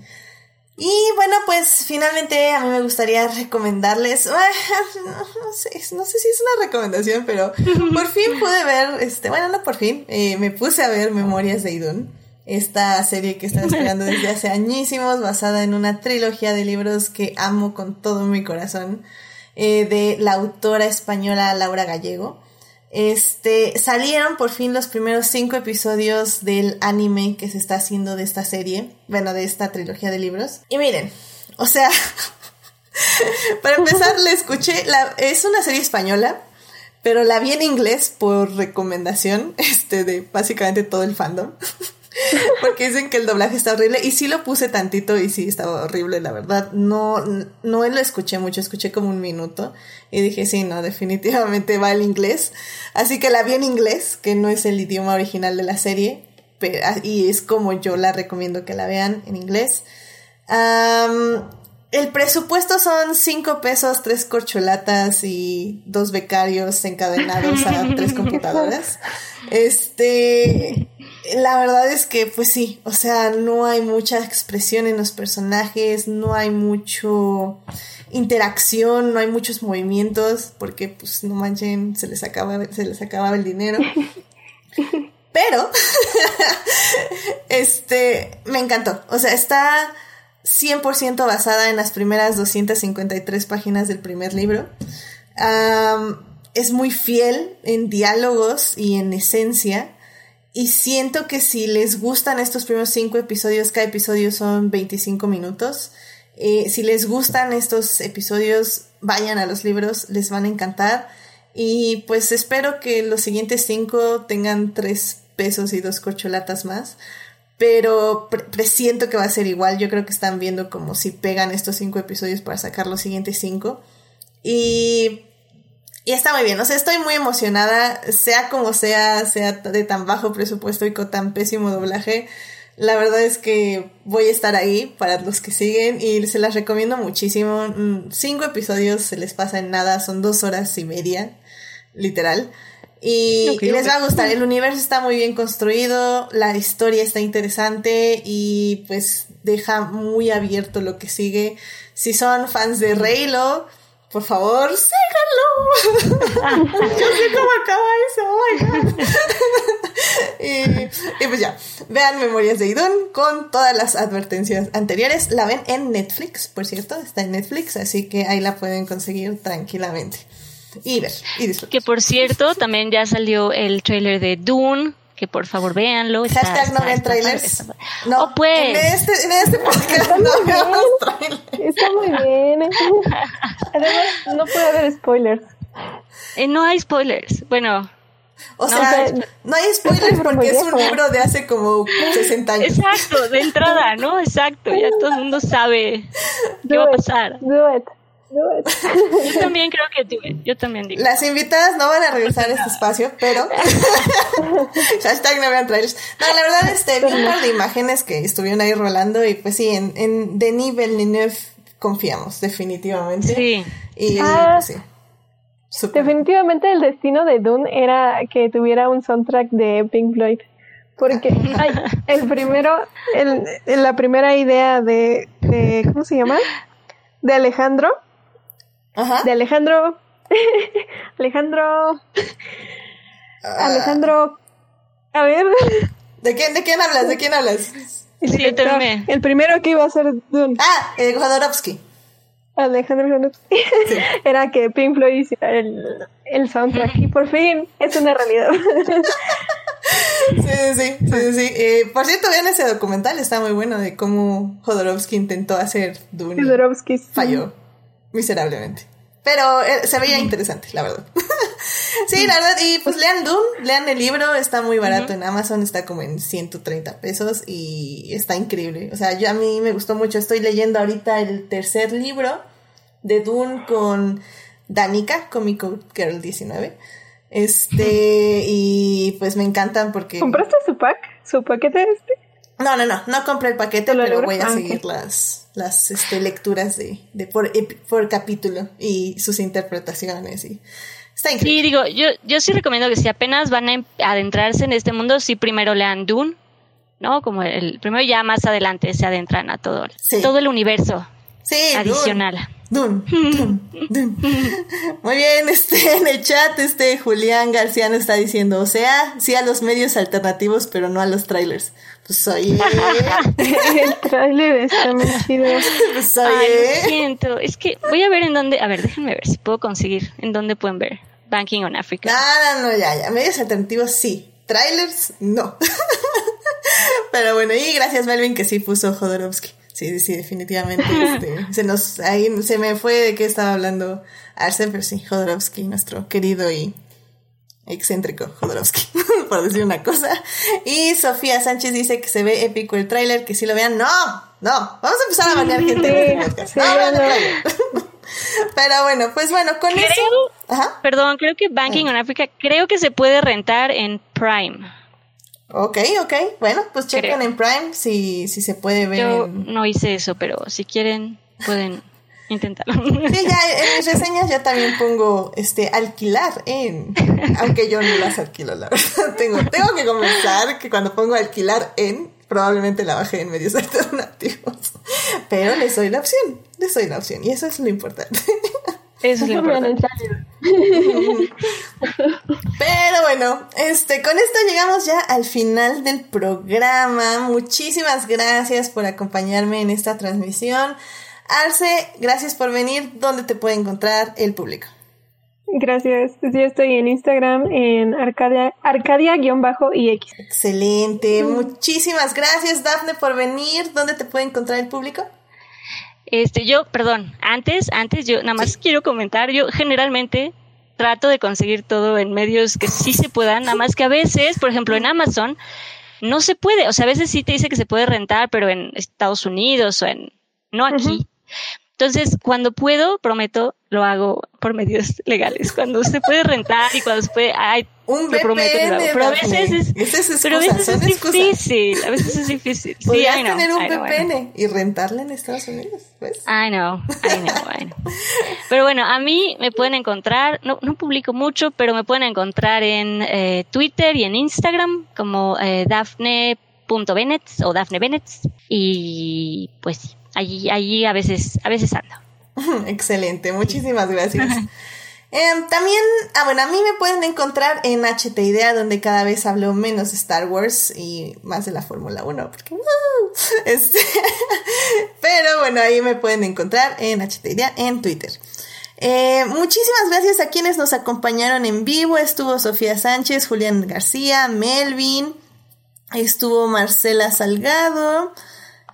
Y bueno, pues finalmente a mí me gustaría recomendarles, no sé, no sé si es una recomendación, pero por fin pude ver, este, bueno, no por fin, eh, me puse a ver Memorias de Idun, esta serie que estaba esperando desde hace añísimos, basada en una trilogía de libros que amo con todo mi corazón, eh, de la autora española Laura Gallego. Este, salieron por fin los primeros cinco episodios del anime que se está haciendo de esta serie, bueno, de esta trilogía de libros. Y miren, o sea, para empezar, le escuché, la, es una serie española, pero la vi en inglés por recomendación, este, de básicamente todo el fandom. Porque dicen que el doblaje está horrible. Y sí lo puse tantito y sí estaba horrible, la verdad. No, no lo escuché mucho, escuché como un minuto. Y dije, sí, no, definitivamente va el inglés. Así que la vi en inglés, que no es el idioma original de la serie. Pero, ah, y es como yo la recomiendo que la vean en inglés. el presupuesto son cinco pesos, tres corcholatas y dos becarios encadenados a tres computadoras. Este, la verdad es que, pues sí, o sea, no hay mucha expresión en los personajes, no hay mucho interacción, no hay muchos movimientos, porque pues no manchen, se les acaba, se les acababa el dinero. pero, este, me encantó. O sea, está 100% basada en las primeras 253 páginas del primer libro. es muy fiel en diálogos y en esencia. Y siento que si les gustan estos primeros cinco episodios, cada episodio son 25 minutos. Eh, si les gustan estos episodios, vayan a los libros, les van a encantar. Y pues espero que los siguientes cinco tengan tres pesos y dos corcholatas más. Pero presiento que va a ser igual. Yo creo que están viendo como si pegan estos cinco episodios para sacar los siguientes cinco. Y y está muy bien, o sea, estoy muy emocionada, sea como sea, sea de tan bajo presupuesto y con tan pésimo doblaje. La verdad es que voy a estar ahí para los que siguen y se las recomiendo muchísimo. Mm, cinco episodios se les pasa en nada, son dos horas y media, literal. Y, les va a gustar, el universo está muy bien construido, la historia está interesante y pues deja muy abierto lo que sigue. Si son fans de Reylo, por favor, síganlo. Yo sé cómo acaba eso. Oh y, pues ya, vean Memorias de Idun con todas las advertencias anteriores. La ven en Netflix, por cierto, está en Netflix, así que ahí la pueden conseguir tranquilamente. Y ver, y disfrutar. Que por cierto, también ya salió el trailer de Dune que por favor véanlo. Hashtag no ven trailers. No, oh, pues. En este, en este podcast no trailers. Está muy bien. Además, no puede haber spoilers. Eh, no hay spoilers. Bueno. O sea, no hay spoilers porque es un libro de hace como 60 años. Exacto, de entrada, ¿no? Exacto, ya todo el mundo sabe qué va a pasar. Do it. Yo también creo que tuve, yo también digo. Las invitadas no van a regresar a este espacio, pero hashtag no vean trailers. No, la verdad, este, vi un par de imágenes que estuvieron ahí rolando y pues sí, en, en Denis Villeneuve confiamos, definitivamente. Sí. Y ah, pues, sí. Definitivamente el destino de Dune era que tuviera un soundtrack de Pink Floyd. Porque ay, el primero, el, la primera idea de, de, ¿cómo se llama? De Alejandro de Alejandro. Alejandro. Ah. Alejandro. A ver. ¿De quién, ¿De quién hablas? ¿De quién hablas? Sí, el primero que iba a ser Dune. Ah, eh, Jodorowsky. Alejandro Jodorowsky. Era que Pink Floyd hiciera el, el soundtrack. Y por fin es una realidad. Sí, sí, sí, sí. Eh, por cierto, vean ese documental, está muy bueno de cómo Jodorowsky intentó hacer Dune. Jodorowsky falló miserablemente. Pero eh, se veía interesante, la verdad. sí, la verdad. Y pues lean Doom, lean el libro, está muy barato en Amazon, está como en 130 pesos y está increíble. O sea, yo a mí me gustó mucho. Estoy leyendo ahorita el tercer libro de Doom con Danica, Comic Girl 19. Este, y pues me encantan porque. ¿Compraste su pack? ¿Su paquete este? No, no, no, no compré el paquete, pero voy a ah, seguir las, las este, lecturas de, de por, por capítulo y sus interpretaciones y está increíble. Sí, digo, yo, yo sí recomiendo que si apenas van a em, adentrarse en este mundo, sí primero lean Dune, ¿no? Como el primero ya más adelante se adentran a todo, todo el universo sí, adicional. Dun, dun, Muy bien, este, en el chat, este Julián García nos está diciendo, o sea, sí a los medios alternativos, pero no a los trailers. Pues oye. el trailer está muy Pues oye. siento. Es que voy a ver en dónde, a ver, déjenme ver si puedo conseguir en dónde pueden ver Banking on Africa. No, no, no, ya, ya. Medios alternativos sí. Trailers, no. pero bueno, y gracias Melvin que sí puso Jodorowsky. Sí, sí, definitivamente. Este, se nos, ahí se me fue de qué estaba hablando Arsen, pero sí, Jodorowsky, nuestro querido y excéntrico Jodorowsky, por decir una cosa. Y Sofía Sánchez dice que se ve épico el tráiler, que si lo vean. No, no, vamos a empezar a banear gente en podcast. No, Pero bueno, pues bueno, con eso. Perdón, creo que Banking on Africa creo que se puede rentar en Prime. Ok, ok. Bueno, pues chequen en Prime si, si se puede ver. Yo no hice eso, pero si quieren, pueden intentarlo. Sí, ya en mis reseñas ya también pongo este alquilar en. Aunque yo no las alquilo, la verdad. Tengo, tengo que comenzar que cuando pongo alquilar en, probablemente la baje en medios alternativos. Pero les doy la opción. Les doy la opción. Y eso es lo importante. Eso es lo importante. Pero bueno, este, con esto llegamos ya al final del programa. Muchísimas gracias por acompañarme en esta transmisión. Arce, gracias por venir. ¿Dónde te puede encontrar el público? Gracias. Yo estoy en Instagram en Arcadia, Arcadia-IX. Excelente. Muchísimas gracias, Dafne, por venir. ¿Dónde te puede encontrar el público? Este, yo, perdón, antes, antes, yo nada más quiero comentar, yo generalmente trato de conseguir todo en medios que sí se puedan, nada más que a veces, por ejemplo, en Amazon, no se puede, o sea, a veces sí te dice que se puede rentar, pero en Estados Unidos o en, no aquí. Entonces, cuando puedo, prometo, lo hago por medios legales. Cuando se puede rentar y cuando se puede, ay, un lo prometo que lo hago. Pero a veces es, es pero a veces es difícil, a veces es difícil. Sí, I know, tener un I know, I know. VPN y rentarla en Estados Unidos. I know, I know, I know. Pero bueno, a mí me pueden encontrar, no, no publico mucho, pero me pueden encontrar en eh, Twitter y en Instagram como eh, Daphne.Bennett o Daphne Bennett. Y pues sí, allí, allí a veces, a veces ando. Excelente, muchísimas gracias. Em, también, ah, bueno, a mí me pueden encontrar en HT Idea, donde cada vez hablo menos de Star Wars y más de la Fórmula 1, porque ¡woo! Este, pero bueno, ahí me pueden encontrar en HT Idea en Twitter. Eh, muchísimas gracias a quienes nos acompañaron en vivo. Estuvo Sofía Sánchez, Julián García, Melvin, estuvo Marcela Salgado.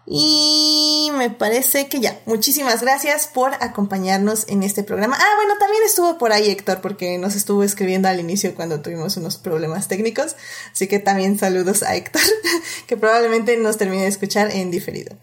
Y me parece que ya. Muchísimas gracias por acompañarnos en este programa. Ah, bueno, también estuvo por ahí Héctor, porque nos estuvo escribiendo al inicio cuando tuvimos unos problemas técnicos. Así que también saludos a Héctor, que probablemente nos termine de escuchar en diferido.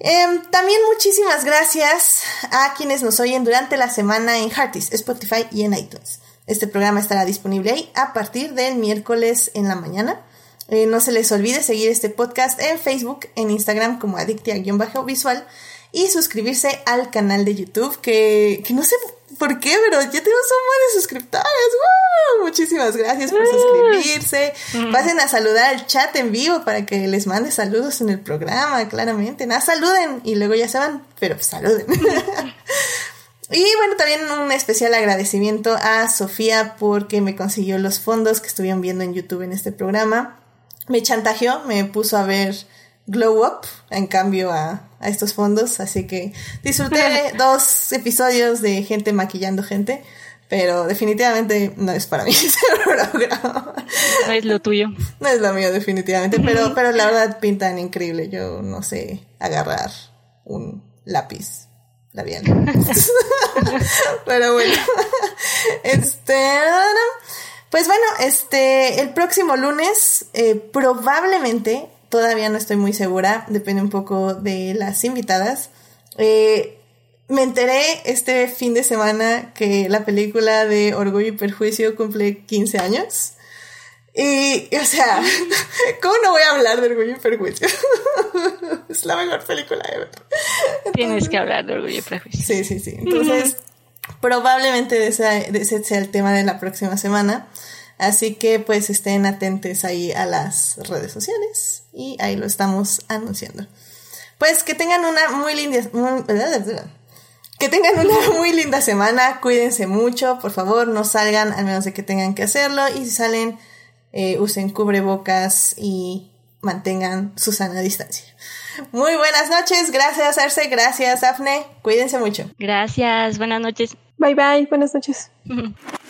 Eh, también muchísimas gracias a quienes nos oyen durante la semana en Heartis, Spotify y en iTunes. Este programa estará disponible ahí a partir del miércoles en la mañana. Eh, no se les olvide seguir este podcast en Facebook, en Instagram como adictia-visual y suscribirse al canal de YouTube que, que no sé por qué, pero ya tenemos un buen de suscriptores. ¡Wow! Muchísimas gracias por suscribirse. Pasen a saludar al chat en vivo para que les mande saludos en el programa, claramente. Nada, saluden y luego ya se van, pero saluden. Y bueno, también un especial agradecimiento a Sofía porque me consiguió los fondos que estuvieron viendo en YouTube en este programa. Me chantajeó, me puso a ver Glow Up en cambio a, a estos fondos, así que disfruté dos episodios de gente maquillando gente, pero definitivamente no es para mí ese programa. No es lo tuyo. No es lo mío definitivamente, pero, pero la verdad pintan increíble. Yo no sé agarrar un lápiz labial. pero bueno, este... Pues bueno, este, el próximo lunes, eh, probablemente, todavía no estoy muy segura, depende un poco de las invitadas. Eh, me enteré este fin de semana que la película de Orgullo y Perjuicio cumple 15 años. Y, o sea, ¿cómo no voy a hablar de Orgullo y Perjuicio? es la mejor película ever. Tienes que hablar de Orgullo y Prejuicio. Sí, sí, sí. Entonces, probablemente ese sea el tema de la próxima semana. Así que pues estén atentos ahí a las redes sociales y ahí lo estamos anunciando. Pues que tengan una muy linda, muy- que tengan una muy linda semana, cuídense mucho, por favor, no salgan al menos de que tengan que hacerlo y si salen, eh, usen cubrebocas y mantengan su sana distancia. Muy buenas noches, gracias Arce, gracias Afne, cuídense mucho. Gracias, buenas noches. Bye bye, buenas noches.